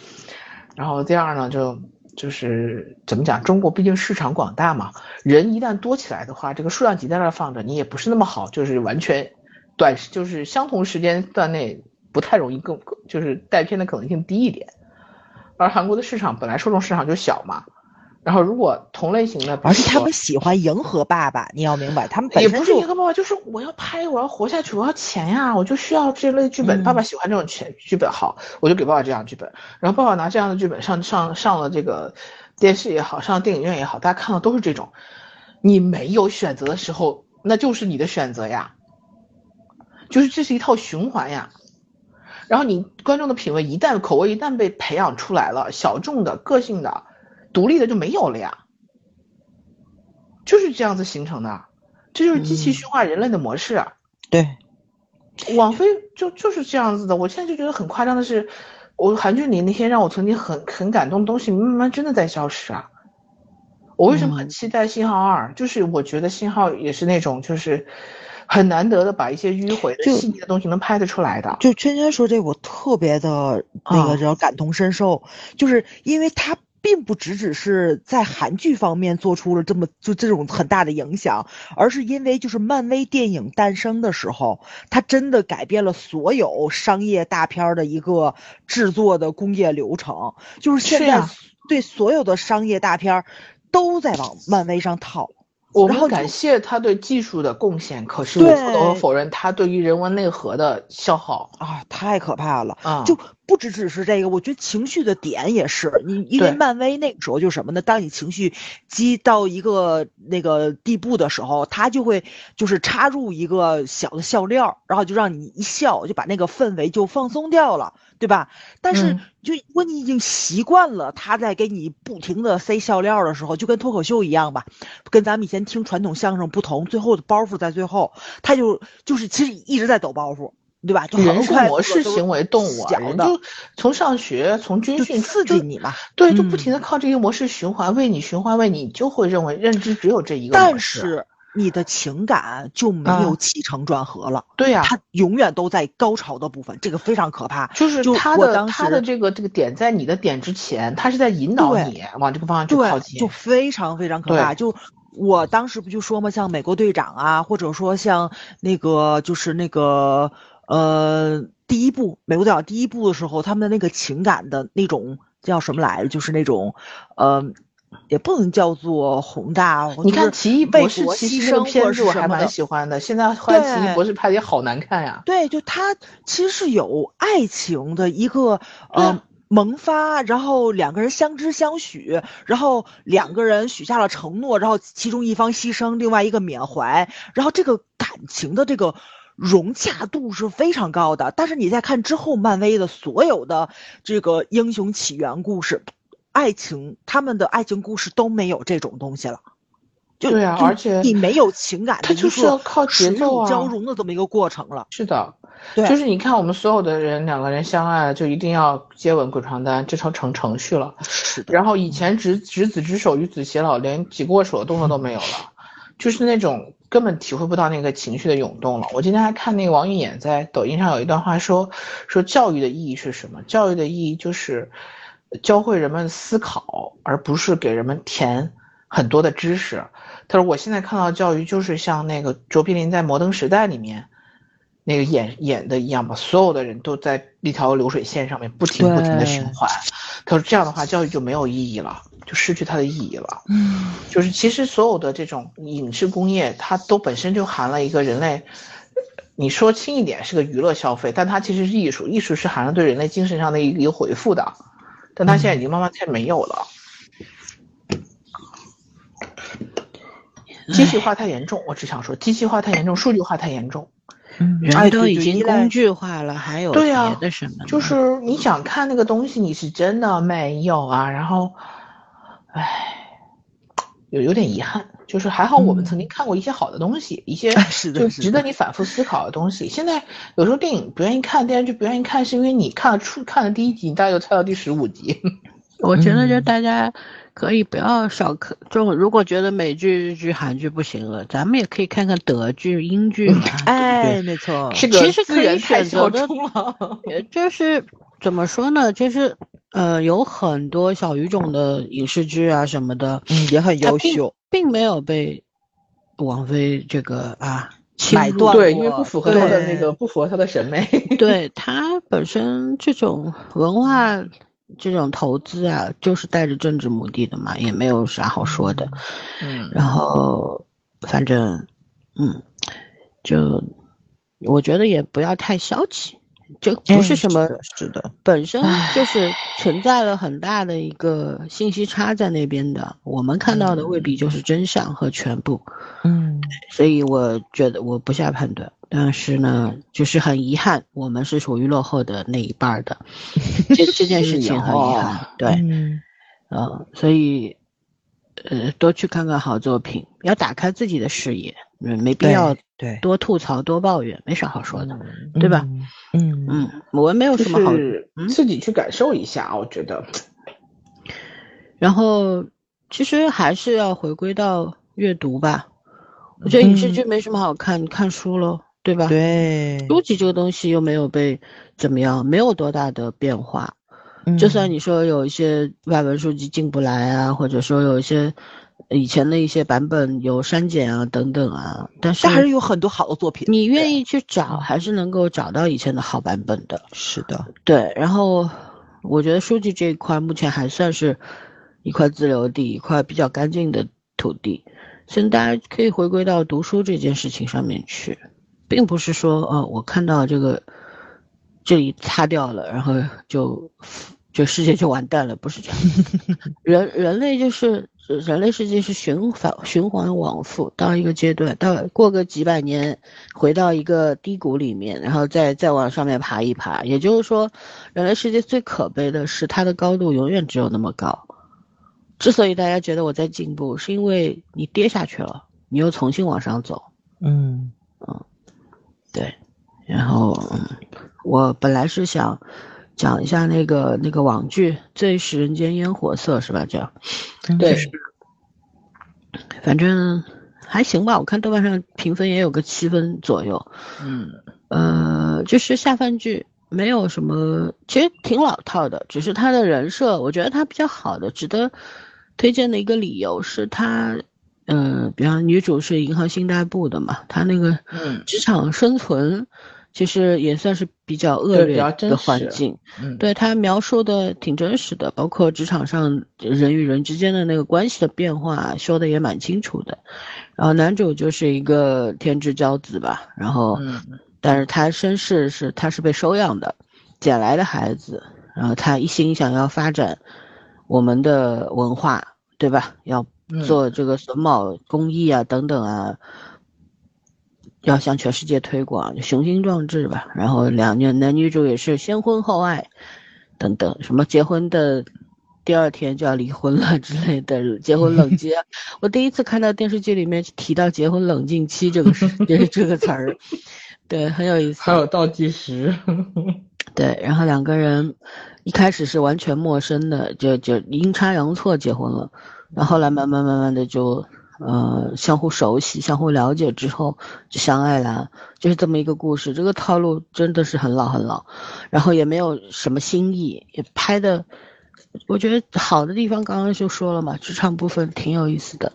[SPEAKER 3] 然后第二呢，就就是怎么讲，中国毕竟市场广大嘛，人一旦多起来的话，这个数量级在那放着，你也不是那么好，就是完全短就是相同时间段内。不太容易更就是带偏的可能性低一点，而韩国的市场本来受众市场就小嘛，然后如果同类型的，
[SPEAKER 2] 而且他们喜欢迎合爸爸，你要明白，他们
[SPEAKER 3] 也不是迎合爸爸，就是我要拍，我要活下去，我要钱呀，我就需要这类剧本。爸爸喜欢这种剧剧本好，我就给爸爸这样剧本，然后爸爸拿这样的剧本上上上了这个电视也好，上电影院也好，大家看到都是这种，你没有选择的时候，那就是你的选择呀，就是这是一套循环呀。然后你观众的品味一旦口味一旦被培养出来了，小众的个性的、独立的就没有了呀，就是这样子形成的，这就是机器驯化人类的模式啊。
[SPEAKER 2] 对，
[SPEAKER 3] 网飞就就是这样子的。我现在就觉得很夸张的是，我韩剧里那些让我曾经很很感动的东西，慢慢真的在消失啊。我为什么很期待信号二？就是我觉得信号也是那种就是。很难得的把一些迂回的细腻的东西能拍得出来的。
[SPEAKER 2] 就圈圈说这，我特别的那个叫感同身受，就是因为他并不只只是在韩剧方面做出了这么就这种很大的影响，而是因为就是漫威电影诞生的时候，它真的改变了所有商业大片的一个制作的工业流程。就是现在对所有的商业大片都在往漫威上套。
[SPEAKER 3] 我们感谢他对技术的贡献，可是我不能否认他对于人文内核的消耗
[SPEAKER 2] 啊，太可怕了啊！就不只只是这个，我觉得情绪的点也是你，因为漫威那个时候就是什么呢？当你情绪积到一个那个地步的时候，他就会就是插入一个小的笑料，然后就让你一笑，就把那个氛围就放松掉了。对吧？但是就如果你已经习惯了他在给你不停的塞笑料的时候，就跟脱口秀一样吧，跟咱们以前听传统相声不同，最后的包袱在最后，他就就是其实一直在抖包袱，对吧？就
[SPEAKER 3] 人是模式行为动物，人就从上学从军训
[SPEAKER 2] 刺激你嘛，
[SPEAKER 3] 对，就不停的靠这些模式循环，为你循环，为你就会认为认知只有这一个。
[SPEAKER 2] 但是。你的情感就没有起承转合了，
[SPEAKER 3] 对呀，
[SPEAKER 2] 它永远都在高潮的部分，这个非常可怕。
[SPEAKER 3] 就是他的他的这个这个点在你的点之前，他是在引导你往这个方向去靠近，
[SPEAKER 2] 就非常非常可怕。就我当时不就说嘛，像美国队长啊，或者说像那个就是那个呃第一部美国队长第一部的时候，他们的那个情感的那种叫什么来着？就是那种呃。也不能叫做宏大。
[SPEAKER 3] 你看《奇异博士》
[SPEAKER 2] 牺
[SPEAKER 3] 牲片子我还蛮喜欢的。现在换《奇异博士》拍的也好难看呀。
[SPEAKER 2] 对，就他其实是有爱情的一个呃萌发，然后两个人相知相许，然后两个人许下了承诺，然后其中一方牺牲，另外一个缅怀，然后这个感情的这个融洽度是非常高的。但是你再看之后，漫威的所有的这个英雄起源故事。爱情，他们的爱情故事都没有这种东西了。就
[SPEAKER 3] 对啊而且
[SPEAKER 2] 你没有情感的
[SPEAKER 3] 它就是要靠节奏啊
[SPEAKER 2] 交融的这么一个过程了。
[SPEAKER 3] 是的，
[SPEAKER 2] 对，
[SPEAKER 3] 就是你看我们所有的人两个人相爱了，就一定要接吻滚床单，这成成程序了。
[SPEAKER 2] 是的，
[SPEAKER 3] 然后以前执执子之手与子偕老，连挤过手的动作都没有了，就是那种根本体会不到那个情绪的涌动了。我今天还看那个王玉演在抖音上有一段话说，说教育的意义是什么？教育的意义就是教会人们思考，而不是给人们填很多的知识。他说我现在看到教育就是像那个卓别林在《摩登时代》里面。那个演演的一样吧，所有的人都在一条流水线上面不停不停的循环。他说这样的话，教育就没有意义了，就失去它的意义了。
[SPEAKER 2] 嗯，
[SPEAKER 3] 就是其实所有的这种影视工业，它都本身就含了一个人类，你说轻一点是个娱乐消费，但它其实是艺术，艺术是含了对人类精神上的一个一个回复的，但它现在已经慢慢在没有了。机器化太严重，我只想说，机器化太严重，数据化太严重。
[SPEAKER 1] 人都已经工具化了，还有
[SPEAKER 3] 对啊
[SPEAKER 1] 别的什么呢？
[SPEAKER 3] 就是你想看那个东西，你是真的没有啊。然后，唉，有有点遗憾，就是还好我们曾经看过一些好的东西，一些就是值得你反复思考的东西。现在有时候电影不愿意看，电视剧不愿意看，是因为你看了出看了第一集，你大概就猜到第十五集。
[SPEAKER 1] 我觉得就
[SPEAKER 2] 嗯
[SPEAKER 1] 大家可以不要少看，这种如果觉得美剧、日剧、韩剧不行了，咱们也可以看看德剧、英剧嘛。
[SPEAKER 2] 哎，没错，
[SPEAKER 3] 这个
[SPEAKER 1] 其实可以
[SPEAKER 3] 资源太
[SPEAKER 1] 选择的 就是怎么说呢？就是呃，有很多小语种的影视剧啊什么的，
[SPEAKER 2] 嗯，也很优秀。
[SPEAKER 1] 并没有被王菲这个啊侵入
[SPEAKER 2] 买断
[SPEAKER 3] 对，因为不符合他的那个，不符合他的审美。
[SPEAKER 1] 对他本身这种文化这种投资啊，就是带着政治目的的嘛，也没有啥好说的。
[SPEAKER 3] 嗯，
[SPEAKER 1] 然后反正嗯，就我觉得也不要太消极，这不是什么
[SPEAKER 2] 哎是的，
[SPEAKER 1] 本身就是存在了很大的一个信息差在那边的，我们看到的未必就是真相和全部，
[SPEAKER 2] 嗯，
[SPEAKER 1] 所以我觉得我不下判断。但是呢，就是很遗憾，我们是属于落后的那一半儿的，这这件事情很遗憾。对，
[SPEAKER 2] 嗯。
[SPEAKER 1] 呃，所以呃，多去看看好作品，要打开自己的视野，嗯，没必要
[SPEAKER 2] 对，
[SPEAKER 1] 多吐槽多抱怨，没啥好说的，对吧？
[SPEAKER 2] 嗯？嗯
[SPEAKER 1] 嗯，我们没有什么好。
[SPEAKER 3] 自己去感受一下，我觉得。
[SPEAKER 1] 然后其实还是要回归到阅读吧。我觉得影视剧没什么好看，你看书喽，对吧？，
[SPEAKER 2] 对，
[SPEAKER 1] 书籍这个东西又没有被怎么样，没有多大的变化。
[SPEAKER 2] 嗯
[SPEAKER 1] 就算你说有一些外文书籍进不来啊，或者说有一些以前的一些版本有删减啊等等啊，但是
[SPEAKER 2] 但还是有很多好的作品。
[SPEAKER 1] 你愿意去找，还是能够找到以前的好版本的。
[SPEAKER 2] 是的，
[SPEAKER 1] 对，然后我觉得书籍这一块目前还算是一块自留地，一块比较干净的土地。现在大家可以回归到读书这件事情上面去，并不是说哦，我看到这个这里擦掉了，然后就就世界就完蛋了，不是这样。人人类就是人类世界是循环循环往复，到一个阶段，到过个几百年，回到一个低谷里面，然后再再往上面爬一爬。也就是说，人类世界最可悲的是它的高度永远只有那么高。之所以大家觉得我在进步，是因为你跌下去了，你又重新往上走。
[SPEAKER 2] 嗯嗯
[SPEAKER 1] 对，然后嗯，我本来是想讲一下那个那个网剧《最使人间烟火色》，是吧？这样，
[SPEAKER 3] 对，
[SPEAKER 1] 反正还行吧。我看豆瓣上评分也有个七分左右。
[SPEAKER 3] 嗯，
[SPEAKER 1] 呃，就是下饭剧，没有什么，其实挺老套的，只是他的人设，我觉得他比较好的，值得推荐的一个理由是他，呃，比方女主是银行信贷部的嘛，她那个
[SPEAKER 3] 嗯
[SPEAKER 1] 职场生存，其实也算是比较恶劣的环境。
[SPEAKER 3] 嗯，
[SPEAKER 1] 对他描述的挺真实的，包括职场上人与人之间的那个关系的变化，说的也蛮清楚的。然后男主就是一个天之骄子吧，然后，
[SPEAKER 3] 嗯
[SPEAKER 1] 但是他身世是他是被收养的，捡来的孩子，然后他一心想要发展我们的文化，对吧？要
[SPEAKER 3] 嗯
[SPEAKER 1] 做这个榫卯工艺啊等等啊，要向全世界推广，雄心壮志吧。然后两女男女主也是先婚后爱，等等，什么结婚的第二天就要离婚了之类的，结婚冷静。我第一次看到电视剧里面提到结婚冷静期这个这 这个词儿，对，很有意思。
[SPEAKER 3] 还有倒计时，
[SPEAKER 1] 对，然后两个人一开始是完全陌生的，就就阴差阳错结婚了，然后来慢慢慢慢的就。呃，相互熟悉、相互了解之后就相爱了，就是这么一个故事。这个套路真的是很老很老，然后也没有什么新意，也拍的，我觉得好的地方刚刚就说了嘛，职场部分挺有意思的。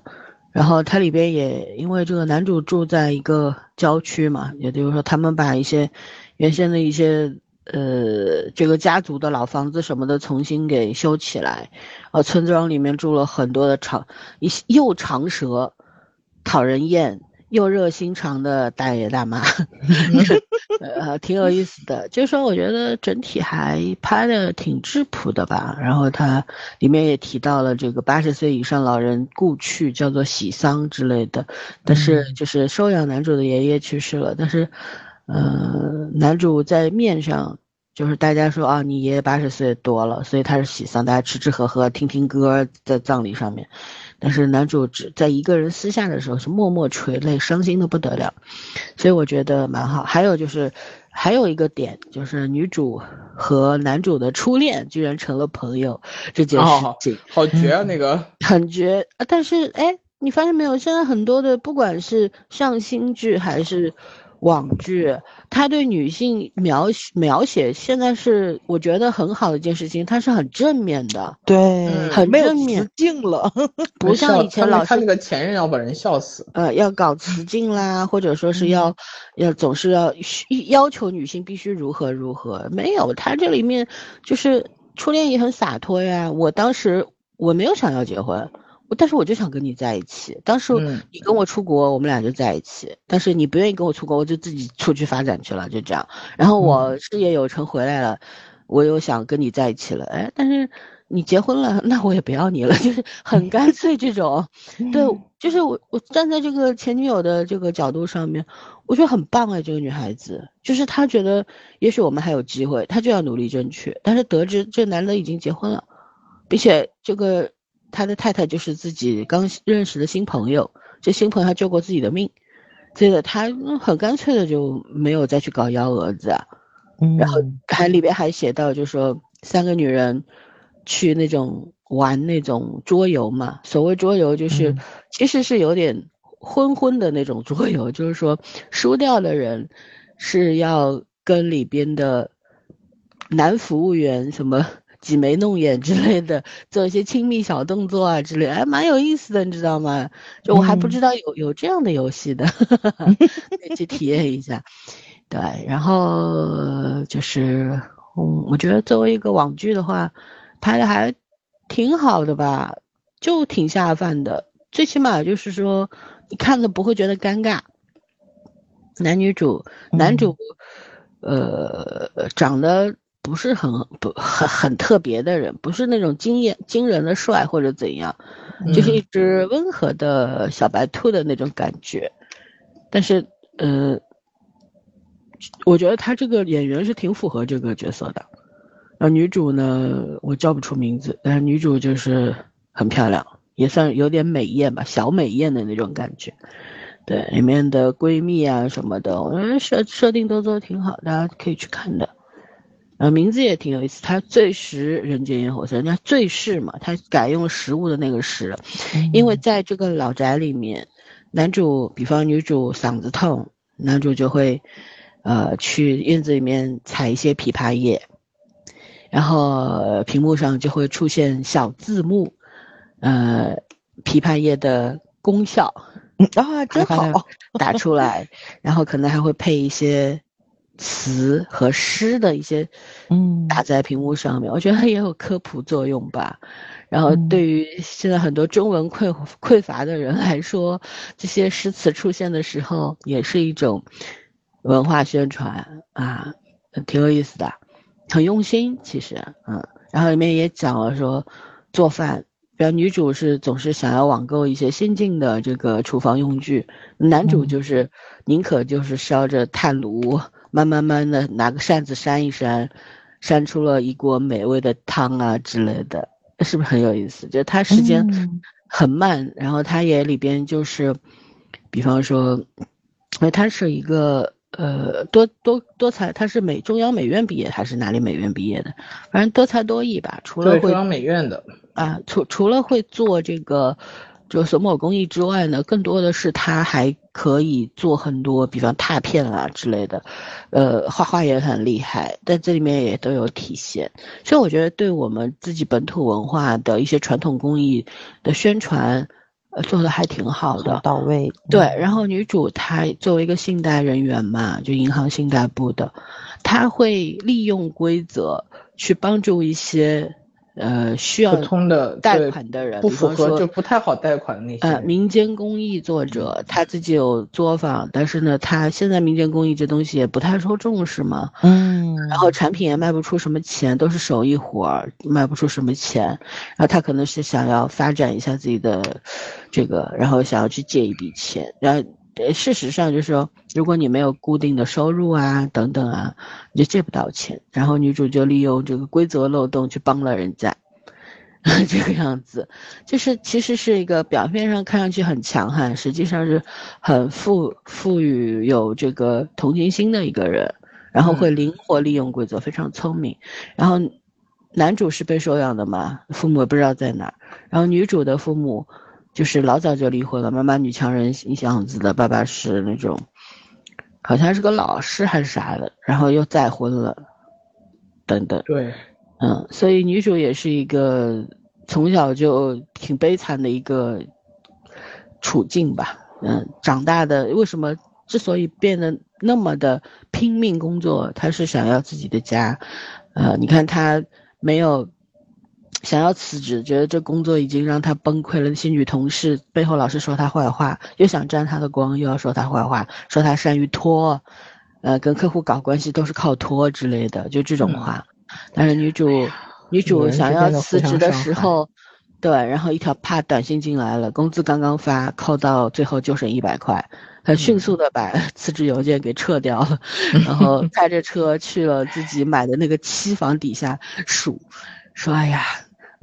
[SPEAKER 1] 然后它里边也因为这个男主住在一个郊区嘛，也就是说他们把一些原先的一些。呃，这个家族的老房子什么的重新给修起来，呃，村庄里面住了很多的长一又长舌，讨人厌又热心肠的大爷大妈，呃，挺有意思的。就是说，我觉得整体还拍的挺质朴的吧。然后它里面也提到了这个八十岁以上老人故去，叫做喜丧之类的。但是就是收养男主的爷爷去世了，但是。呃，男主在面上就是大家说啊，你爷爷八十岁多了，所以他是喜丧，大家吃吃喝喝，听听歌，在葬礼上面。但是男主只在一个人私下的时候是默默垂泪，伤心的不得了。所以我觉得蛮好。还有就是还有一个点就是女主和男主的初恋居然成了朋友这件事情，
[SPEAKER 3] 好绝啊！那个
[SPEAKER 1] 很绝啊！但是哎，你发现没有？现在很多的不管是上新剧还是。网剧，他对女性描描写现在是我觉得很好的一件事情，它是很正面的，
[SPEAKER 2] 对，
[SPEAKER 1] 很正面，
[SPEAKER 2] 镜了，
[SPEAKER 1] 不像以前老
[SPEAKER 3] 看那个前任要把人笑死，
[SPEAKER 1] 呃，要搞雌竞啦，或者说是要要总是要要求女性必须如何如何，没有，他这里面就是初恋也很洒脱呀。我当时我没有想要结婚。但是我就想跟你在一起。当时你跟我出国，我们俩就在一起。但是你不愿意跟我出国，我就自己出去发展去了，就这样。然后我事业有成回来了，我又想跟你在一起了。哎，但是你结婚了，那我也不要你了，就是很干脆这种。对，就是我我站在这个前女友的这个角度上面，我觉得很棒哎，这个女孩子就是她觉得也许我们还有机会，她就要努力争取。但是得知这男的已经结婚了，并且这个。他的太太就是自己刚认识的新朋友，这新朋友还救过自己的命，所以他很干脆的就没有再去搞幺蛾子啊。然后还里边还写到，就说三个女人去那种玩那种桌游嘛，所谓桌游就是其实是有点昏昏的那种桌游，就是说输掉的人是要跟里边的男服务员什么。挤眉弄眼之类的，做一些亲密小动作啊之类，哎，蛮有意思的，你知道吗？就我还不知道有有这样的游戏的，可以去体验一下。对，然后就是，嗯，我觉得作为一个网剧的话，拍的还挺好的吧，就挺下饭的，最起码就是说你看了不会觉得尴尬。男女主，男主，呃，长得。不是很不很很特别的人，不是那种惊艳惊人的帅或者怎样，就是一只温和的小白兔的那种感觉。但是，呃，我觉得他这个演员是挺符合这个角色的。然后女主呢，我叫不出名字，但是女主就是很漂亮，也算有点美艳吧，小美艳的那种感觉。对，里面的闺蜜啊什么的，我觉得设设定都做的挺好，大家可以去看的。呃，名字也挺有意思，他醉食人间烟火色，人家醉视嘛，他改用了食物的那个食，因为在这个老宅里面，男主比方女主嗓子痛，男主就会，呃，去院子里面采一些枇杷叶，然后屏幕上就会出现小字幕，呃，枇杷叶的功效，
[SPEAKER 2] 啊，真好，
[SPEAKER 1] 打出来，然后可能还会配一些。词和诗的一些，
[SPEAKER 2] 嗯，
[SPEAKER 1] 打在屏幕上面，我觉得它也有科普作用吧。然后对于现在很多中文匮匮乏的人来说，这些诗词出现的时候，也是一种文化宣传啊，挺有意思的，很用心其实，嗯。然后里面也讲了说做饭，比如女主是总是想要网购一些先进的这个厨房用具，男主就是宁可就是烧着炭炉。慢慢慢的拿个扇子扇一扇，扇出了一锅美味的汤啊之类的，是不是很有意思？就它时间很慢，然后它也里边就是，比方说，因为它是一个呃多多多才，他是美中央美院毕业还是哪里美院毕业的？反正多才多艺吧。除了
[SPEAKER 3] 中央美院的
[SPEAKER 1] 啊，除除了会做这个。就榫卯工艺之外呢，更多的是他还可以做很多，比方拓片啊之类的，呃，画画也很厉害，在这里面也都有体现。所以我觉得，对我们自己本土文化的一些传统工艺的宣传，呃，做的还挺好的，
[SPEAKER 2] 到位。
[SPEAKER 1] 对，然后女主她作为一个信贷人员嘛，就银行信贷部的，她会利用规则去帮助一些。呃，需要
[SPEAKER 3] 通的
[SPEAKER 1] 贷款的人，
[SPEAKER 3] 不符合就不太好贷款的那些。
[SPEAKER 1] 呃，民间工艺作者他自己有作坊，但是呢，他现在民间工艺这东西也不太受重视嘛。
[SPEAKER 2] 嗯。
[SPEAKER 1] 然后产品也卖不出什么钱，都是手艺活儿，卖不出什么钱。然后他可能是想要发展一下自己的这个，然后想要去借一笔钱。然后事实上就是说，如果你没有固定的收入啊，等等啊，你就借不到钱。然后女主就利用这个规则漏洞去帮了人家。这个样子，就是其实是一个表面上看上去很强悍，实际上是很富富裕有这个同情心的一个人，然后会灵活利用规则，非常聪明。然后男主是被收养的嘛，父母也不知道在哪。然后女主的父母就是老早就离婚了，妈妈女强人样子的，爸爸是那种好像是个老师还是啥的，然后又再婚了，等等。
[SPEAKER 3] 对。
[SPEAKER 1] 嗯，所以女主也是一个从小就挺悲惨的一个处境吧。嗯，长大的为什么之所以变得那么的拼命工作，她是想要自己的家。呃，你看她没有想要辞职，觉得这工作已经让他崩溃了。那些女同事背后老是说他坏话，又想沾他的光，又要说他坏话，说他善于拖，呃，跟客户搞关系都是靠拖之类的，就这种话。但是女主，女主想要辞职的时候，对，然后一条怕短信进来了，工资刚刚发，扣到最后就剩一百块，她迅速的把 辞职邮件给撤掉了，然后开着车去了自己买的那个期房底下数，说哎呀，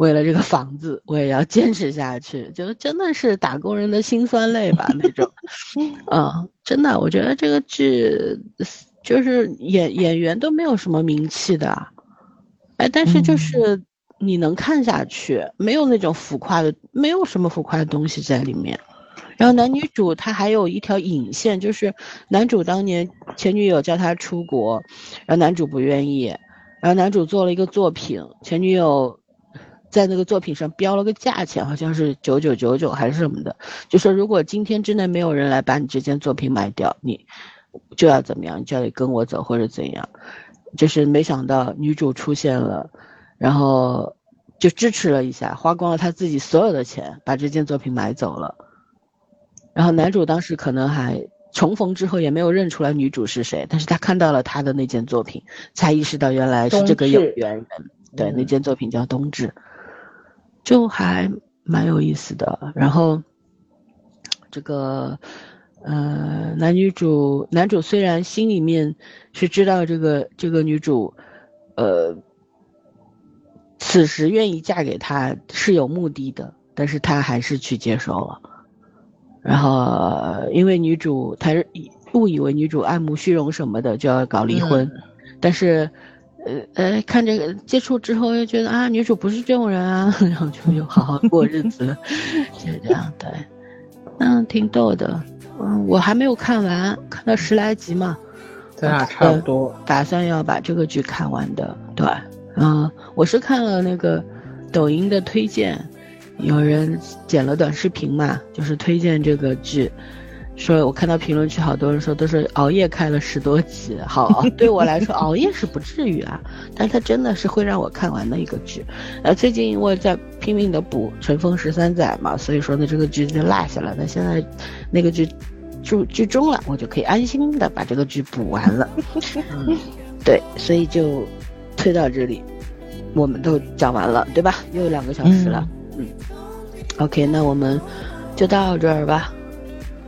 [SPEAKER 1] 为了这个房子，我也要坚持下去，就真的是打工人的辛酸泪吧那种，嗯，真的，我觉得这个剧就是演演员都没有什么名气的。哎，但是就是你能看下去，没有那种浮夸的，没有什么浮夸的东西在里面。然后男女主他还有一条引线，就是男主当年前女友叫他出国，然后男主不愿意，然后男主做了一个作品，前女友在那个作品上标了个价钱，好像是九九九九还是什么的，就说如果今天之内没有人来把你这件作品买掉，你就要怎么样，就要跟我走或者怎样。就是没想到女主出现了，然后就支持了一下，花光了他自己所有的钱，把这件作品买走了。然后男主当时可能还重逢之后也没有认出来女主是谁，但是他看到了他的那件作品，才意识到原来是这个有缘人。对，那件作品叫《冬至》，就还蛮有意思的。然后这个。呃，男女主，男主虽然心里面是知道这个这个女主，呃，此时愿意嫁给他是有目的的，但是他还是去接受了。然后因为女主，他误以为女主爱慕虚荣什么的，就要搞离婚。但是，呃呃，看这个接触之后，又觉得啊，女主不是这种人啊，然后就又好好过日子了，就这样对，嗯，挺逗的。嗯，我还没有看完，看到十来集嘛，
[SPEAKER 3] 咱俩差不多，
[SPEAKER 1] 打算要把这个剧看完的。对，嗯，我是看了那个抖音的推荐，有人剪了短视频嘛，就是推荐这个剧。说，我看到评论区好多人说都是熬夜看了十多集，好，对我来说熬夜是不至于啊，但它真的是会让我看完的一个剧。呃，最近因为在拼命的补《尘封十三载》嘛，所以说呢这个剧就落下了。那现在那个剧剧剧终了，我就可以安心的把这个剧补完了。嗯，对，所以就推到这里，我们都讲完了，对吧？又有两个小时了，嗯，OK，那我们就到这儿吧。